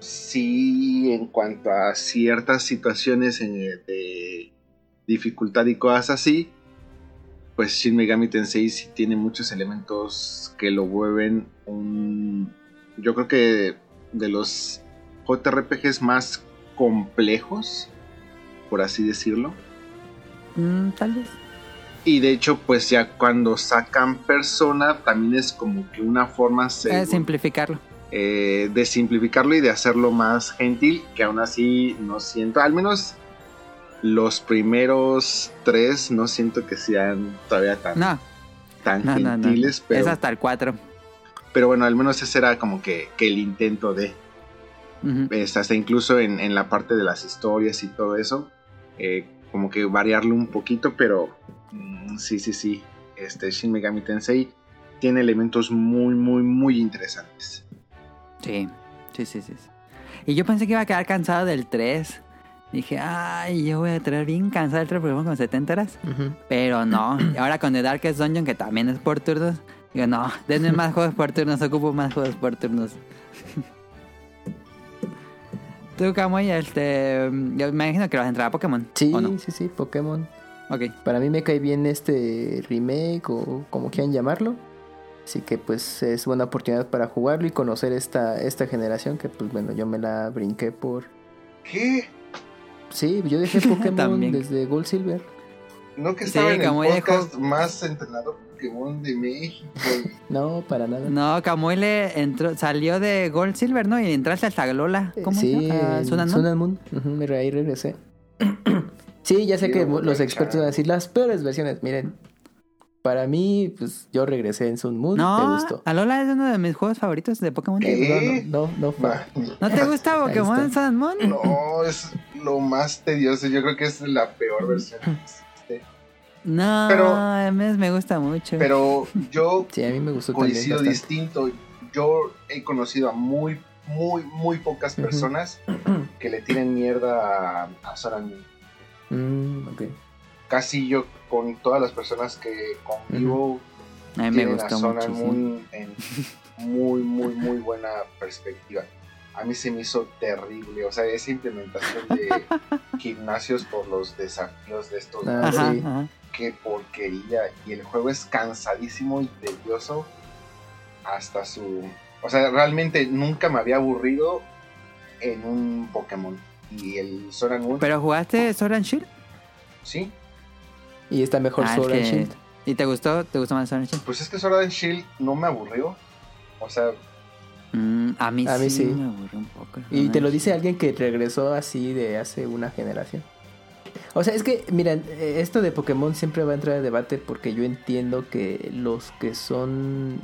sí en cuanto a ciertas situaciones de dificultad y cosas así, pues Shin Megami Tensei sí tiene muchos elementos que lo vuelven un... Yo creo que de los JRPGs más complejos, por así decirlo. Mm, tal vez. Y de hecho, pues ya cuando sacan persona, también es como que una forma de simplificarlo. Eh, de simplificarlo y de hacerlo más gentil, que aún así no siento, al menos los primeros tres no siento que sean todavía tan, tan gentiles. pero, es hasta el cuatro. Pero bueno, al menos ese era como que, el intento de. Hasta incluso en, la parte de las historias y todo eso. Eh, como que variarlo un poquito, pero mm, sí, sí, sí. Este Shin Megami Tensei tiene elementos muy, muy, muy interesantes. Sí, sí, sí, sí. Y yo pensé que iba a quedar cansado del 3. Dije, ay, yo voy a traer bien cansado el 3 porque con 70 horas. Pero no. Ahora con The Darkest Dungeon, que también es por turnos, digo, no, denme más juegos por turnos, ocupo más juegos por turnos. Tú, Camuy, este. Yo me imagino que vas a entrar a Pokémon. Sí, sí, sí, Pokémon. Ok. Para mí me cae bien este remake o como quieran llamarlo. Así que pues es buena oportunidad para jugarlo y conocer esta, esta generación que pues bueno, yo me la brinqué por... ¿Qué? Sí, yo dejé Pokémon desde Gold Silver. No que estaba en el podcast más entrenado Pokémon de México. no, para nada. No, Camuy le entró, salió de Gold Silver, ¿no? Y entraste hasta Lola. ¿Cómo sí, se llama? Sun Moon. ahí regresé. sí, ya sé que los expertos van a decir las peores versiones. Miren, para mí, pues yo regresé en Sun Moon. No, me gustó. Alola es uno de mis juegos favoritos de Pokémon. No, no, no, no, te gusta Pokémon Sun Moon? No, es lo más tedioso. Yo creo que es la peor versión. No, pero, a mí me gusta mucho. Pero yo sí, a mí me gustó coincido distinto. Yo he conocido a muy, muy, muy pocas personas que le tienen mierda a, a mm, Casi yo con todas las personas que convivo a mí me gustó mucho, en muy, muy, muy buena perspectiva. A mí se me hizo terrible, o sea, esa implementación de gimnasios por los desafíos de estos ah, qué porquería. Y el juego es cansadísimo y tedioso hasta su... O sea, realmente nunca me había aburrido en un Pokémon. Y el Soran Moon... ¿Pero jugaste Soran Shield? Sí. Y está mejor ah, Soran Shield. ¿Y te gustó? ¿Te gustó más Soran Shield? Pues es que Soran Shield no me aburrió. O sea... Mm, a mí, a mí sí, me aburrió un poco. Y te lo dice alguien que regresó así de hace una generación. O sea, es que, miren, eh, esto de Pokémon siempre va a entrar a debate porque yo entiendo que los que son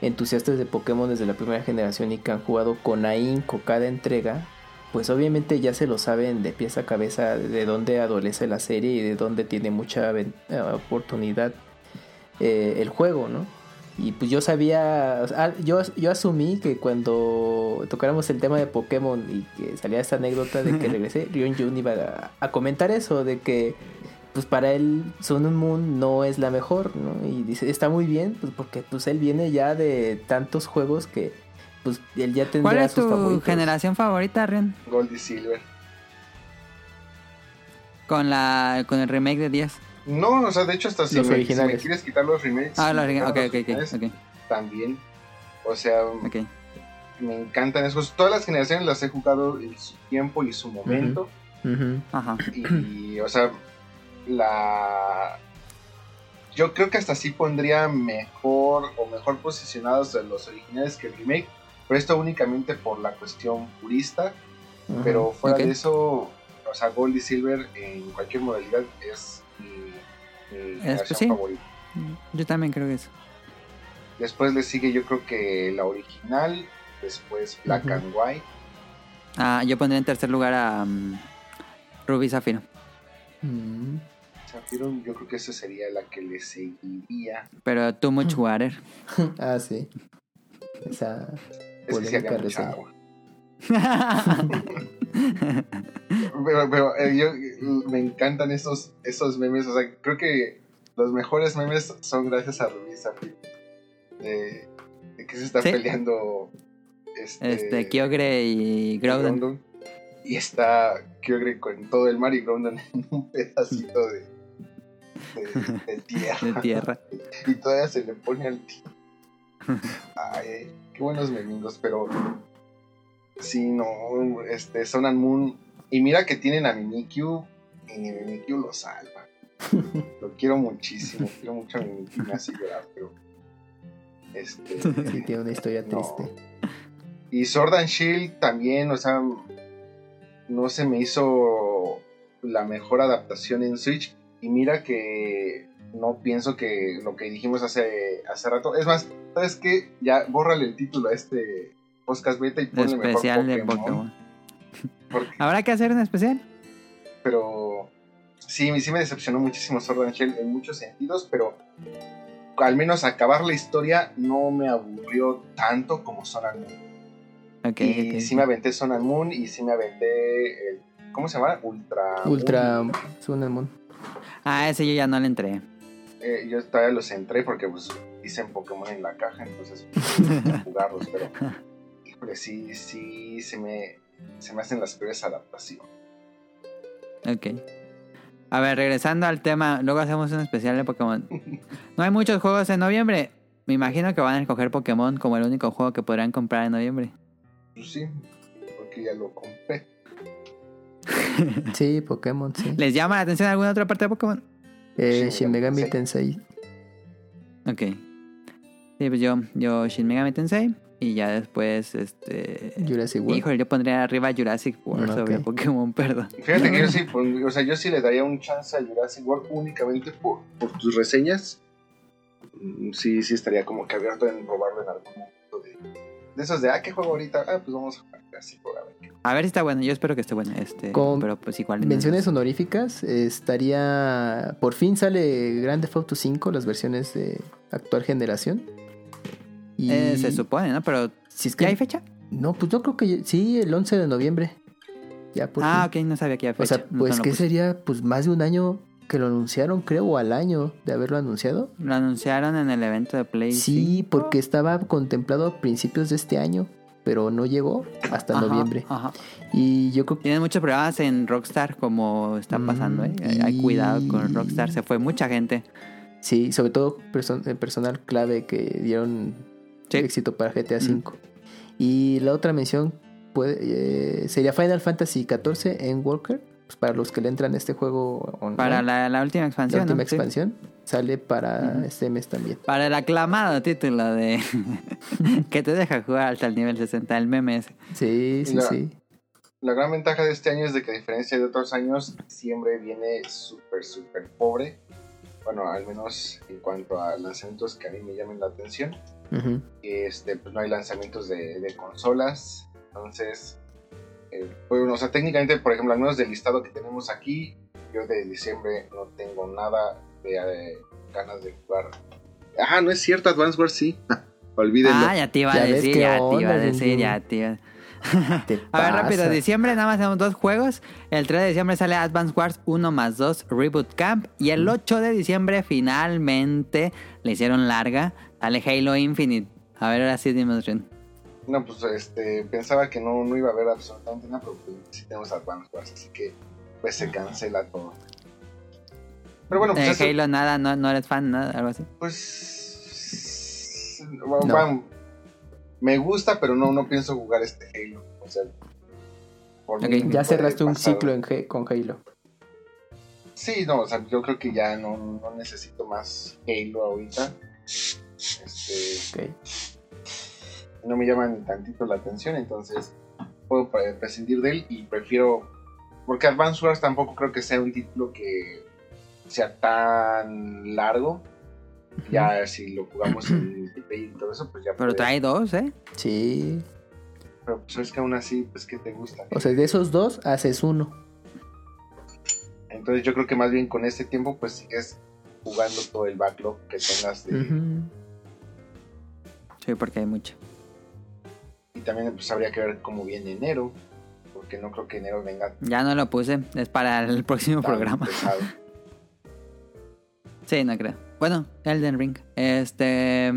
entusiastas de Pokémon desde la primera generación y que han jugado con ahínco cada entrega, pues obviamente ya se lo saben de pieza a cabeza de dónde adolece la serie y de dónde tiene mucha eh, oportunidad eh, el juego, ¿no? Y pues yo sabía, yo, yo asumí que cuando tocáramos el tema de Pokémon y que salía esta anécdota de que regresé, Rion Jun iba a, comentar eso, de que pues para él Sun Moon no es la mejor, ¿no? Y dice, está muy bien, pues porque pues él viene ya de tantos juegos que pues él ya tendrá ¿Cuál es tu generación favorita, Rion? Gold y Silver. Con la con el remake de 10. No, o sea, de hecho, hasta si, me, quieres quitar los remakes. Ah, los okay, okay, okay, También. O sea, me encantan esos. Todas las generaciones las he jugado en su tiempo y su momento. Ajá. Y, o sea, la. Yo creo que hasta sí pondría mejor o mejor posicionados los originales que el remake. Pero esto únicamente por la cuestión purista. Pero fuera de eso, o sea, Gold y Silver en cualquier modalidad es sí. Yo también creo que eso. Después le sigue yo creo que la original, después Black and White. Ah, yo pondría en tercer lugar a um, Ruby Zafiro. Mm. Zafiro, yo creo que esa sería la que le seguiría. Pero Too Much Water. ah, sí. Esa es pero, pero eh, yo, me encantan esos, esos memes. O sea, creo que los mejores memes son gracias a Rubí De, de, que se está peleando este, este Kyogre y Groudon. Y está Kyogre con todo el mar y Groudon en un pedacito de, de, tierra. de tierra. y todavía se le pone al tío. Ay, qué buenos memingos, pero Sí, no, este, Son Moon. Y mira que tienen a Mimikyu y ni Mimikyu lo salva. lo quiero muchísimo, quiero mucho a mi me hace llorar, pero. Este. Sí, tiene una historia triste. Y Sword and Shield también, o sea, no se me hizo la mejor adaptación en Switch. Y mira que no pienso que lo que dijimos hace, hace rato. Es más, ¿sabes qué? Ya bórrale el título a este podcast beta y ponle especial mejor Pokémon. de Pokémon. ¿Habrá que hacer un especial? Pero sí, sí me decepcionó muchísimo Sword and Shield en muchos sentidos, pero al menos acabar la historia no me aburrió tanto como Sun and Moon. Okay, y sí me aventé Sun and Moon y sí me aventé el, ¿cómo se llama? Ultra Ultra Sun and Moon. Ah, ese yo ya no le entré. Eh, yo todavía los entré porque pues dicen Pokémon en la caja, entonces jugarlos, pero híjole, sí, sí se me, se me hacen las peores adaptaciones. Ok. A ver, regresando al tema, luego hacemos un especial de Pokémon. No hay muchos juegos en noviembre. Me imagino que van a escoger Pokémon como el único juego que podrán comprar en noviembre. Pues sí, porque ya lo compré. sí, Pokémon, sí. ¿Les llama la atención alguna otra parte de Pokémon? Eh, Shin Megami Tensei. Ok. Sí, pues yo, yo Shin Megami Tensei. Y ya después, este. Jurassic World. Híjole, yo pondría arriba Jurassic World sobre Pokémon, perdón. Fíjate que yo sí, o sea, yo sí le daría un chance a Jurassic World únicamente por, por tus reseñas. Mm, sí, sí estaría como que abierto en probarlo en algún momento de, de esos de, ah, ¿qué juego ahorita? Ah, pues vamos a jugar Jurassic World. A ver. si está bueno, yo espero que esté bueno. Este, Con pero pues igual. Menciones honoríficas, estaría. Por fin sale Grand Theft Auto 5, las versiones de actual generación. Eh, se supone, ¿no? Pero si es que... ¿ya hay fecha? No, pues yo creo que sí, el 11 de noviembre. Ya ah, ok, no sabía que había fecha. O sea, pues que sería pues más de un año que lo anunciaron, creo, o al año de haberlo anunciado. Lo anunciaron en el evento de Play. Sí, porque estaba contemplado a principios de este año, pero no llegó hasta noviembre. Ajá. Y yo creo que... Tienen muchos problemas en Rockstar, como está pasando, ¿eh? Hay cuidado con Rockstar, se fue mucha gente. Sí, sobre todo el personal clave que dieron éxito para GTA V. Y la otra mención puede, eh, sería Final Fantasy XIV en Walker. Pues para los que le entran a este juego Para la, última expansión. La última expansión. Sale para este mes también. Para el aclamado título de que te deja jugar hasta el nivel 60, el meme Sí, sí, sí. La gran ventaja de este año es de que a diferencia de otros años, diciembre viene súper, súper pobre. Bueno, al menos en cuanto a lanzamientos que a mí me llamen la atención este, pues no hay lanzamientos de, consolas. Entonces, eh, o sea, técnicamente, por ejemplo, al menos del listado que tenemos aquí, yo de diciembre no tengo nada de, eh, ganas de jugar. Ah, no es cierto, Advance Wars sí. Olvídenlo. Ah, ya te iba a decir, ya te iba a decir, ya te iba a ver, rápido, diciembre nada más tenemos dos juegos. El 3 de diciembre sale Advance Wars 1 más 2 Reboot Camp. Y el 8 de diciembre finalmente le hicieron larga. Sale Halo Infinite. A ver, ahora sí dime, No, pues este, pensaba que no, no iba a haber absolutamente nada, pero pues, sí tenemos Advance Wars, así que pues se cancela todo. Pero bueno, pues. Eh, Halo, nada, no, no eres fan, nada, algo así. Pues. me gusta, pero no, no pienso jugar este Halo. O sea, ya cerraste un ciclo en con Halo. Sí, no, o sea, yo creo que ya no, no necesito más Halo ahorita. Este, No me llama ni tantito la atención, entonces puedo prescindir de él y prefiero. Porque Advance Wars tampoco creo que sea un título que sea tan largo. Ya si lo jugamos en y todo eso, pues ya. Pero trae dos, ¿eh? Sí. Pero pues es que aún así, pues que te gusta. O sea, de esos dos haces uno. Entonces yo creo que más bien con este tiempo, pues sigues jugando todo el backlog que tengas de. Sí, porque hay mucho. Y también pues habría que ver cómo viene enero, porque no creo que enero venga. Ya no lo puse, es para el próximo programa. sí, no creo. Bueno, Elden Ring. Este.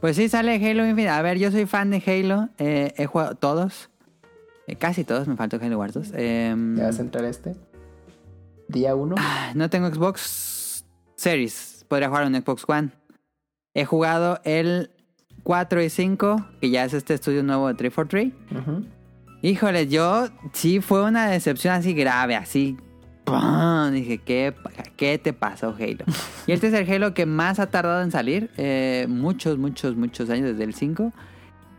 Pues sí, sale Halo Infinite. A ver, yo soy fan de Halo. Eh, he jugado todos. Eh, casi todos, me faltó Halo Wars 2. Em, ¿Ya vas a entrar este? ¿Día 1? Ah, no tengo Xbox Series. Podría jugar en Xbox One. He jugado el 4 y 5, que ya es este estudio nuevo de 343. Híjole, yo sí fue una decepción así grave, así. Dije, ¿qué, ¿qué te pasó, Halo? y este es el Halo que más ha tardado en salir. Eh, muchos, muchos, muchos años desde el 5.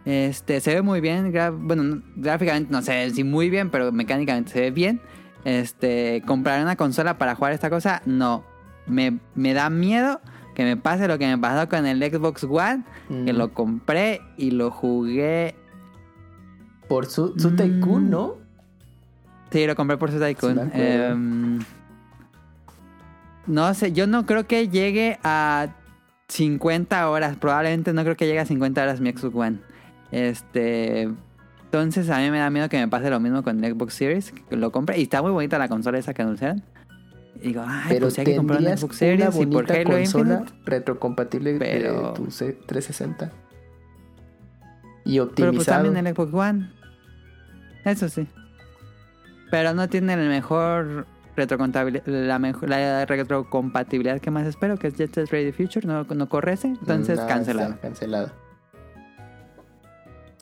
Este, se ve muy bien. bueno, gráficamente no sé si muy bien, pero mecánicamente se ve bien. Este, comprar una consola para jugar esta cosa, no. Me, me da miedo que me pase lo que me pasó con el Xbox One, que lo compré y lo jugué. Por su, su Tycoon, ¿no? Sí, lo compré por su Tycoon. Em, no sé, yo no creo que llegue a 50 horas. Probablemente no creo que llegue a 50 horas mi Xbox One. Este. Entonces a mí me da miedo que me pase lo mismo con el Xbox Series. Que lo compré. Y está muy bonita la consola esa que anunciaron. Y digo, ay, pero pues hay que comprar un Xbox Series y por Halo consola retrocompatible pero... de tu 360. Y optimizado. Pero pues también el Xbox One. Eso sí. Pero no tiene el mejor retrocompatibilidad, la, mejor, la retrocompatibilidad que más espero, que es Jet Set Ready Future. No, no corre ese. Entonces, cancelado. Cancelado.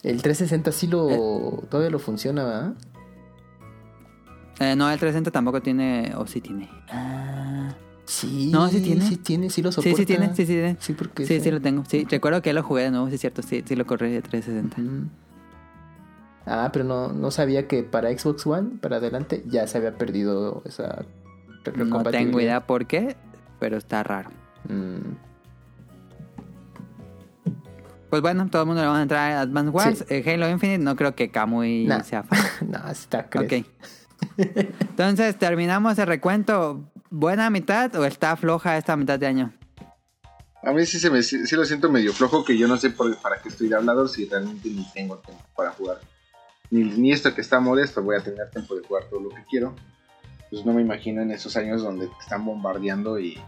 El 360 sí lo. Eh. todavía lo funciona, ¿verdad? Eh, no, el 360 tampoco tiene. O sí tiene. Ah. Sí. No, sí tiene. Sí tiene, sí lo soporta. Sí, sí tiene, sí, sí tiene. Sí, porque sí, sí, lo tengo. Sí, recuerdo que lo jugué de nuevo, sí es cierto. Sí, sí lo corrí de 360. Ah, pero no, no sabía que para Xbox One, para adelante, ya se había perdido esa No tengo idea por qué, pero está raro. Mm. Pues bueno, todo el mundo le va a entrar a Advance Wars. Eh, Halo Infinite no creo que Kamui sea fan. no, está creo. Ok. Entonces, terminamos el recuento. ¿Buena mitad o está floja esta mitad de año? A mí sí, se me, sí, lo siento medio flojo, que yo no sé por, para qué estoy de hablador si realmente ni tengo tiempo para jugar. Ni, ni esto que está modesto, voy a tener tiempo de jugar todo lo que quiero. Pues no me imagino en esos años donde te están bombardeando y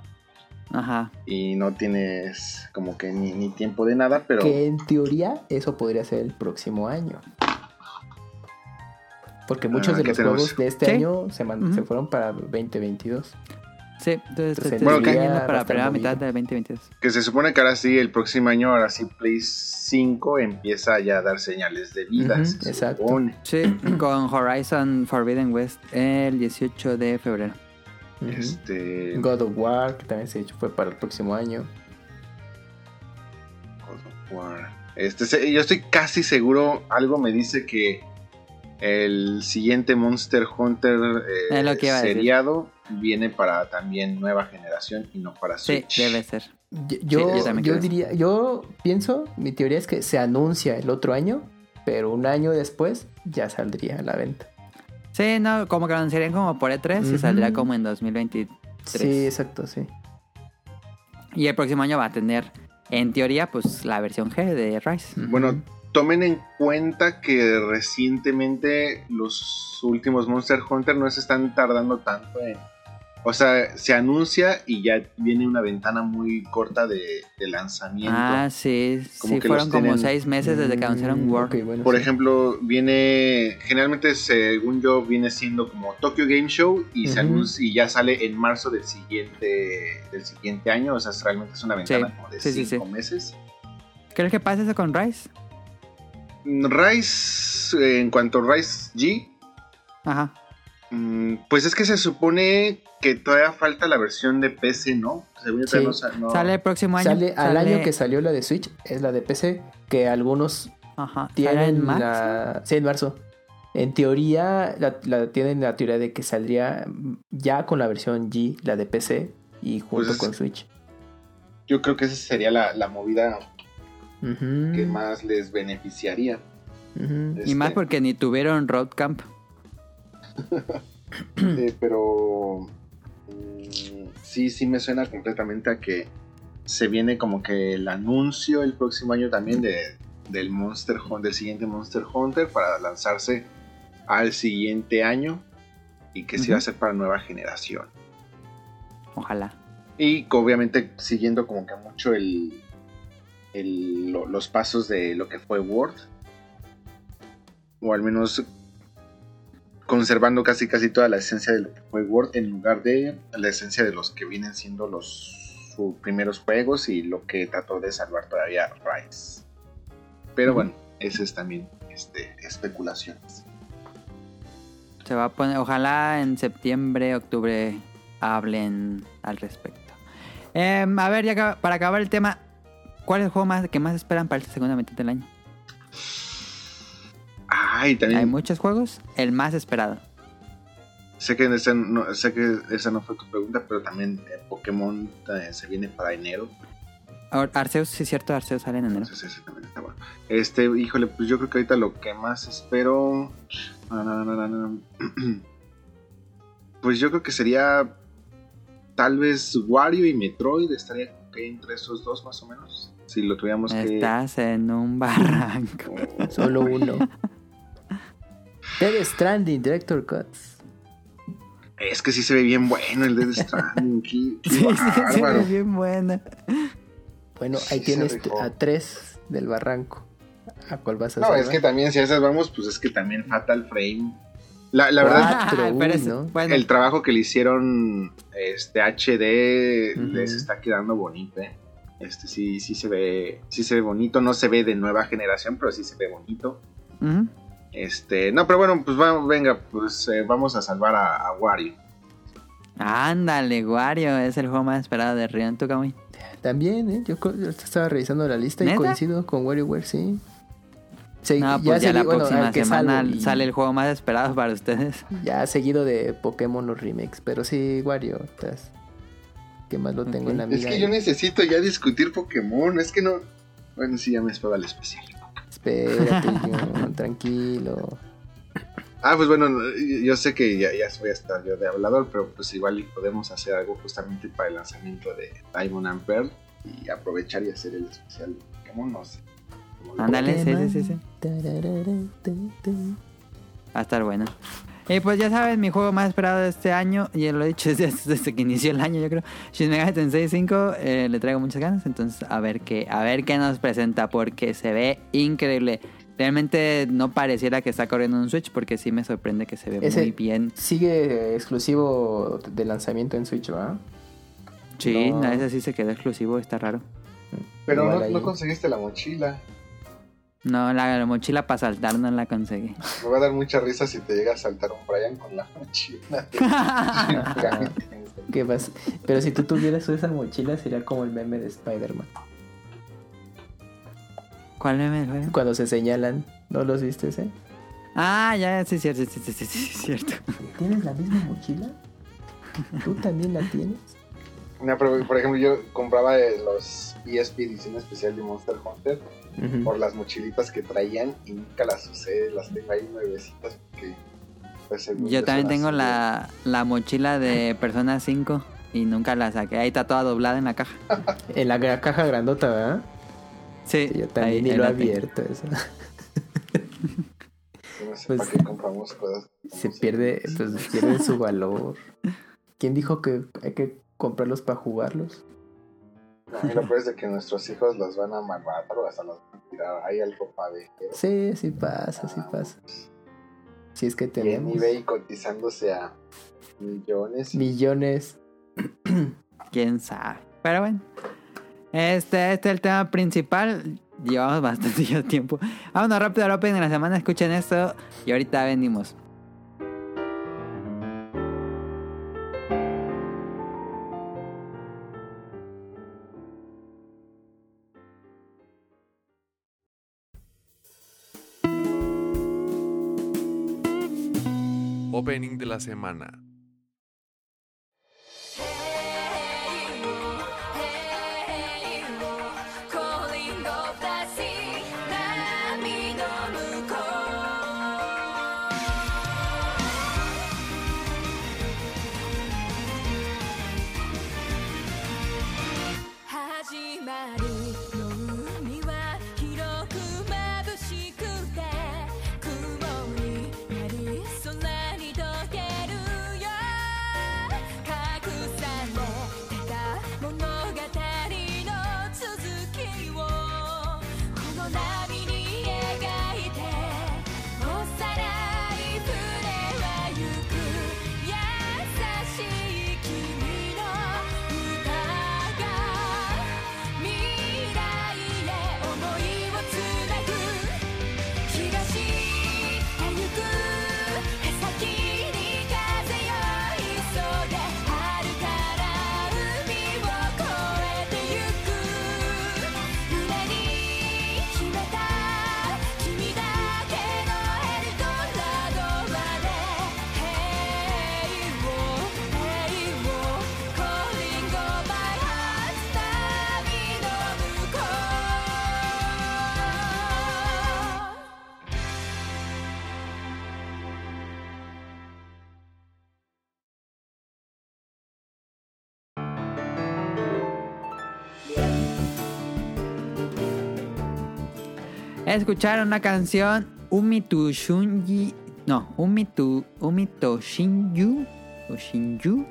Ajá. Y no tienes como que ni, tiempo de nada, pero... Que en teoría eso podría ser el próximo año. Porque muchos ah, de los juegos de este año se, fueron para 2022. Sí, entonces, bueno, que, para la primera mitad de 2022. Que se supone que ahora sí, el próximo año, ahora sí, Play 5 empieza ya a dar señales de vida. exacto. Sí, con Horizon Forbidden West el 18 de febrero. Este... God of War, que también se ha fue para el próximo año. God of War. Este, yo estoy casi seguro, algo me dice que el siguiente Monster Hunter eh, seriado viene para también nueva generación y no para Switch. Sí, debe ser. Yo, yo diría, yo pienso, mi teoría es que se anuncia el otro año, pero un año después ya saldría a la venta. Sí, no, como que lo anunciarían como por E3 y saldría como en 2023. Sí, exacto, sí. Y el próximo año va a tener, en teoría, pues la versión G de Rise. Bueno, tomen en cuenta que recientemente los últimos Monster Hunter no se están tardando tanto en o sea, se anuncia y ya viene una ventana muy corta de, lanzamiento. Ah, sí, sí, fueron como seis meses desde que anunciaron mm, World. Por ejemplo, viene, generalmente según yo, viene siendo como Tokyo Game Show y, se anuncia, y ya sale en marzo del siguiente, del siguiente año. O sea, realmente es una ventana como de cinco meses. ¿Crees que pasa eso con Rise? Rise, en cuanto a Rise G. Ajá. Mm, pues es que se supone que todavía falta la versión de PC, ¿no? Sale el próximo año. Sale al año que salió la de Switch, es la de PC, que algunos tienen en marzo? Sí, en marzo. En teoría, la, tienen la teoría de que saldría ya con la versión G, la de PC, y junto pues con Switch. Yo creo que esa sería la, movida que más les beneficiaría. Y más este. porque ni tuvieron Road Camp. pero mm, sí, sí me suena completamente a que se viene como que el anuncio el próximo año también de, del Monster del siguiente Monster Hunter para lanzarse al siguiente año y que se va a ser para nueva generación. Ojalá. Y obviamente siguiendo como que mucho el, los pasos de lo que fue Word. O al menos conservando casi casi toda la esencia de lo que fue Word en lugar de la esencia de los que vienen siendo los sus primeros juegos y lo que trató de salvar todavía Rise. Pero bueno, ese es también este, especulaciones. Se va a poner, ojalá en septiembre, octubre hablen al respecto. Em, a ver, ya para acabar el tema, ¿cuál es el juego más que más esperan para esta segunda mitad del año? Ay, también. Hay muchos juegos. El más esperado. Sé que, esa no, sé que esa no fue tu pregunta, pero también eh, Pokémon eh, se viene para enero. Arceus, sí es cierto, Arceus sale en enero. Este, híjole, pues yo creo que ahorita lo que más espero. Pues yo creo que sería. Tal vez Wario y Metroid estaría entre esos dos más o menos. Si lo tuviéramos que. Estás en un barranco. Solo uno. Dead Stranding, Director Cuts. Es que sí se ve bien bueno el Dead Stranding. sí, se ve bien bueno. Bueno, ahí tienes a tres del barranco. ¿A cuál vas a No, es que también si a esas vamos, pues es que también Fatal Frame. La, la verdad, el trabajo que le hicieron este HD les está quedando bonito. ¿eh? Este sí, sí se ve, sí se ve bonito. No se ve de nueva generación, pero sí se ve bonito. Este, no, pero bueno, pues vamos, venga, pues eh, vamos a salvar a, Wario. Ándale, Wario es el juego más esperado de Rion Tukami. También, ¿eh? Yo, estaba revisando la lista y coincido con WarioWare, sí. no, pues ya, la próxima semana sale el juego más esperado para ustedes. Ya seguido de Pokémon los remakes, pero sí, Wario, estás... ¿qué más lo tengo en la Es que yo necesito ya discutir Pokémon, es que no... Bueno, sí, ya me espero al especial. Espérate, yo, tranquilo. Ah, pues bueno, yo sé que ya, ya voy a estar yo de hablador, pero pues igual podemos hacer algo justamente para el lanzamiento de Diamond and Pearl y aprovechar y hacer el especial Pokémon, no sé. Ándale, sí, sí, sí, sí. Va a estar bueno. Y pues ya saben, mi juego más esperado de este año, y lo he dicho desde, que inició el año, yo creo, Shin Megami Tensei 5, eh, le traigo muchas ganas, entonces a ver qué, a ver qué nos presenta, porque se ve increíble. Realmente no pareciera que está corriendo un Switch porque sí me sorprende que se ve muy bien. Sigue exclusivo de lanzamiento en Switch, ¿va? Sí, no. ese sí se quedó exclusivo, está raro. Pero no, conseguiste la mochila. No, la, mochila para saltar no la conseguí. Me va a dar mucha risa si te llega a saltar un Brian con la mochila. ¿Qué pasa? Pero si tú tuvieras esa mochila sería como el meme de Spider-Man. ¿Cuál meme? Cuando se señalan, ¿no los viste ese? Ah, ya, sí, cierto, sí, sí, sí, sí, cierto. ¿Tienes la misma mochila? ¿Tú también la tienes? No, pero, por ejemplo, yo compraba los ESP edición especial de Monster Hunter por las mochilitas que traían y nunca las usé, las tengo ahí nuevecitas porque... Pues, yo también tengo la, la mochila de Persona 5 y nunca la saqué. Ahí está toda doblada en la caja. en la caja grandota, ¿verdad? Sí, yo también ni lo he abierto eso. No sé pues, para qué compramos cosas. Se pierde, pues pierde su valor. ¿Quién dijo que hay que comprarlos para jugarlos? Lo peor es de que nuestros hijos los van a maltratar o hasta los van a tirar ahí al de Sí, sí pasa, sí pasa. Si es que tenemos. Y en eBay cotizándose a millones. Millones. Quién sabe. Pero bueno. Este, este es el tema principal. Llevamos bastante tiempo. Vámonos rápido al Open de la semana. Escuchen esto. Y ahorita venimos. De la semana. Escuchar una canción Umitu Shunji. No, Umitu, Umito Shinju. O Shinju.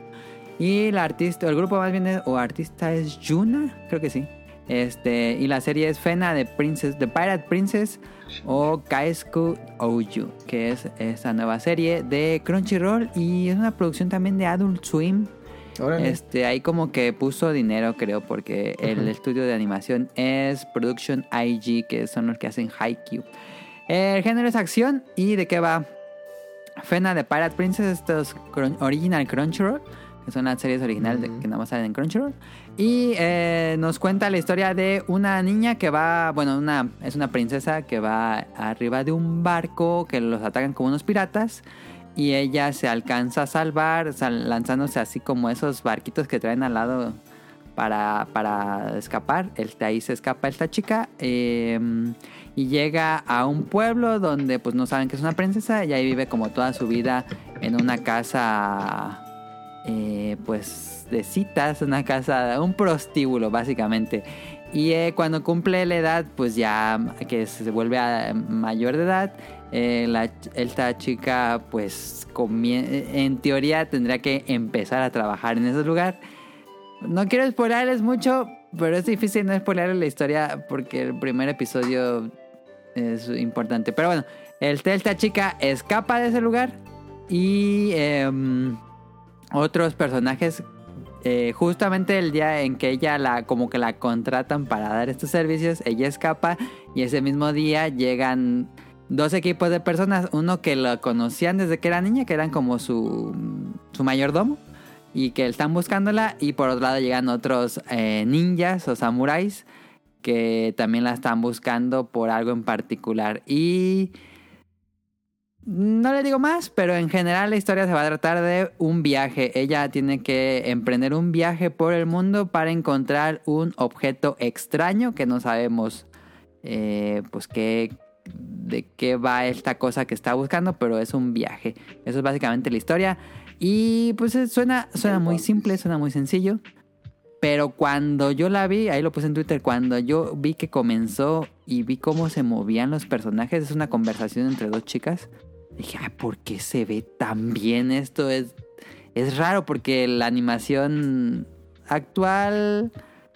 Y la artista, el grupo más bien es, o artista es Yuna, creo que sí. Este, y la serie es Fena de Princess, The Pirate Princess o Kaisku Ouju, que es esa nueva serie de Crunchyroll y es una producción también de Adult Swim. Este, ahí como que puso dinero, creo, porque el estudio de animación es Production IG, que son los que hacen Haikyuu. El género es acción y de qué va. Fena de Pirate Princess, estos original Crunchyroll que son las series originales que nada más salen en Crunchyroll. Y eh, nos cuenta la historia de una niña que va, bueno, una, es una princesa que va arriba de un barco que los atacan como unos piratas. Y ella se alcanza a salvar, lanzándose así como esos barquitos que traen al lado para, para escapar. El, ahí se escapa esta chica. Em, y llega a un pueblo donde pues no saben que es una princesa. Y ahí vive como toda su vida en una casa eh, pues de citas, una casa, un prostíbulo básicamente. Y eh, cuando cumple la edad, pues ya que se vuelve a mayor de edad, eh, esta chica pues en teoría tendría que empezar a trabajar en ese lugar. No quiero spoilerles mucho, pero es difícil no spoilerles la historia porque el primer episodio es importante. Pero bueno, esta chica escapa de ese lugar y... Em, otros personajes eh, justamente el día en que ella la como que la contratan para dar estos servicios ella escapa y ese mismo día llegan dos equipos de personas uno que lo conocían desde que era niña que eran como su su mayordomo y que están buscándola y por otro lado llegan otros eh, ninjas o samuráis que también la están buscando por algo en particular y no le digo más, pero en general la historia se va a tratar de un viaje. Ella tiene que emprender un viaje por el mundo para encontrar un objeto extraño que no sabemos eh, pues qué, de qué va esta cosa que está buscando, pero es un viaje. Eso es básicamente la historia. Y pues suena, suena muy simple, suena muy sencillo. Pero cuando yo la vi, ahí lo puse en Twitter, cuando yo vi que comenzó y vi cómo se movían los personajes, es una conversación entre dos chicas dije, ay, ¿por qué se ve tan bien esto? Es, es raro porque la animación actual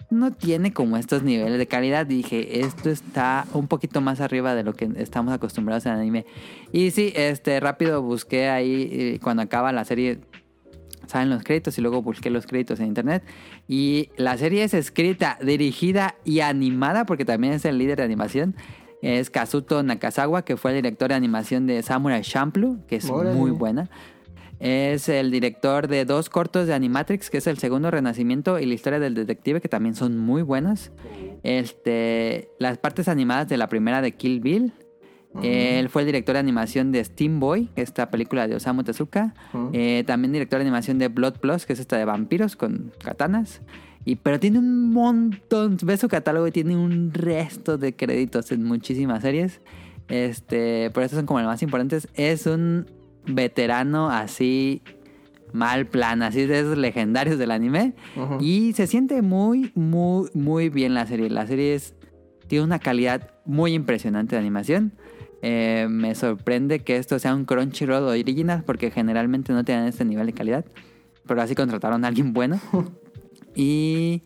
no tiene como estos niveles de calidad. Dije, esto está un poquito más arriba de lo que estamos acostumbrados en anime. Y sí, este, rápido busqué ahí eh, cuando acaba la serie. Salen los créditos y luego busqué los créditos en internet. Y la serie es escrita, dirigida y animada, porque también es el líder de animación es Kazuto Nakazawa, que fue el director de animación de Samurai Champloo, que es muy buena. Es el director de dos cortos de Animatrix, que es el segundo renacimiento y la historia del detective, que también son muy buenas. Este, las partes animadas de la primera de Kill Bill. Él fue el director de animación de Steam Boy, esta película de Osamu Tezuka. Eh, también director de animación de Blood Plus, que es esta de vampiros con katanas. Y, pero tiene un montón, ves su catálogo y tiene un resto de créditos en muchísimas series. Este, por eso son como los más importantes. Es un veterano así mal plan, así de esos legendarios del anime. Y se siente muy, muy, muy bien la serie. La serie tiene una calidad muy impresionante de animación. Eh, me sorprende que esto sea un Crunchyroll original porque generalmente no tienen este nivel de calidad. Pero así contrataron a alguien bueno. Y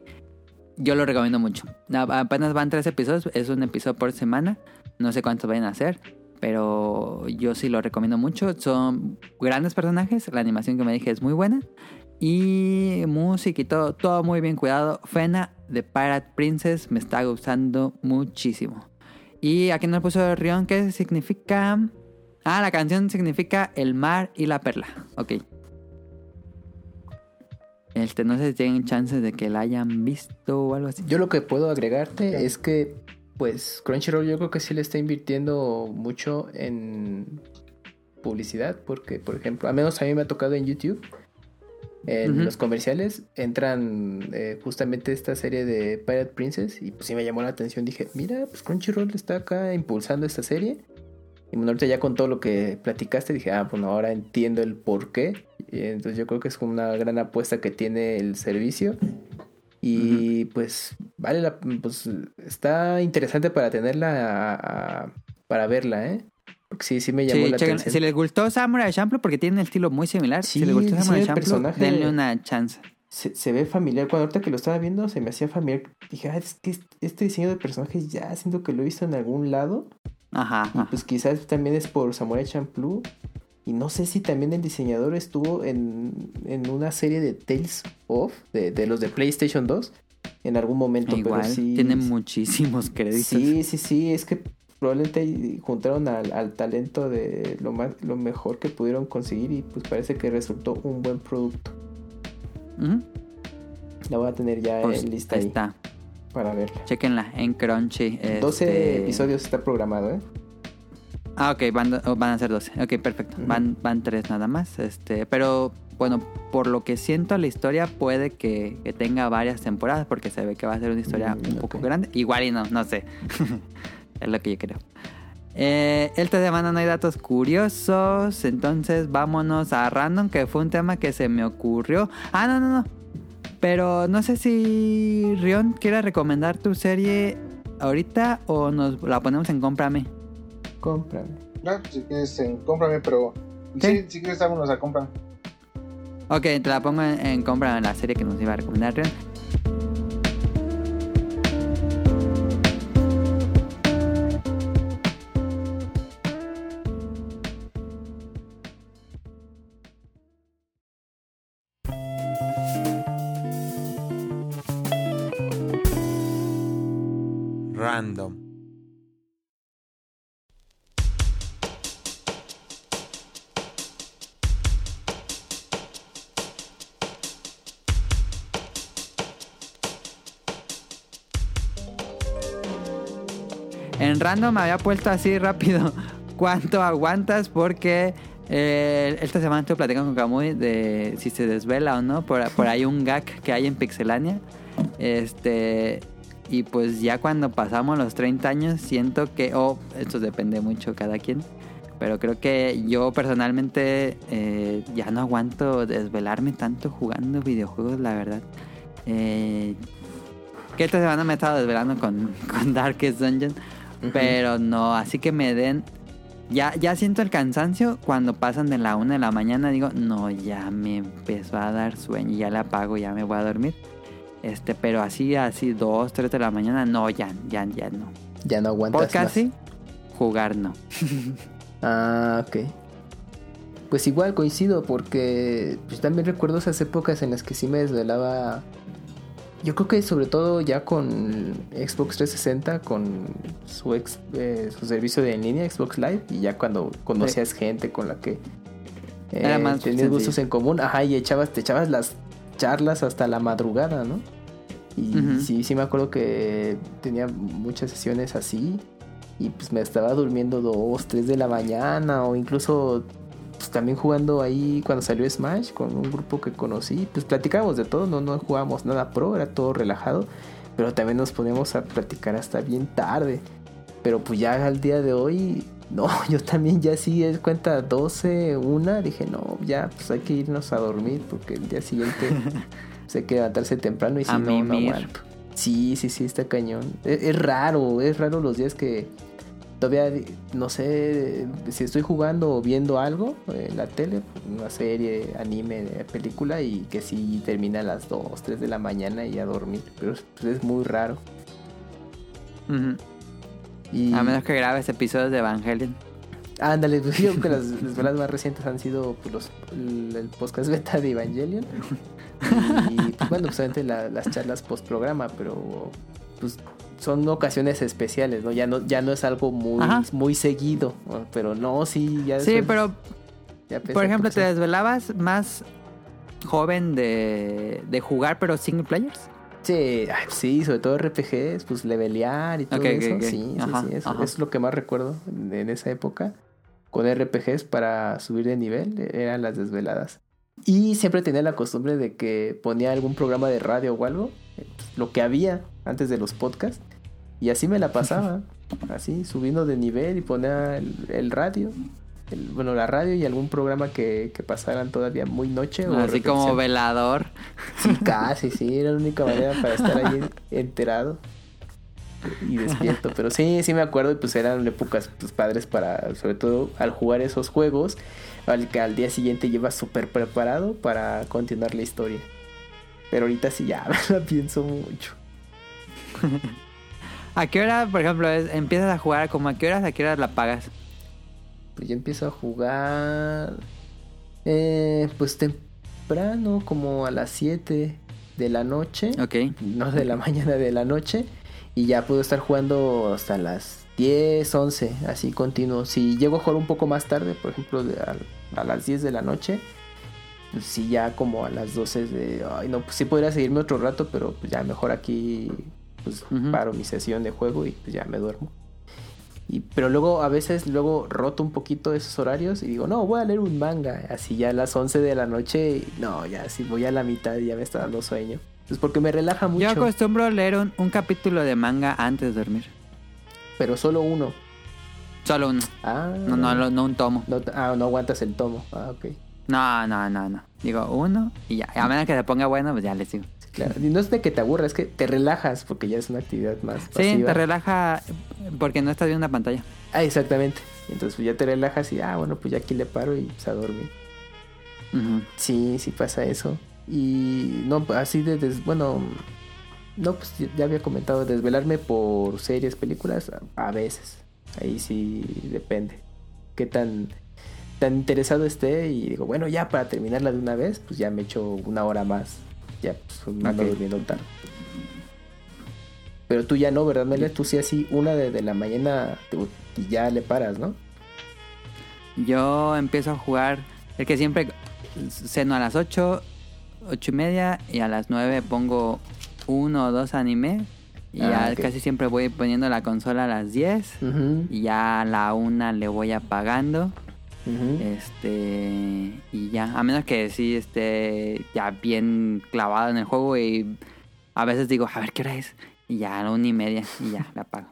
yo lo recomiendo mucho. Apenas van tres episodios, es un episodio por semana. No sé cuántos vayan a hacer, pero yo sí lo recomiendo mucho. Son grandes personajes, la animación que me dije es muy buena. Y música y todo, todo muy bien cuidado. Fena de Pirate Princess me está gustando muchísimo. Y aquí nos puso Rion, ¿qué significa? Ah, la canción significa el mar y la perla. Ok. Este, no sé si tienen chances de que la hayan visto o algo así. Yo lo que puedo agregarte es que, pues, Crunchyroll yo creo que sí le está invirtiendo mucho en publicidad, porque, por ejemplo, a menos a mí me ha tocado en YouTube, en los comerciales, entran eh, justamente esta serie de Pirate Princess y pues sí me llamó la atención. Dije, mira, pues Crunchyroll está acá impulsando esta serie. Y bueno, ahorita ya con todo lo que platicaste dije, ah, bueno, ahora entiendo el por qué. entonces yo creo que es una gran apuesta que tiene el servicio. Y pues vale la, pues está interesante para tenerla, para verla, ¿eh? Porque sí, sí me llamó la atención. Si les gustó Samurai Champloo, porque tiene un estilo muy similar, si les gustó Samurai Champloo, denle una chance. Se, ve familiar. Cuando ahorita que lo estaba viendo, se me hacía familiar. Dije, ah, es que este diseño de personaje ya siento que lo he visto en algún lado. Ajá. Y pues quizás también es por Samurai Champloo. Y no sé si también el diseñador estuvo en, en una serie de Tales of, de, de, los de PlayStation 2, en algún momento. Igual, pero sí, tiene muchísimos créditos. Sí, sí, sí, es que probablemente juntaron al, talento de lo, más, lo mejor que pudieron conseguir y pues parece que resultó un buen producto. La voy a tener ya pues, en lista ahí está. para verla. Chequenla en Crunchy. 12 este, episodios está programado, ¿eh? Ah, ok, van, van a ser 12. Ok, perfecto. Van, van tres nada más. Este, pero bueno, por lo que siento la historia puede que, tenga varias temporadas porque se ve que va a ser una historia mm, un poco grande. Igual y no, no sé. es lo que yo creo. Eh, esta semana no hay datos curiosos, entonces vámonos a Random, que fue un tema que se me ocurrió. Ah, no, no, no. Pero no sé si Rion quiere recomendar tu serie ahorita o nos la ponemos en Cómprame. Cómprame. No, si quieres en Cómprame, pero ¿Sí? si quieres vámonos a Cómprame. Ok, te la pongo en, en Cómprame la serie que nos iba a recomendar En random había puesto así rápido cuánto aguantas porque eh, esta semana estoy platicando con Kamui de si se desvela o no. Por, por ahí un gag que hay en Pixelania. Este, y pues ya cuando pasamos los 30 años, siento que, oh, esto depende mucho cada quien, pero creo que yo personalmente eh, ya no aguanto desvelarme tanto jugando videojuegos, la verdad. Eh, que esta semana me he estado desvelando con, con Darkest Dungeon, pero no, así que me den... Ya, ya siento el cansancio cuando pasan de la una de la mañana, digo, no, ya me empezó a dar sueño, ya la apago, ya me voy a dormir. Este, pero así, así, dos, tres de la mañana, no, ya, ya, ya no. Ya no aguantas Podcast sí, jugar no. ah, ok. Pues igual coincido porque pues, también recuerdo esas épocas en las que sí me desvelaba. Yo creo que sobre todo ya con Xbox 360, con su, ex, eh, su servicio de en línea, Xbox Live, y ya cuando conocías gente con la que eh, tenías gustos en común, ajá, y echabas, te echabas las charlas hasta la madrugada, ¿no? Y sí, sí me acuerdo que tenía muchas sesiones así y pues me estaba durmiendo dos, tres de la mañana o incluso pues también jugando ahí cuando salió Smash con un grupo que conocí, pues platicábamos de todo, no, no jugábamos nada pro, era todo relajado, pero también nos poníamos a platicar hasta bien tarde. Pero pues ya al día de hoy no, yo también ya sí es cuenta 12, una, dije, no, ya pues hay que irnos a dormir porque el día siguiente se hay que levantarse temprano y si no, no Sí, sí, sí, está cañón. Es, raro, es raro los días que todavía no sé si estoy jugando o viendo algo en la tele, una serie, anime, película y que sí termina a las 2, 3 de la mañana y a dormir, pero pues, es muy raro. A menos que grabes episodios de Evangelion. Ándale, pues yo que las, las más recientes han sido pues, los, el, podcast beta de Evangelion. Y pues, bueno, pues las charlas post programa, pero pues son ocasiones especiales, ¿no? Ya no, ya no es algo muy, muy seguido. Pero no, sí, ya Sí, pero por ejemplo, ¿te desvelabas más joven de, de jugar pero single players? Sí, sí, sobre todo RPGs, pues levelear y todo eso. Sí, sí, sí, eso, es lo que más recuerdo en esa época. Con RPGs para subir de nivel eran las desveladas. Y siempre tenía la costumbre de que ponía algún programa de radio o algo, lo que había antes de los podcasts, y así me la pasaba, así subiendo de nivel y ponía el, radio bueno, la radio y algún programa que, que pasaran todavía muy noche. O Así como velador. Sí, casi, sí, era la única manera para estar ahí enterado y despierto. Pero sí, sí me acuerdo y pues eran épocas pues, padres para, sobre todo al jugar esos juegos, al que al día siguiente llevas súper preparado para continuar la historia. Pero ahorita sí ya la pienso mucho. ¿A qué hora, por ejemplo, empiezas a jugar? ¿Como a qué horas, a qué horas la pagas? Pues yo empiezo a jugar... Eh, pues temprano, como a las 7 de la noche. Ok. No de la mañana, de la noche. Y ya puedo estar jugando hasta las 10, 11, así continuo. Si llego a jugar un poco más tarde, por ejemplo, a, las 10 de la noche, pues sí, ya como a las 12 de... Ay, no, pues sí podría seguirme otro rato, pero pues ya mejor aquí pues paro mi sesión de juego y pues ya me duermo. Y, pero luego a veces luego roto un poquito esos horarios y digo, no, voy a leer un manga. Así ya a las 11 de la noche, y, no, ya si voy a la mitad y ya me está dando sueño. Pues porque me relaja mucho. Yo acostumbro a leer un, capítulo de manga antes de dormir. Pero solo uno. Solo uno. Ah. No, no, no, un tomo. No, ah, no aguantas el tomo. Ah, ok. No, no, no, no. Digo uno y ya. A menos que se ponga bueno, pues ya le sigo. Claro. Y no es de que te aburras, es que te relajas porque ya es una actividad más pasiva. Sí, te relaja porque no estás viendo una pantalla. Ah, exactamente. Entonces pues, ya te relajas y, ah, bueno, pues ya aquí le paro y pues a dormir. Sí, sí pasa eso. Y no, así de, bueno, no, pues ya había comentado, desvelarme por series, películas, a, veces. Ahí sí depende. Qué tan, tan interesado esté y digo, bueno, ya para terminarla de una vez, pues ya me echo una hora más. Ya, pues no ando durmiendo tanto. Pero tú ya no, ¿verdad, Mele? Tú sí así, una de, la mañana y ya le paras, ¿no? Yo empiezo a jugar, el que siempre ceno a las 8 ocho y media y a las 9 pongo uno o dos anime. Y ah, ya casi siempre voy poniendo la consola a las 10. Y ya a la una le voy apagando. Este. Y ya. A menos que sí esté ya bien clavado en el juego. Y a veces digo, a ver qué hora es. Y ya a la una y media. Y ya la apago.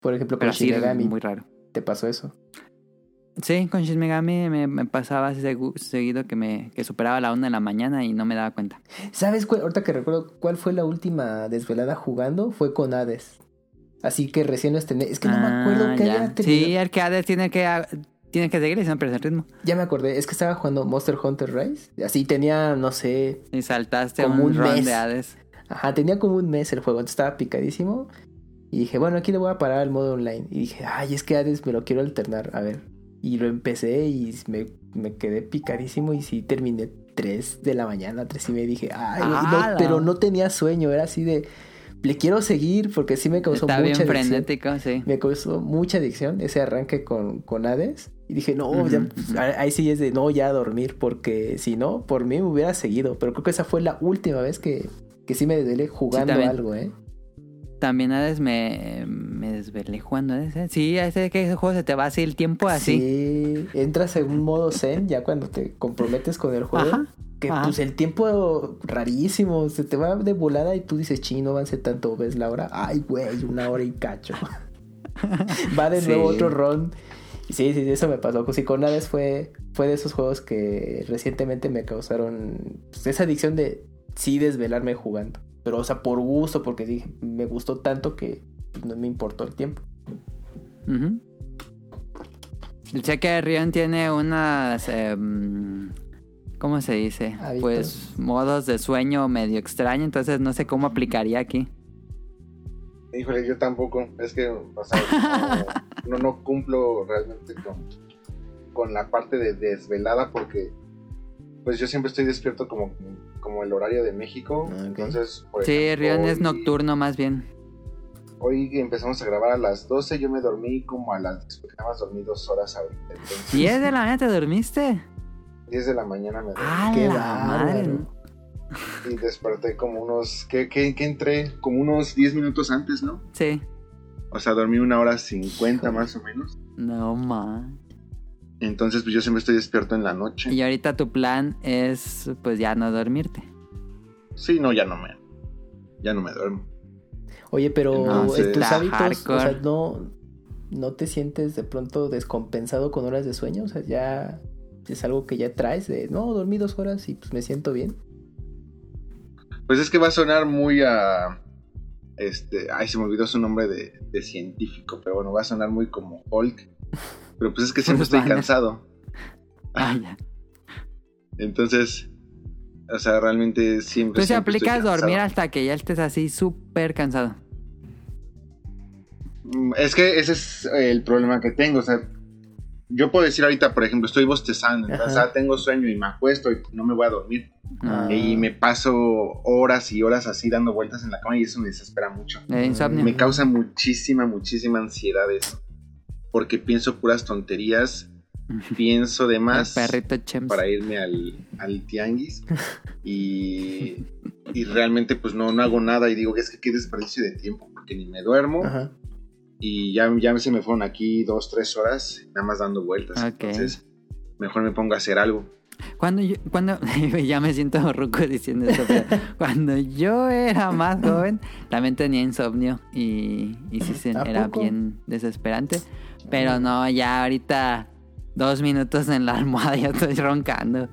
Por ejemplo, con Pero muy raro. ¿Te pasó eso? Sí, con Shin Megami me, pasaba seguido que me que superaba la una de la mañana y no me daba cuenta. ¿Sabes cuál, ahorita que recuerdo cuál fue la última desvelada jugando? Fue con Hades. Así que recién estrené. Es que no me acuerdo ah, que haya tenido... Sí, el que Hades tiene que tiene que seguir y siempre el ritmo. Ya me acordé, es que estaba jugando Monster Hunter Rise. Así tenía, no sé. Y saltaste como un, un mes. de Hades. Ajá, tenía como un mes el juego, estaba picadísimo. Y dije, bueno, aquí le voy a parar el modo online. Y dije, ay, es que Hades me lo quiero alternar. A ver, y lo empecé y me, me quedé picadísimo y sí terminé 3 de la mañana, 3 y me dije, ay, no, pero no tenía sueño, era así de, le quiero seguir porque sí me causó mucha bien frenético, sí. Me causó mucha adicción ese arranque con, con Hades. Y dije, no, pues, ahí sí es de no, ya a dormir, porque si no, por mí me hubiera seguido. Pero creo que esa fue la última vez que, que sí me desvelé jugando algo, ¿eh? También a veces me, me desvelé jugando ese. Sí, a ese que ese juego se te va así el tiempo así. Sí, entras en un modo zen ya cuando te comprometes con el juego. que pues el tiempo rarísimo, se te va de volada y tú dices, chino, avance tanto, ves la hora. Ay, güey, una hora y cacho. va de nuevo otro ron. Sí, sí, eso me pasó. Con vez fue, fue de esos juegos que recientemente me causaron pues, esa adicción de sí desvelarme jugando. Pero, o sea, por gusto, porque dije, me gustó tanto que no me importó el tiempo. El cheque Rion tiene unas. Em, ¿Cómo se dice? Pues modos de sueño medio extraño, entonces no sé cómo aplicaría aquí. Híjole, yo tampoco. Es que, o sea, no, no, cumplo realmente con, con la parte de desvelada porque pues yo siempre estoy despierto como, como el horario de México. Ah, entonces, por Sí, Rion es nocturno más bien. Hoy empezamos a grabar a las 12, yo me dormí como a las 10, porque nada más dormí dos horas ahorita. Entonces, ¿10 de la mañana te dormiste? 10 de la mañana me dormí. ¡Ah, Qué madre! Y desperté como unos, ¿qué, qué, qué entré? Como unos 10 minutos antes, ¿no? Sí. O sea, dormí una hora 50 más o menos. No, man. Entonces, pues yo siempre estoy despierto en la noche. Y ahorita tu plan es, pues ya no dormirte. Sí, no, ya no me, ya no me duermo. Oye, pero tus hábitos, o sea, no, ¿no te sientes de pronto descompensado con horas de sueño? O sea, ya es algo que ya traes de, no, dormí dos horas y pues me siento bien. Pues es que va a sonar muy a... Este, ay, se me olvidó su nombre de, científico, pero bueno, va a sonar muy como Hulk. Pero pues es que siempre estoy cansado. Ah, ya. Entonces, o sea, realmente siempre... Tú se aplicas dormir hasta que ya estés así súper cansado. Mm, es que ese es el problema que tengo, o sea, yo puedo decir ahorita, por ejemplo, estoy bostezando, o sea, tengo sueño y me acuesto y no me voy a dormir. Ah. Y me paso horas y horas así dando vueltas en la cama y eso me desespera mucho. Me causa muchísima, muchísima ansiedad eso. Porque pienso puras tonterías, pienso de más para irme al, al tianguis y, y, realmente pues no, no hago nada y digo que es que qué desperdicio de tiempo porque ni me duermo. Y ya, ya se me fueron aquí dos, tres horas nada más dando vueltas. Entonces, mejor me pongo a hacer algo. Cuando yo, cuando, ya me siento ruco diciendo eso, pero cuando yo era más joven, también tenía insomnio y, y sí se, era bien desesperante. Pero no, ya ahorita dos minutos en la almohada ya estoy roncando.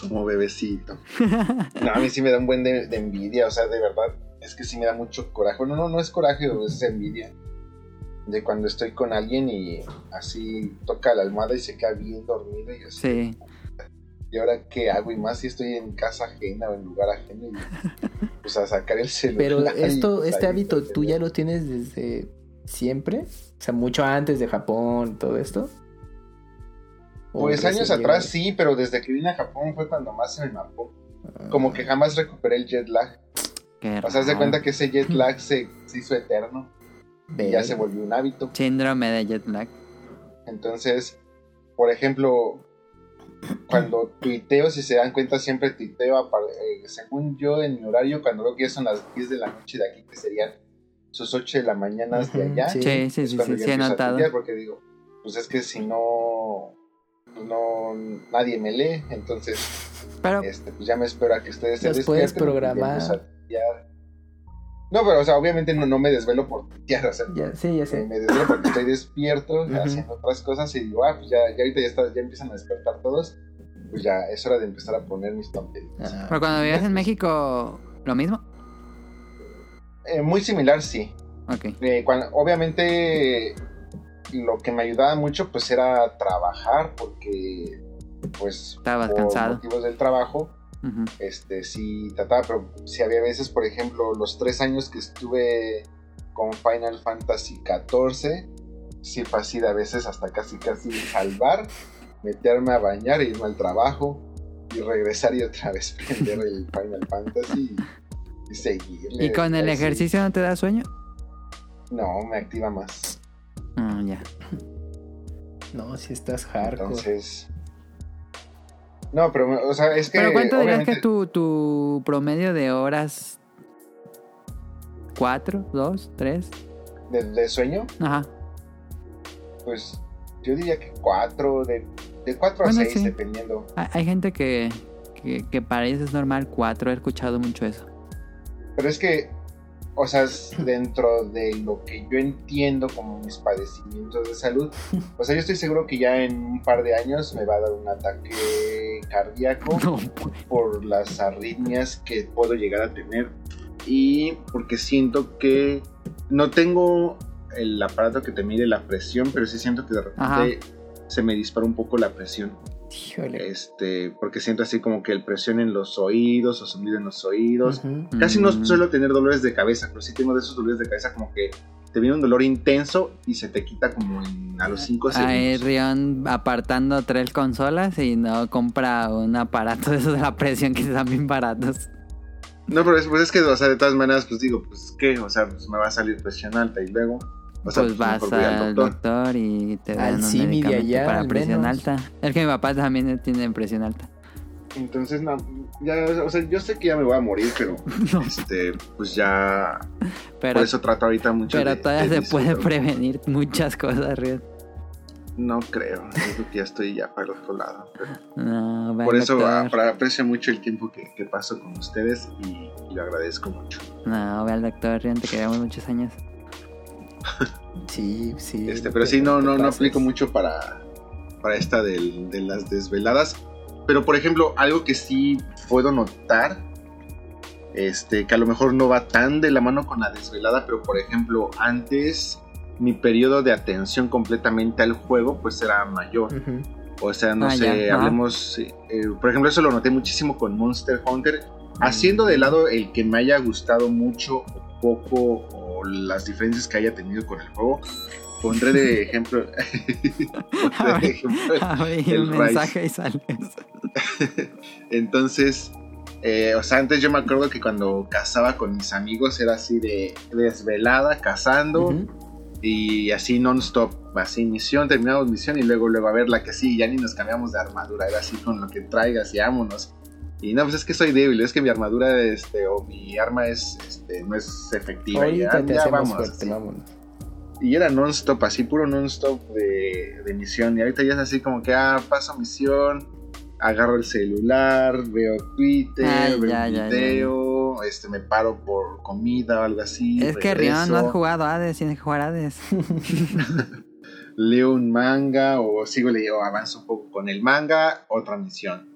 Como bebecito. No, a mí sí me da un buen de, de envidia, o sea, de verdad, es que sí me da mucho coraje. No, no, no es coraje, es envidia de cuando estoy con alguien y así toca la almohada y se queda bien dormido y así. Sí. ¿Y ahora qué hago? Y más si estoy en casa ajena o en lugar ajeno. Y, pues a sacar el celular. Pero esto, pues, este hábito, ¿tú ya lo tienes desde siempre? O sea, mucho antes de Japón, todo esto. Pues años atrás sí, pero desde que vine a Japón fue cuando más se me marcó. Como que jamás recuperé el jet lag. o sea, se cuenta que ese jet lag se hizo eterno ya se volvió un hábito. Síndrome de jet lag. Entonces, por ejemplo, cuando tuiteo, si se dan cuenta, siempre tuiteo, eh, según yo, en mi horario, cuando veo que ya son las 10 de la noche de aquí, que serían sus 8 de la mañana de allá. Sí, sí, sí, sí, sí, he notado. Porque digo, pues es que si no, no, nadie me lee, entonces, este, pues ya me espero a que ustedes se despierten. puedes programar. No, pero, o sea, obviamente no, no me desvelo por tierra, o sea, ya, sí, ya sé. Me desvelo porque estoy despierto, haciendo otras cosas y digo, ah, pues ya, ya ahorita ya, está, ya empiezan a despertar todos, pues ya es hora de empezar a poner mis tonterías. Ah. pero cuando vivías en México, ¿lo mismo? Eh, muy similar, sí. Ok. Eh, obviamente, lo que me ayudaba mucho, pues era trabajar, porque, pues, Estabas por cansado. motivos del trabajo, este, sí trataba, pero si había veces, por ejemplo, los tres años que estuve con Final Fantasy XIV, sí fue así de a veces hasta casi casi salvar, meterme a bañar, irme al trabajo y regresar y otra vez prender el Final Fantasy y, seguir. ¿Y con el ejercicio no te da sueño? No, me activa más. Ah, ya. No, si estás hardcore. Entonces, no, pero, o sea, es que. ¿Pero cuánto dirías que tu, tu promedio de horas? ¿Cuatro? ¿Dos? ¿Tres? ¿De, sueño? Ajá. Pues yo diría que cuatro, de, de cuatro a seis, dependiendo. Hay gente que, que, que para ellos es normal cuatro, he escuchado mucho eso. Pero es que o sea, dentro de lo que yo entiendo como mis padecimientos de salud, o sea, yo estoy seguro que ya en un par de años me va a dar un ataque cardíaco por las arritmias que puedo llegar a tener. Y porque siento que no tengo el aparato que te mide la presión, pero sí siento que de repente se me dispara un poco la presión. Este, porque siento así como que el presión en los oídos o sonido en los oídos. Casi no mm. suelo tener dolores de cabeza, pero sí tengo de esos dolores de cabeza como que te viene un dolor intenso y se te quita como en, a los 5 segundos. Ahí Rion apartando tres consolas y no compra un aparato de esos de la presión que están bien baratos. No, pero es, pues es que, o sea, de todas maneras, pues digo, pues qué, o sea, pues me va a salir presión alta y luego pues, pues vas al doctor. y te dan un medicamento para presión alta. Es que mi papá también tiene presión alta. Entonces, no, ya, o sea, yo sé que ya me voy a morir, pero este, pues ya. por eso trato ahorita mucho. Pero todavía se puede prevenir muchas cosas, Riot. No creo, creo que ya estoy ya para el otro lado. no, por eso aprecio mucho el tiempo que, que paso con ustedes y, y, lo agradezco mucho. No, ve al doctor, Rion, te quedamos muchos años. Sí, sí. Este, pero sí, no, no, no aplico mucho para, para esta de las desveladas. Pero, por ejemplo, algo que sí puedo notar, este, que a lo mejor no va tan de la mano con la desvelada, pero por ejemplo, antes mi periodo de atención completamente al juego, pues era mayor. O sea, no ah, sé, hablemos, eh, por ejemplo, eso lo noté muchísimo con Monster Hunter, haciendo de lado el que me haya gustado mucho poco o las diferencias que haya tenido con el juego, pondré de ejemplo, el, mensaje y sales. Entonces, eh, o sea, antes yo me acuerdo que cuando cazaba con mis amigos era así de desvelada, cazando. Y así non-stop, así misión, terminamos misión y luego luego a ver la que sí, ya ni nos cambiamos de armadura, era así con lo que traigas y vámonos. Y no, pues es que soy débil, es que mi armadura este, o mi arma es, este, no es efectiva. y ya, vamos, Y era non-stop, así puro non-stop de, de, misión. Y ahorita ya es así como que, ah, paso misión, agarro el celular, veo Twitter, veo video, este me paro por comida o algo así. Es que Rion no has jugado Hades, tienes que jugar Hades. Leo un manga o sigo leyendo, avanzo un poco con el manga, otra misión.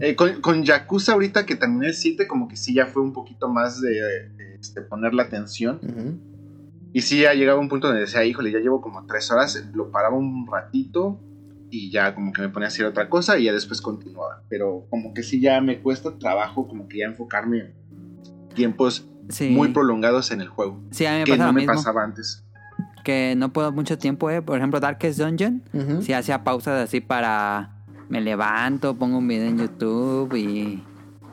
Eh, con, con, Yakuza ahorita que terminé el 7 como que sí ya fue un poquito más de, este, poner la atención. Y sí ya llegaba un punto donde decía, híjole, ya llevo como tres horas, lo paraba un ratito y ya como que me ponía a hacer otra cosa y ya después continuaba. Pero como que sí ya me cuesta trabajo como que ya enfocarme en tiempos muy prolongados en el juego. Sí, a mí me que no me pasaba antes. Que no puedo mucho tiempo, eh. Por ejemplo, Darkest Dungeon. Si hacía pausas así para... Me levanto, pongo un video en YouTube y,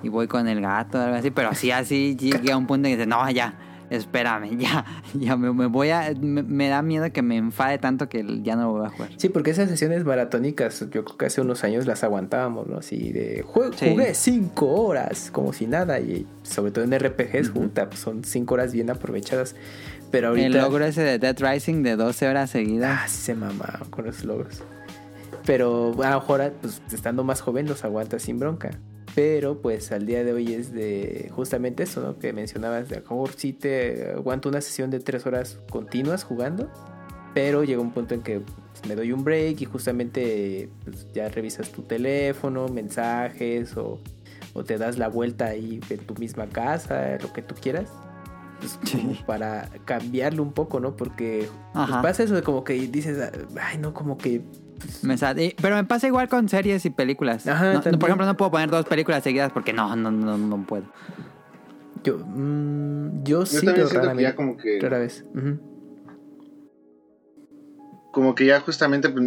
y voy con el gato algo así. Pero así, así llegué a un punto en que dice, no, ya espérame, ya, ya me, voy a, me, da miedo que me enfade tanto que ya no lo voy a jugar. Sí, porque esas sesiones maratónicas, yo creo que hace unos años las aguantábamos, ¿no? Así de, jugué cinco horas, como si nada, y sobre todo en RPGs, pues son cinco horas bien aprovechadas. Pero ahorita... El logro ese de Dead Rising de 12 horas seguidas. Ah, se mamá con los logros. Pero a lo mejor, pues estando más joven, los aguanta sin bronca. Pero pues al día de hoy es de justamente eso, ¿no? Que mencionabas, de a lo mejor sí te aguanto una sesión de tres horas continuas jugando, pero llega un punto en que pues, me doy un break y justamente pues, ya revisas tu teléfono, mensajes o, te das la vuelta ahí en tu misma casa, lo que tú quieras. Pues, para cambiarlo un poco, ¿no? Porque pasa eso de como que dices, ay, no, como que pero me pasa igual con series y películas. por ejemplo, no puedo poner dos películas seguidas porque no, no, no, no puedo. Yo, mm, yo, sí, pero ya como que... Rara vez. Como que ya justamente, pues,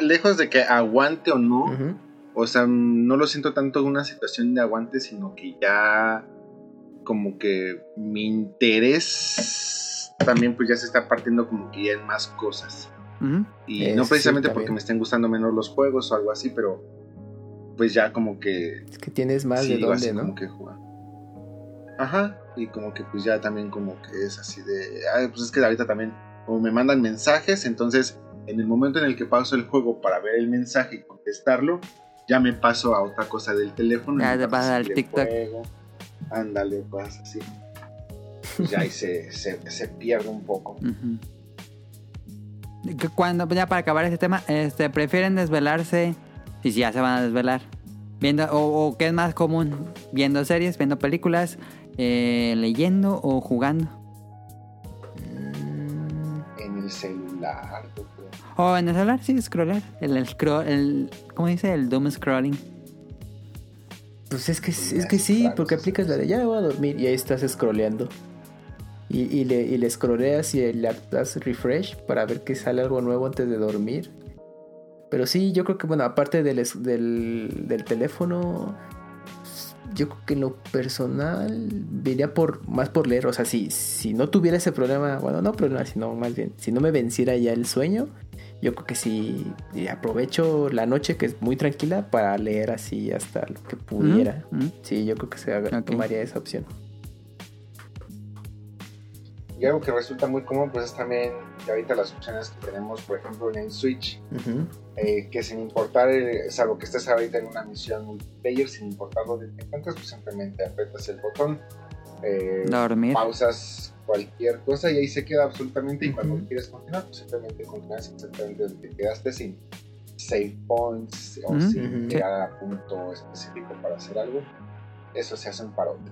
lejos de que aguante o no, o sea, no lo siento tanto en una situación de aguante, sino que ya como que mi interés también pues ya se está partiendo como que ya en más cosas. Y no precisamente porque me estén gustando menos los juegos o algo así, pero pues ya como que... Es que tienes más de dónde, ¿no? Como que jugar. Ajá, y como que pues ya también como que es así de... pues es que ahorita también como me mandan mensajes, entonces en el momento en el que paso el juego para ver el mensaje y contestarlo, ya me paso a otra cosa del teléfono. Ya te pasa al TikTok. ándale, cosas así. Pues ya ahí se, se, pierde un poco cuando ya para acabar este tema, este, prefieren desvelarse y si ya se van a desvelar. Viendo, o, qué es más común, viendo series, viendo películas, eh, leyendo o jugando. Mm, en el celular, O en el celular, sí, scrollar. El, el, scroll, el ¿cómo dice? El doom scrolling. Pues es que, es que sí, porque aplicas la de ya voy a dormir y ahí estás scrolleando y, y, le, y le scrolleas y le das refresh para ver que sale algo nuevo antes de dormir. Pero sí, yo creo que, bueno, aparte del, del, del teléfono, yo creo que en lo personal iría por, más por leer. O sea, si, si no tuviera ese problema, bueno, no problema, sino más bien, si no me venciera ya el sueño, yo creo que sí aprovecho la noche que es muy tranquila para leer así hasta lo que pudiera. Sí, yo creo que se tomaría esa opción. Y algo que resulta muy común, pues es también que ahorita las opciones que tenemos, por ejemplo, en Switch, eh, que sin importar, eh, salvo que estés ahorita en una misión multiplayer, sin importar dónde te encuentres, pues simplemente apretas el botón eh, Dormir. pausas cualquier cosa y ahí se queda absolutamente y cuando quieres continuar, pues simplemente continúas exactamente donde te quedaste sin save points o sin llegar a punto específico para hacer algo. Eso se hace un parote.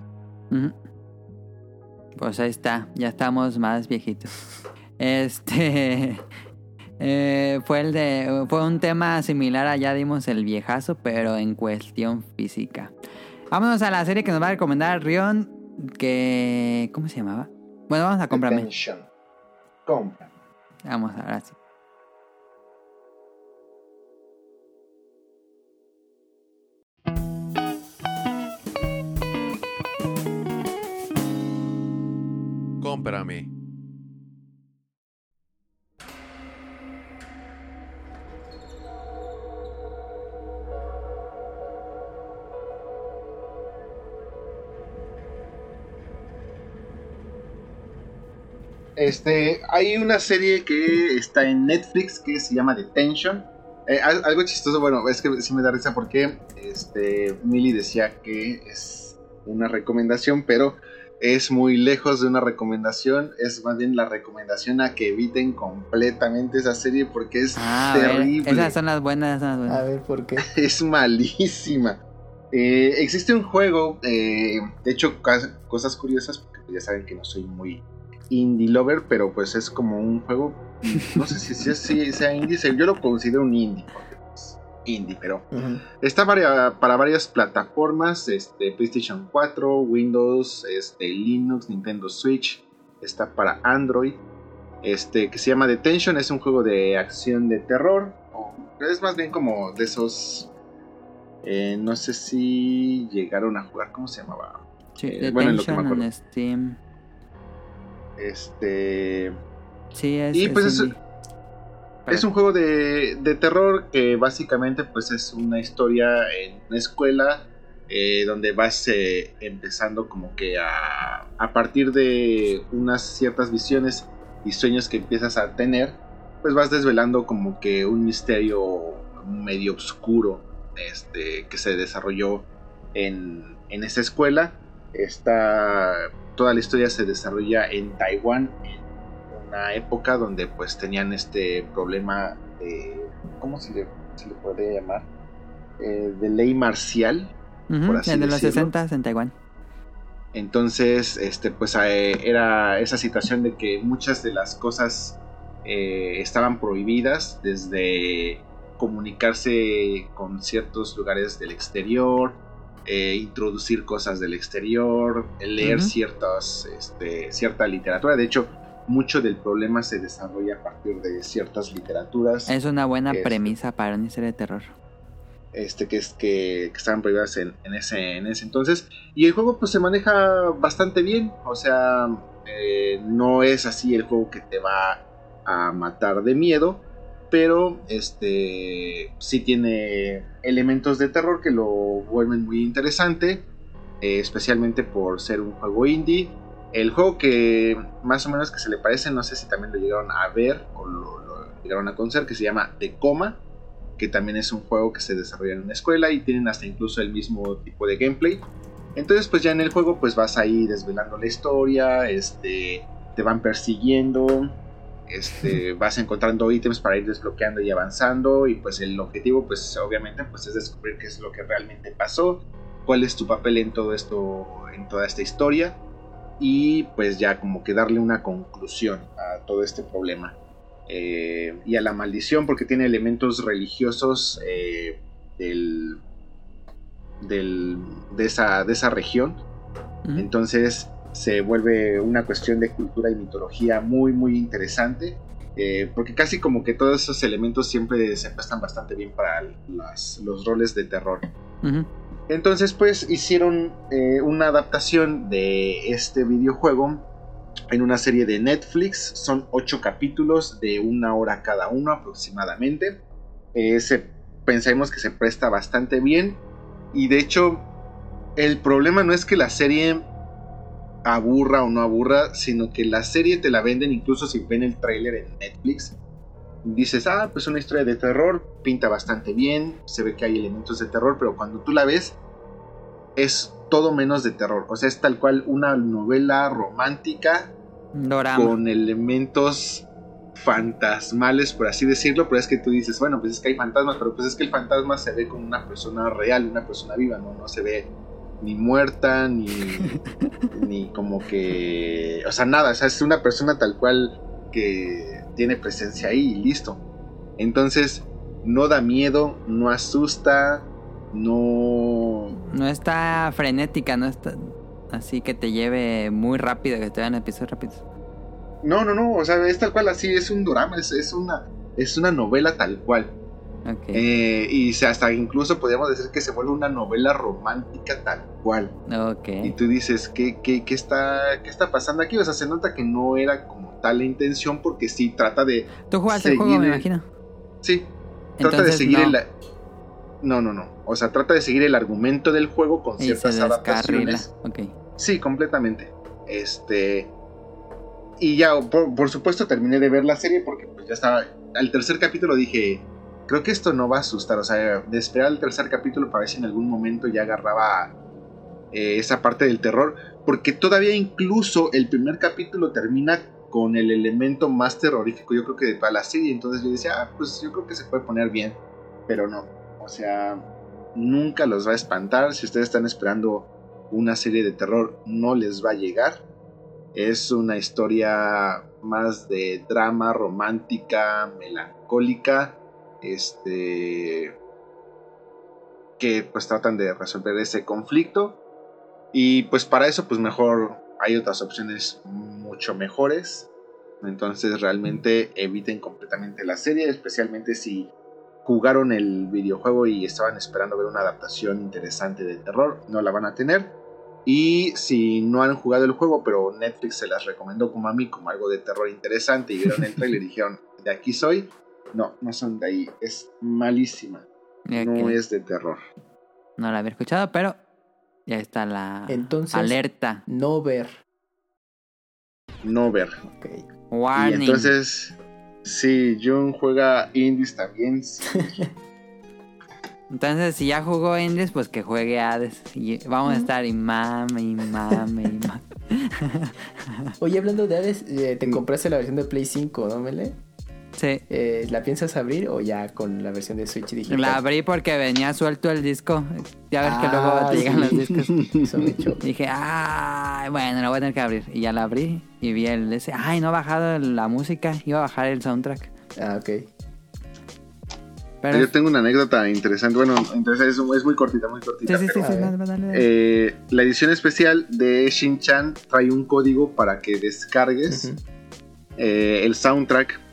Pues ahí está, ya estamos más viejitos. Este eh, fue el de fue un tema similar a ya dimos el viejazo, pero en cuestión física. Vámonos a la serie que nos va a recomendar Rion, que ¿cómo se llamaba? Bueno, vamos a comprarme. Compra. Vamos ahora sí. Cómprame. Este, hay una serie que está en Netflix que se llama Detention. Eh, algo chistoso, bueno, es que sí me da risa porque este, Millie decía que es una recomendación, pero es muy lejos de una recomendación. Es más bien la recomendación a que eviten completamente esa serie porque es ah, terrible. esas son las buenas, A ver, ¿por qué? Es malísima. Eh, existe un juego, eh, de hecho, cosas curiosas, porque ya saben que no soy muy indie lover, pero pues es como un juego, no sé si, si, sea indie, yo lo considero un indie, indie, pero está para varias plataformas, este, PlayStation 4, Windows, este, Linux, Nintendo Switch, está para Android, este, que se llama Detention, es un juego de acción de terror, es más bien como de esos, eh, no sé si llegaron a jugar, ¿cómo se llamaba? Sí, eh, Detention en Steam. Este. Sí, es. Y pues es, es, un juego de, de, terror que básicamente pues es una historia en una escuela eh, donde vas eh, empezando como que a, a partir de unas ciertas visiones y sueños que empiezas a tener, pues vas desvelando como que un misterio medio oscuro este, que se desarrolló en, en esa escuela. Está toda la historia se desarrolla en Taiwán, una época donde pues tenían este problema de, ¿cómo se le, se le podría llamar? Eh, de ley marcial. por así en los 60 en Taiwán. Entonces, este, pues eh, era esa situación de que muchas de las cosas eh, estaban prohibidas, desde comunicarse con ciertos lugares del exterior, eh, introducir cosas del exterior, leer ciertas, este, cierta literatura. De hecho, mucho del problema se desarrolla a partir de ciertas literaturas. Es una buena premisa para una serie de terror. Este, que, es, que, estaban prohibidas en, ese, en ese entonces. Y el juego pues se maneja bastante bien. O sea, eh, no es así el juego que te va a matar de miedo pero este sí tiene elementos de terror que lo vuelven muy interesante, eh, especialmente por ser un juego indie. El juego que más o menos que se le parece, no sé si también lo llegaron a ver o lo, llegaron a conocer, que se llama The Coma, que también es un juego que se desarrolla en una escuela y tienen hasta incluso el mismo tipo de gameplay. Entonces pues ya en el juego pues vas ahí desvelando la historia, este, te van persiguiendo, este, vas encontrando ítems para ir desbloqueando y avanzando y pues el objetivo pues obviamente pues es descubrir qué es lo que realmente pasó, cuál es tu papel en todo esto, en toda esta historia y pues ya como que darle una conclusión a todo este problema eh, y a la maldición porque tiene elementos religiosos eh, del, de, esa, de esa región. Entonces, se vuelve una cuestión de cultura y mitología muy, muy interesante. Eh, porque casi como que todos esos elementos siempre se prestan bastante bien para los roles de terror. Entonces, pues hicieron eh, una adaptación de este videojuego en una serie de Netflix. Son ocho capítulos de una hora cada uno aproximadamente. Eh, pensamos que se presta bastante bien. Y de hecho, el problema no es que la serie aburra o no aburra, sino que la serie te la venden incluso si ven el tráiler en Netflix. Dices, ah, pues una historia de terror, pinta bastante bien, se ve que hay elementos de terror, pero cuando tú la ves, es todo menos de terror. O sea, es tal cual una novela romántica con elementos fantasmales, por así decirlo, pero es que tú dices, bueno, pues es que hay fantasmas, pero pues es que el fantasma se ve como una persona real, una persona viva, ¿no? No se ve ni muerta, ni, ni como que, o sea, nada, o sea, es una persona tal cual que tiene presencia ahí y listo. Entonces, no da miedo, no asusta, no... No está frenética, no está así que te lleve muy rápido, que te vean episodios rápidos. No, no, no, o sea, es tal cual así, es un drama, es, es una, es una novela tal cual. Eh, y hasta incluso podríamos decir que se vuelve una novela romántica tal cual. Y tú dices, ¿qué, qué, qué, está, ¿qué está pasando aquí? O sea, se nota que no era como tal la intención porque sí trata de... Tú jugaste el juego, me imagino. Sí, trata de seguir el... No, no, no. O sea, trata de seguir el argumento del juego con ciertas adaptaciones. Okay. Sí, completamente. Este... Y ya, por, por, supuesto, terminé de ver la serie porque pues ya estaba... Al tercer capítulo dije creo que esto no va a asustar. O sea, de esperar el tercer capítulo para ver si en algún momento ya agarraba eh, esa parte del terror. Porque todavía incluso el primer capítulo termina con el elemento más terrorífico, yo creo que de toda la serie. Entonces yo decía, ah, pues yo creo que se puede poner bien. Pero no. O sea, nunca los va a espantar. Si ustedes están esperando una serie de terror, no les va a llegar. Es una historia más de drama romántica, melancólica este que pues tratan de resolver ese conflicto y pues para eso pues mejor hay otras opciones mucho mejores entonces realmente eviten completamente la serie especialmente si jugaron el videojuego y estaban esperando ver una adaptación interesante de terror no la van a tener y si no han jugado el juego pero Netflix se las recomendó como a mí como algo de terror interesante y vieron el trailer y dijeron de aquí soy no, no son de ahí. Es malísima. No es de terror. No la había escuchado, pero ya está la Entonces, alerta. No ver. No ver. Okay. Warning. Y entonces, si Jun juega indies también. entonces, si ya jugó indies, pues que juegue Hades. Y vamos a estar y mame, y mame, y mame. Oye, hablando de Hades, eh, te compraste la versión de Play 5, ¿no, Mele? Sí. Eh, ¿La piensas abrir o ya con la versión de Switch digital? La abrí porque venía suelto el disco. Ya ves que luego te ah, llegan los discos. Dije, ah, bueno, lo voy a tener que abrir. Y ya la abrí y vi el ese. Ay, no ha bajado la música. Iba a bajar el soundtrack. Ah, ok. Pero... Yo tengo una anécdota interesante. Bueno, entonces es, muy cortita, muy cortita. Sí, sí, sí, eh, la edición especial de Shin-Chan trae un código para que descargues eh, el soundtrack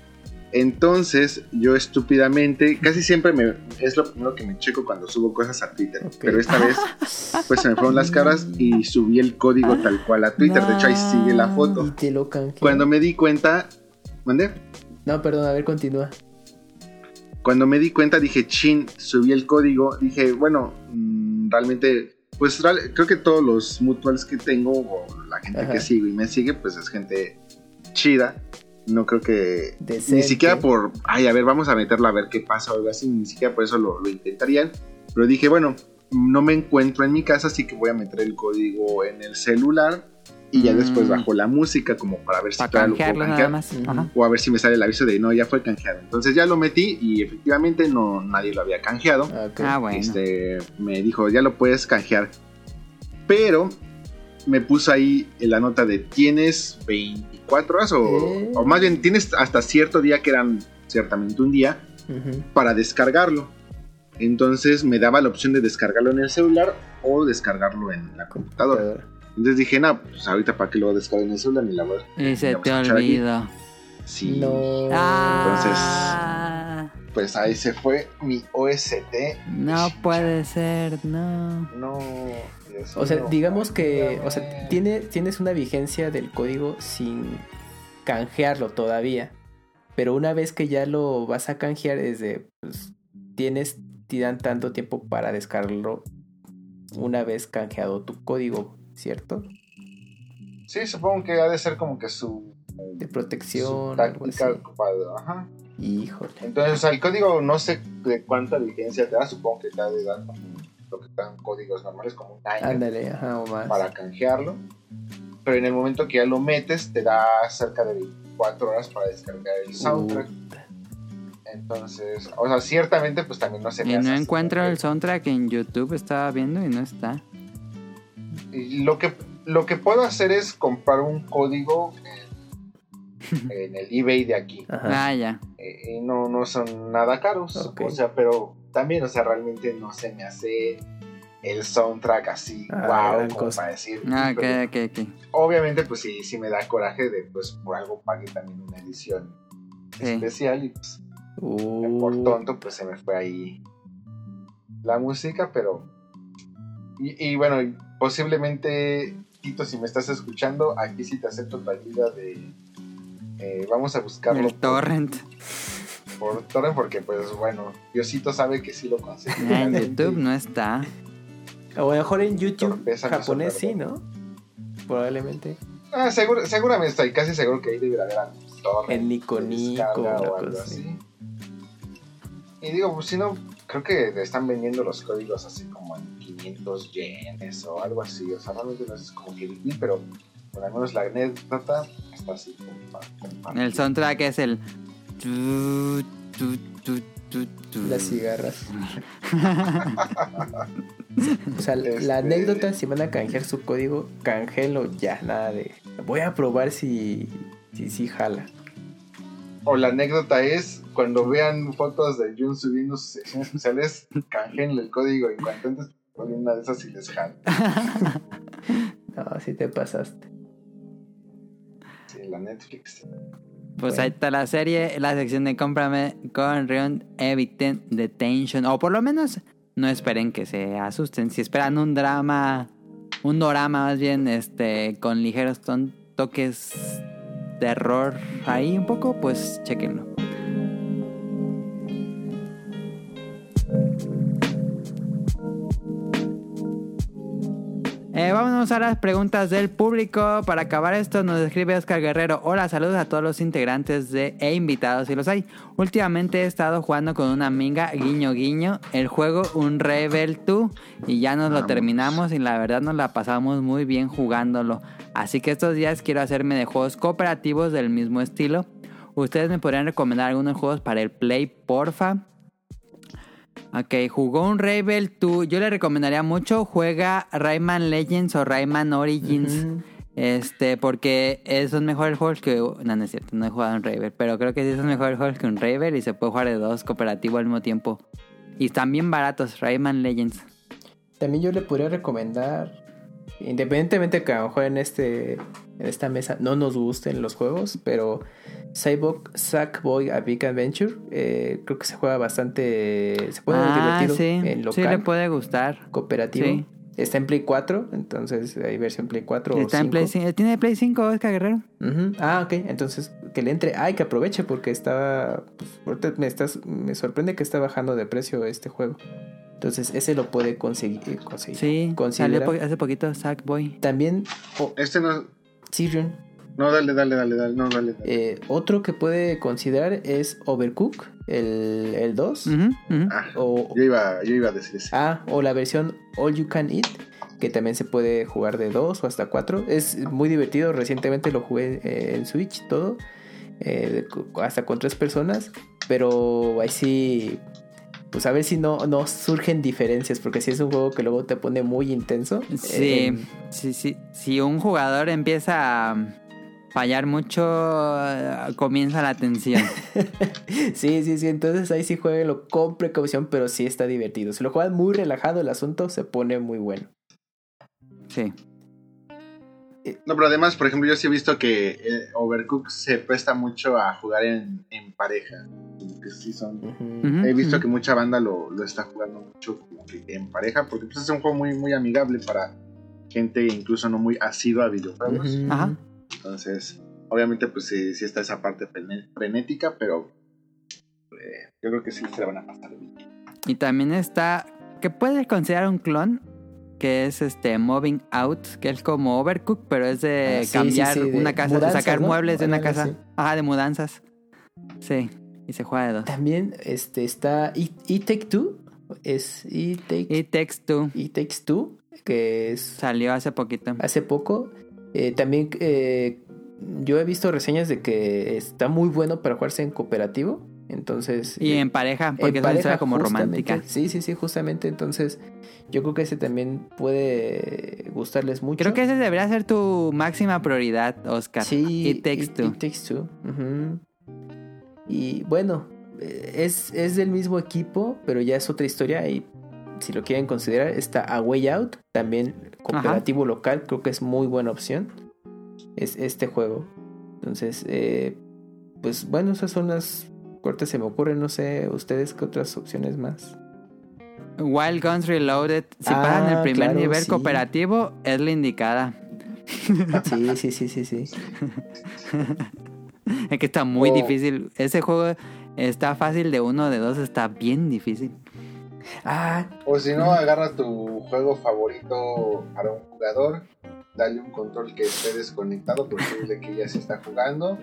entonces, yo estúpidamente, casi siempre me, es lo primero que me checo cuando subo cosas a Twitter. Pero esta vez, pues se me fueron las caras y subí el código tal cual a Twitter. De hecho, ahí sigue la foto. cuando me di cuenta. ¿Mandé? No, perdón, a ver, continúa. Cuando me di cuenta, dije, chin, subí el código. Dije, bueno, mm, realmente, pues creo que todos los mutuals que tengo, o la gente que sigo y me sigue, pues es gente chida no creo que ni siquiera por, ay, a ver, vamos a meterla a ver qué pasa o algo así, ni siquiera por eso lo, intentarían. Pero dije, bueno, no me encuentro en mi casa, así que voy a meter el código en el celular y ya después mm. bajo la música como para ver si para lo puedo canjear o a ver si me sale el aviso de no, ya fue canjeado. Entonces ya lo metí y efectivamente no nadie lo había canjeado. Ah, bueno. Este, me dijo, ya lo puedes canjear. Pero me puso ahí en la nota de tienes 24 horas o, más bien tienes hasta cierto día que eran ciertamente un día para descargarlo. Entonces me daba la opción de descargarlo en el celular o descargarlo en la computadora. Entonces dije, no, pues ahorita para qué lo descargo en el celular ni la voy Y se te olvidó. Sí. No. Ah. Entonces, pues ahí se fue mi OST. No puede ser, no. No. O sea, digamos que, o sea, tiene, tienes una vigencia del código sin canjearlo todavía. Pero una vez que ya lo vas a canjear, es de, pues, tienes, te dan tanto tiempo para descargarlo una vez canjeado tu código, ¿cierto? Sí, supongo que ha de ser como que su... De protección. Ajá. Híjole. Entonces, el código no sé de cuánta vigencia te da, supongo que te ha de dar lo que están códigos normales como un Ándale, ajá, o más. para canjearlo. Pero en el momento que ya lo metes, te da cerca de 24 horas para descargar el soundtrack. Entonces, o sea, ciertamente pues también no se me Y no encuentro el soundtrack en YouTube, estaba viendo y no está. y lo que lo que puedo hacer es comprar un código en, en el eBay de aquí. Ajá. Ah, ya. Eh, y no, no son nada caros. Ok. O sea, pero también, o sea, realmente no se me hace el soundtrack así, Ah, wow, gran como cosa. para decir. Ah, ok, pero ok, ok. Obviamente, pues sí, sí me da coraje de, pues, por algo pague también una edición Sí. especial y pues Uh, por tonto, pues se me fue ahí la música, pero. Y, y bueno, posiblemente, Tito, si me estás escuchando, aquí sí te acepto tu ayuda de. eh, vamos a buscarlo El torrent. por, por torrent, porque, pues bueno, Diosito sabe que sí lo conseguí. Ah, en YouTube no está. O a lo mejor en YouTube Torpeza japonés sí. ¿no? Probablemente. Ah, seguro, seguramente estoy casi seguro que ahí debería haber torrent En Nico o algo así. Y digo, pues si no, creo que le están vendiendo los códigos así como en 500 yenes o algo así. O sea, realmente no es como que pero por al menos la anécdota está así como compartir. El soundtrack es el. Tu, tu, tu, tu, tu. Las cigarras. o sea, Este- la anécdota, si van a canjear su código, canjelo ya, nada de. Voy a probar si si, si jala. O la anécdota es, cuando vean fotos de Jun subiendo sus secciones especiales, canjenle el código y cuanto antes ponen una de esas y les jala. No, si te pasaste. Sí, la Netflix. Pues ahí está la serie, la sección de cómprame con Rion Eviten Detention. O por lo menos no esperen que se asusten. Si esperan un drama, un dorama más bien, este, con ligeros ton- toques de error ahí un poco, pues chequenlo. Eh, vámonos a las preguntas del público. Para acabar esto, nos escribe Oscar Guerrero. Hola, saludos a todos los integrantes de, e invitados, si los hay. Últimamente he estado jugando con una amiga, guiño guiño, el juego Un Rebel 2 y ya nos lo terminamos y la verdad nos la pasamos muy bien jugándolo. Así que estos días quiero hacerme de juegos cooperativos del mismo estilo. Ustedes me podrían recomendar algunos juegos para el Play, porfa. Ok, jugó un Rebel 2. Yo le recomendaría mucho. Juega Rayman Legends o Rayman Origins. Este, porque son mejores juegos que. No, no es cierto, no he jugado un Rebel. Pero creo que sí son mejores juegos que un Rebel y se puede jugar de dos cooperativo al mismo tiempo. Y están bien baratos, Rayman Legends. También yo le podría recomendar, independientemente que a lo mejor en, este, en esta mesa no nos gusten los juegos, pero Cyborg Sackboy A Big Adventure eh, creo que se juega bastante, se puede ah, divertido sí. en Sí, local, le puede gustar. cooperativo. Sí. Está en Play 4, entonces hay versión Play 4 Está o en Play 5. 5. ¿Tiene Play 5, Oscar Guerrero? Ah, ok. Entonces, que le entre. Ay, que aproveche porque está. Pues, ahorita me, estás, me sorprende que está bajando de precio este juego. Entonces, ese lo puede conseguir. conseguir Sí, salió po- hace poquito Sackboy. También. Oh, Este no. Sirion. No, dale, dale, dale, dale. No, dale. dale. Eh, otro que puede considerar es Overcook, el, el 2. Ujú, ujú. Ah, o, yo iba, yo iba a decir eso. ah, o la versión All You Can Eat, que también se puede jugar de 2 o hasta 4. Es muy divertido. Recientemente lo jugué eh, en Switch, todo. eh, hasta con tres personas. Pero ahí sí. Pues a ver si no, no surgen diferencias. Porque si es un juego que luego te pone muy intenso. Sí, eh, sí, sí. Si un jugador empieza a fallar mucho, eh, comienza la tensión. sí, sí, sí. Entonces ahí sí jueguenlo con precaución, pero sí está divertido. Si lo juegan muy relajado, el asunto se pone muy bueno. Sí. No, pero además, por ejemplo, yo sí he visto que eh, Overcooked se presta mucho a jugar en, en pareja. Como que sí son. He visto que mucha banda lo, lo está jugando mucho como que en pareja, porque pues, es un juego muy, muy amigable para gente incluso no muy asidua a videojuegos. Ajá. Entonces, obviamente, pues sí, sí está esa parte frenética, pero eh, yo creo que sí se la van a pasar bien. Y también está, que puedes considerar un clon, que es este Moving Out, que es como Overcook, pero es de Ah, sí, cambiar sí, sí, de una casa, mudanzas, de sacar ¿no? muebles de una Ándale, casa. sí. Ajá, de mudanzas. Sí, y se juega de dos. También este, está E- E-Take Two, es It Takes, It Takes Two. It Takes Two, que es... Salió hace poquito. Hace poco. Eh, también eh, yo he visto reseñas de que está muy bueno para jugarse en cooperativo. Entonces. Y en pareja, porque es una como romántica. Sí, sí, sí, justamente. Entonces, yo creo que ese también puede gustarles mucho. Creo que ese debería ser tu máxima prioridad, Oscar. Sí, It Takes Two. It Takes Two. Y bueno, es, es del mismo equipo, pero ya es otra historia. Y si lo quieren considerar, está A Way Out, también cooperativo local. Creo que es muy buena opción. Es este juego. Entonces, eh, pues bueno, esas son las cortes se me ocurren. No sé, ustedes qué otras opciones más. Wild Guns Reloaded, si ah, pasan el primer nivel cooperativo, es la indicada. Sí, sí, sí, sí, sí. es que está muy difícil. Ese juego está fácil de uno, de dos está bien difícil. Ah. O si no, agarra tu juego favorito para un jugador, dale un control que esté desconectado porque dile que ya se está jugando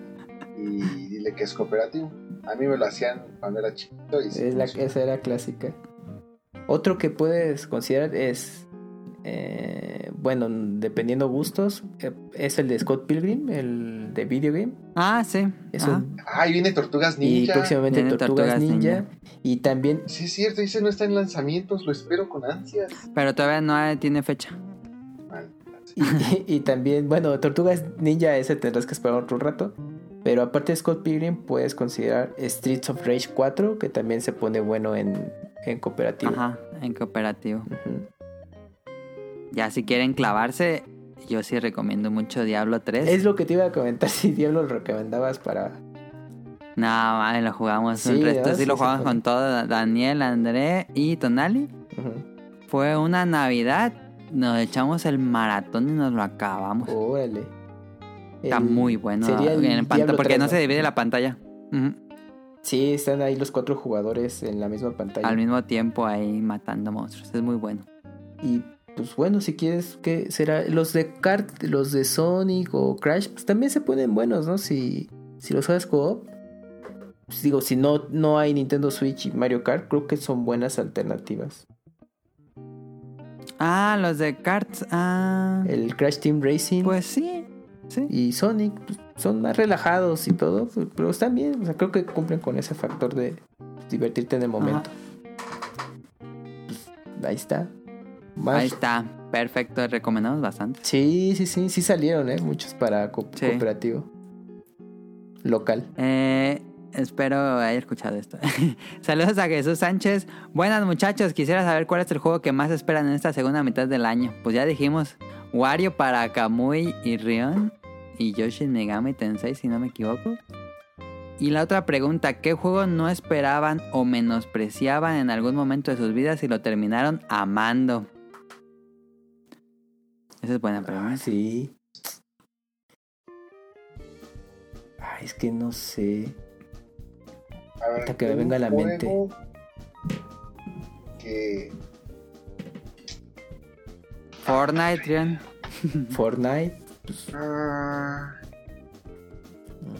y dile que es cooperativo. A mí me lo hacían cuando era chiquito. Y esa era clásica. Otro que puedes considerar es, eh, bueno, dependiendo gustos, eh, es el de Scott Pilgrim, el de video game. Ah, sí. ah, y viene Tortugas Ninja. Y próximamente Tortugas, Ninja. Y también... Sí, es cierto, dice no está en lanzamientos, lo espero con ansias. Pero todavía no tiene fecha. y, y, también, bueno, Tortugas Ninja ese tendrás que esperar otro rato. Pero aparte de Scott Pilgrim, puedes considerar Streets of Rage 4, que también se pone bueno en, en cooperativo. Ajá, en cooperativo. Ya si quieren clavarse, yo sí recomiendo mucho Diablo 3. Es lo que te iba a comentar, si Diablo lo recomendabas para... No, lo jugamos un resto, sí, lo jugamos con todo, Daniel, André y Tonali. Fue una Navidad, nos echamos el maratón y nos lo acabamos. Órale. Está muy bueno. porque no se divide la pantalla. Sí, están ahí los cuatro jugadores en la misma pantalla. Al mismo tiempo ahí matando monstruos. Es muy bueno. Y pues bueno, si quieres que será los de Kart, los de Sonic o Crash, pues también se ponen buenos, ¿no? Si si los juegas co pues digo, si no no hay Nintendo Switch y Mario Kart, creo que son buenas alternativas. Ah, los de Kart. Ah. El Crash Team Racing. Pues sí. Y Sonic pues, son más relajados y todo, pues, pero están bien. O sea, creo que cumplen con ese factor de divertirte en el momento. Pues, ahí está. Ahí está. Perfecto, recomendamos bastante. Sí, sí, sí, sí salieron, ¿eh? Muchos para cooperativo. Local. Eh, espero haya escuchado esto. Saludos a Jesús Sánchez. Buenas muchachos, quisiera saber cuál es el juego que más esperan en esta segunda mitad del año. Pues ya dijimos, Wario para Kamui y Rion y Yoshi Megami Tensei, si no me equivoco. Y la otra pregunta, ¿qué juego no esperaban o menospreciaban en algún momento de sus vidas y lo terminaron amando? Esa es buena pregunta. sí. Ay, es que no sé. Hasta que me venga a la mente. Que. Fortnite, Rian. Fortnite. Ah.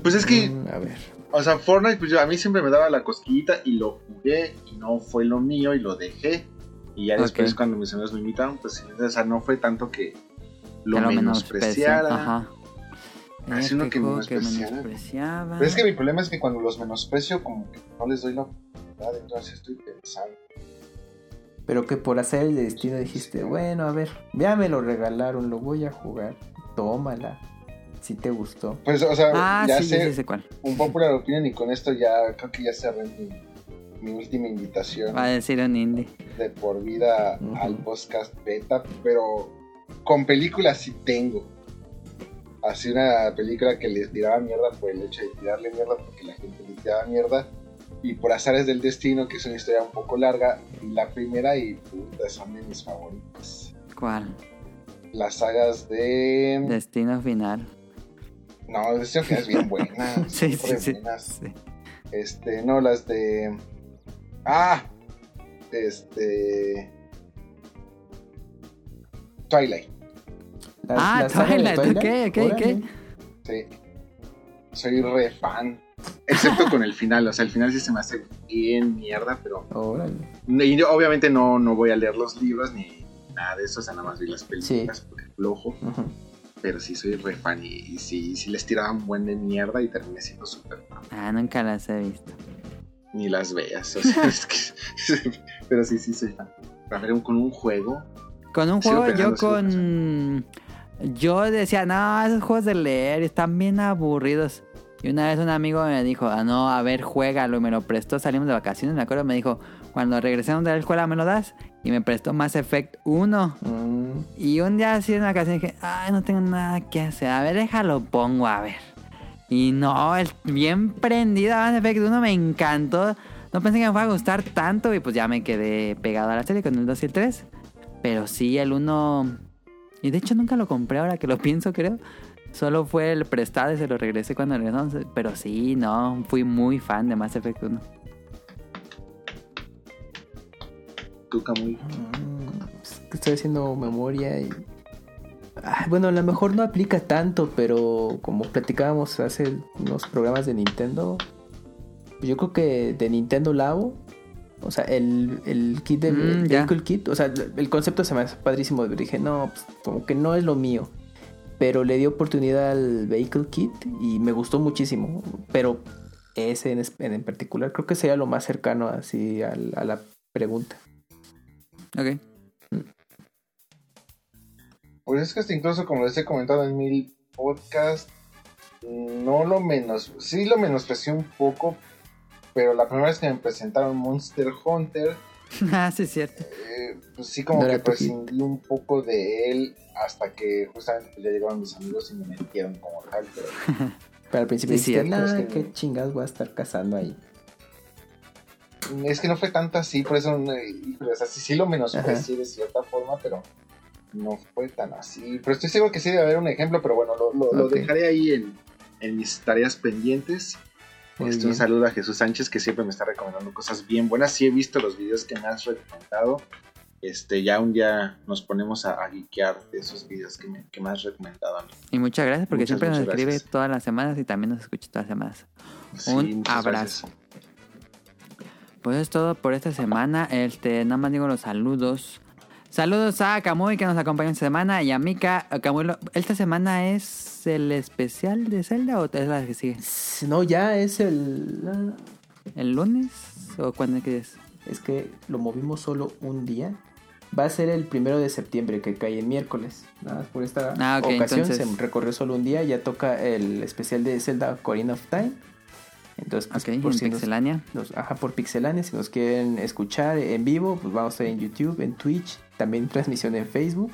Pues es que. Mm, a ver. O sea, Fortnite, pues a mí siempre me daba la cosquillita y lo jugué y no fue lo mío y lo dejé. Y ya después, cuando mis amigos me invitaron, pues o sea, no fue tanto que lo menospreciara. Ajá. Así uno que menospreciara. Pero es que mi problema es que cuando los menosprecio, como que no les doy la oportunidad, entonces estoy pensando. Pero que por hacer el destino dijiste, bueno, a ver, ya me lo regalaron, lo voy a jugar tómala. Si te gustó. Pues, o sea, ah, ya sé, un popular opinion y con esto ya creo que ya cerré mi, mi última invitación. Va a decir un indie. De por vida al podcast beta, pero con películas sí tengo. Así una película que les tiraba mierda por el hecho de tirarle mierda porque la gente le tiraba mierda. Y por azares del destino, que es una historia un poco larga, la primera y puta, son de mis favoritas. ¿Cuál? las sagas de. Destino Final. No, Destino Final es bien buena. sí, sí, sí, Este, no, las de. Ah, este. Twilight. ah, Twilight, ok, ok, ok. Sí. Soy re fan. Excepto con el final, o sea, el final sí se me hace bien mierda, pero... obviamente no, no voy a leer los libros ni nada de eso, o sea, nada más vi las películas porque flojo. Pero sí soy re fan y, sí, sí les tiraban buen de mierda y terminé siendo súper Ah, nunca las he visto. Ni las veas, o sea, es que... pero sí, sí soy fan. A ver, con un juego... Con un juego yo con... Yo decía, no, esos juegos de leer están bien aburridos. Y una vez un amigo me dijo, ah, no, a ver, juégalo. Y me lo prestó, salimos de vacaciones, me acuerdo, me dijo, cuando regresemos de la escuela me lo das. Y me prestó Mass Effect 1. Mm. Y un día así en vacaciones dije, ay, no tengo nada que hacer. A ver, déjalo, pongo, a ver. Y no, es bien prendida Mass Effect 1, me encantó. No pensé que me fuera a gustar tanto y pues ya me quedé pegado a la serie con el 2 y el 3. Pero sí, el 1... Y de hecho nunca lo compré ahora que lo pienso, creo. Solo fue el prestado y se lo regresé cuando regresamos. Pero sí, no, fui muy fan de Mass Effect 1. Tuca muy. estoy haciendo memoria y. bueno, a lo mejor no aplica tanto, pero como platicábamos hace unos programas de Nintendo, yo creo que de Nintendo Labo, o sea, el, el kit de mm, Kit, o sea, el concepto se me hace padrísimo. Dije, no, pues, como que no es lo mío pero le di oportunidad al Vehicle Kit y me gustó muchísimo. Pero ese en, particular creo que sería lo más cercano así a, la pregunta. Ok. Pues es que hasta incluso como les he comentado en mi podcast, no lo menos, sí lo menosprecié un poco, pero la primera vez que me presentaron Monster Hunter, ah, sí, es cierto. Eh, pues sí, como que prescindí un poco de él hasta que justamente ya llegaron mis amigos y me metieron como tal. Pero, pero al principio sí, dijiste, nada, qué chingados voy a estar cazando ahí. Es que no fue tanto así, por eso, o sea, sí, sí lo menosprecié de cierta forma, pero no fue tan así. Pero estoy seguro que sí debe haber un ejemplo, pero bueno, lo, lo, dejaré ahí en, en mis tareas pendientes. Este, un saludo a Jesús Sánchez que siempre me está recomendando cosas bien buenas. Sí he visto los videos que me has recomendado. Este, ya un día nos ponemos a, a guiquear de esos videos que me, que me, has recomendado a mí. Y muchas gracias porque siempre nos escribe todas las semanas y también nos escucha todas las semanas. un abrazo. Pues es todo por esta semana. Este, nada más digo los saludos. Saludos a Kamui que nos acompaña esta semana y a Mika. Kamui, ¿esta semana es el especial de Zelda o es la que sigue? No, ya es el... ¿El lunes? ¿O cuándo es? Es que lo movimos solo un día. Va a ser el primero de septiembre que cae en miércoles. Nada más por esta ah, ocasión se recorrió solo un día. Ya toca el especial de Zelda Corina of Time. Entonces, pues, por si Pixelania. ajá, por Pixelania. Si nos quieren escuchar en vivo, pues vamos a estar en YouTube, en Twitch, también transmisión en Facebook.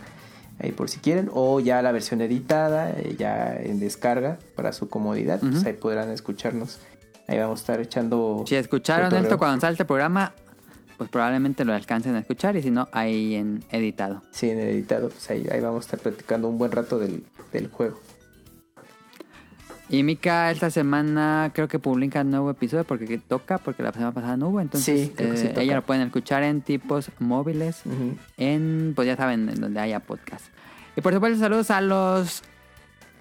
Ahí por si quieren. O ya la versión editada, eh, ya en descarga para su comodidad. Pues ahí podrán escucharnos. Ahí vamos a estar echando. Si escucharon esto cuando salte el programa, pues probablemente lo alcancen a escuchar. Y si no, ahí en editado. Sí, en editado. Pues ahí, ahí vamos a estar platicando un buen rato del, del juego. Y Mika esta semana creo que publica un nuevo episodio porque toca, porque la semana pasada no hubo. Entonces eh, ella lo pueden escuchar en tipos móviles, en, pues ya saben, en donde haya podcast. Y por supuesto saludos a los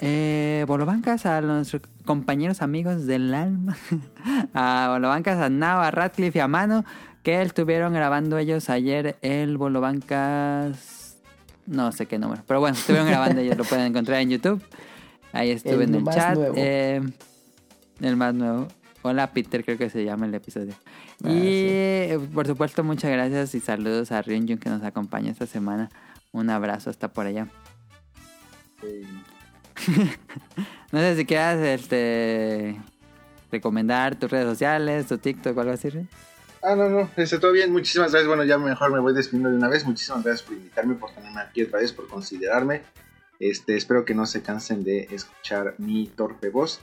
eh, Bolobancas, a nuestros compañeros amigos del alma, a Bolobancas, a Nao, a Radcliffe y a Mano, que estuvieron grabando ellos ayer el Bolobancas, no sé qué número, pero bueno, estuvieron grabando ellos, lo pueden encontrar en YouTube. Ahí estuve en el chat. Eh, el más nuevo. Hola Peter, creo que se llama el episodio. Ah, y por supuesto, muchas gracias y saludos a Ryunjun que nos acompaña esta semana. Un abrazo hasta por allá. no sé si quieras este, recomendar tus redes sociales, tu TikTok o algo así. Ah, no, no, está todo bien. Muchísimas gracias. Bueno, ya mejor me voy despidiendo de una vez. Muchísimas gracias por invitarme, por tenerme aquí otra vez, por considerarme. Este, espero que no se cansen de escuchar mi torpe voz.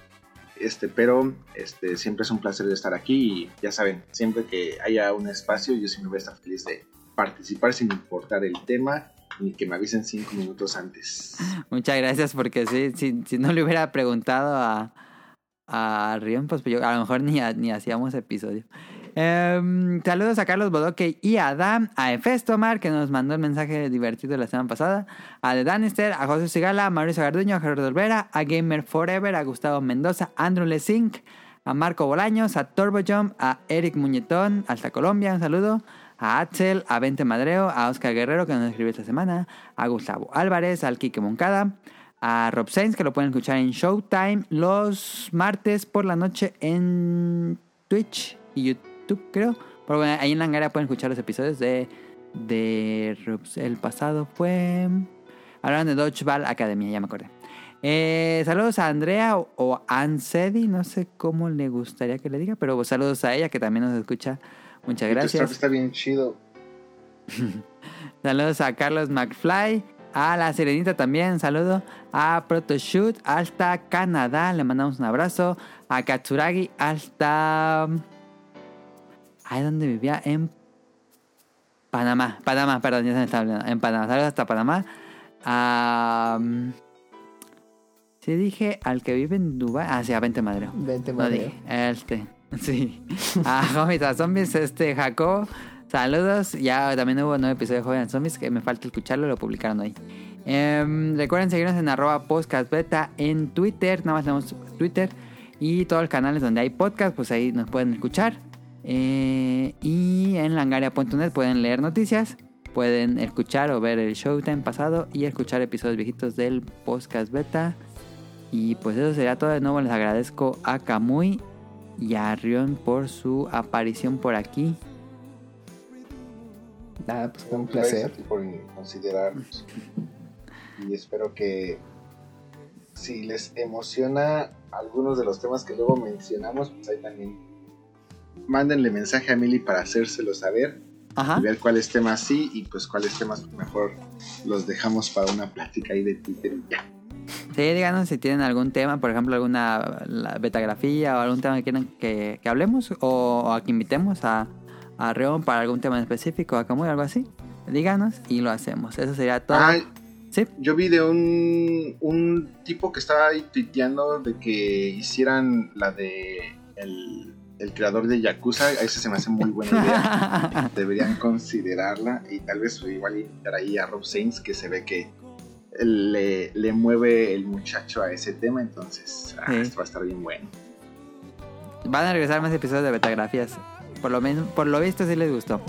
Este, pero este, siempre es un placer estar aquí y ya saben, siempre que haya un espacio, yo siempre voy a estar feliz de participar sin importar el tema ni que me avisen cinco minutos antes. Muchas gracias porque si, si, no le hubiera preguntado a, a Rion, pues yo, a lo mejor ni, ni hacíamos episodio. Em, saludos a Carlos Bodoque y a Adam, a Efestomar, que nos mandó el mensaje divertido la semana pasada, a The Danister, a José Sigala, a Mauricio Garduño, a Gerardo Olvera, a Gamer Forever, a Gustavo Mendoza, a Andrew Lesink, a Marco Bolaños, a Turbo Jump, a Eric Muñetón, hasta Colombia, un saludo, a Axel, a Vente Madreo, a Oscar Guerrero, que nos escribió esta semana, a Gustavo Álvarez, al Quique Moncada, a Rob Sainz, que lo pueden escuchar en Showtime los martes por la noche en Twitch y YouTube, creo. Pero bueno, ahí en la Angara pueden escuchar los episodios de, de el pasado fue... Hablaron de Dodgeball Academia, ya me acordé. Eh, saludos a Andrea o, Ansedi, no sé cómo le gustaría que le diga, pero saludos a ella que también nos escucha. Muchas gracias. está bien chido. saludos a Carlos McFly, a la Serenita también, saludo a Protoshoot hasta Canadá, le mandamos un abrazo. A Katsuragi hasta... Ahí donde vivía, en Panamá, Panamá, perdón, ya se me está hablando, en Panamá, saludos hasta Panamá. A... Sí dije al que vive en Dubai. Ah, sí, a 20 Madre. 20 Madre. este. Sí. A Hobbits Zombies, este, Jacob. Saludos. Ya también hubo un nuevo episodio de Joven Zombies que me falta escucharlo, lo publicaron hoy. Em, recuerden seguirnos en arroba podcast beta en Twitter. Nada más tenemos Twitter. Y todos los canales donde hay podcast, pues ahí nos pueden escuchar. Eh, y en langaria.net pueden leer noticias. Pueden escuchar o ver el Showtime pasado y escuchar episodios viejitos del podcast beta. Y pues eso sería todo. De nuevo les agradezco a Kamui y a Rion por su aparición por aquí. Nada, pues fue un placer. por considerarnos. y espero que si les emociona algunos de los temas que luego mencionamos, pues ahí también mándenle mensaje a Mili para hacérselo saber. Y ver cuáles temas sí y pues cuáles temas mejor los dejamos para una plática ahí de Twitter y ya. Sí, díganos si tienen algún tema, por ejemplo, alguna betagrafía o algún tema que quieran que, hablemos o, a que invitemos a, a Reón para algún tema específico, a Camuy, algo así. Díganos y lo hacemos. Eso sería todo. ¿Sí? Yo vi de un, un tipo que estaba ahí tuiteando de que hicieran la de el, el creador de Yakuza. Esa se me hace muy buena idea. Deberían considerarla y tal vez igual invitar ahí a Rob Sainz que se ve que le, le mueve el muchacho a ese tema, entonces ah, esto va a estar bien bueno. Van a regresar más episodios de betagrafías. Por lo menos, por lo visto sí les gustó.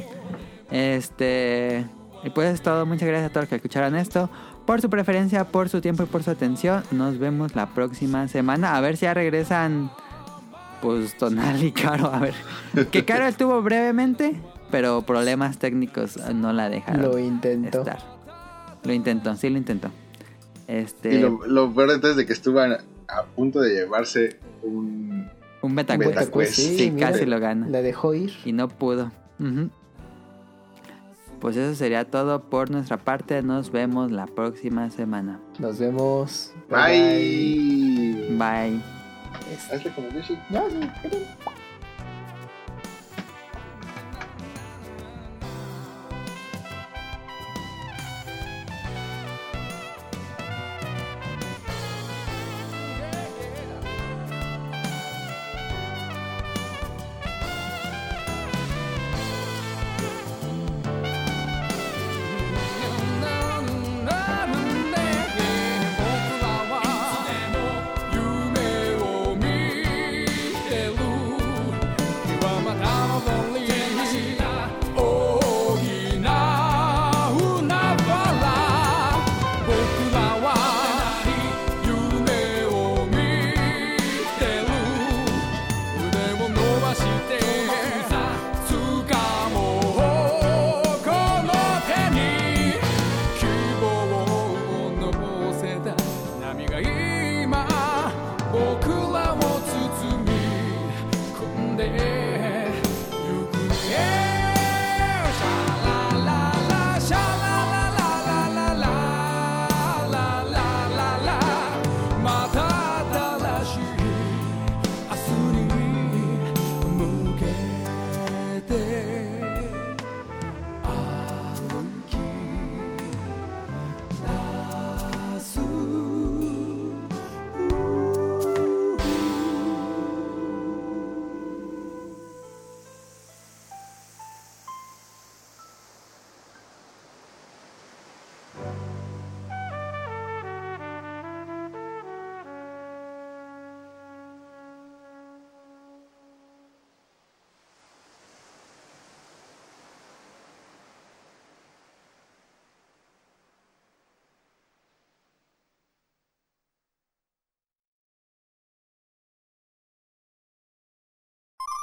Este. Y pues es todo. Muchas gracias a todos los que escucharon esto. Por su preferencia, por su tiempo y por su atención. Nos vemos la próxima semana. A ver si ya regresan. Pues Tonal y Caro. A ver. Que Caro estuvo brevemente. Pero problemas técnicos no la dejaron. Lo intentó. Lo intentó, sí lo intentó. Este... Y lo, lo peor entonces de que estuvo a, punto de llevarse un... Un Metaquest. Sí, casi lo gana. La dejó ir. Y no pudo. Pues eso sería todo por nuestra parte. Nos vemos la próxima semana. Nos vemos. Bye. Bye. Bye. Hazle como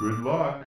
Good luck.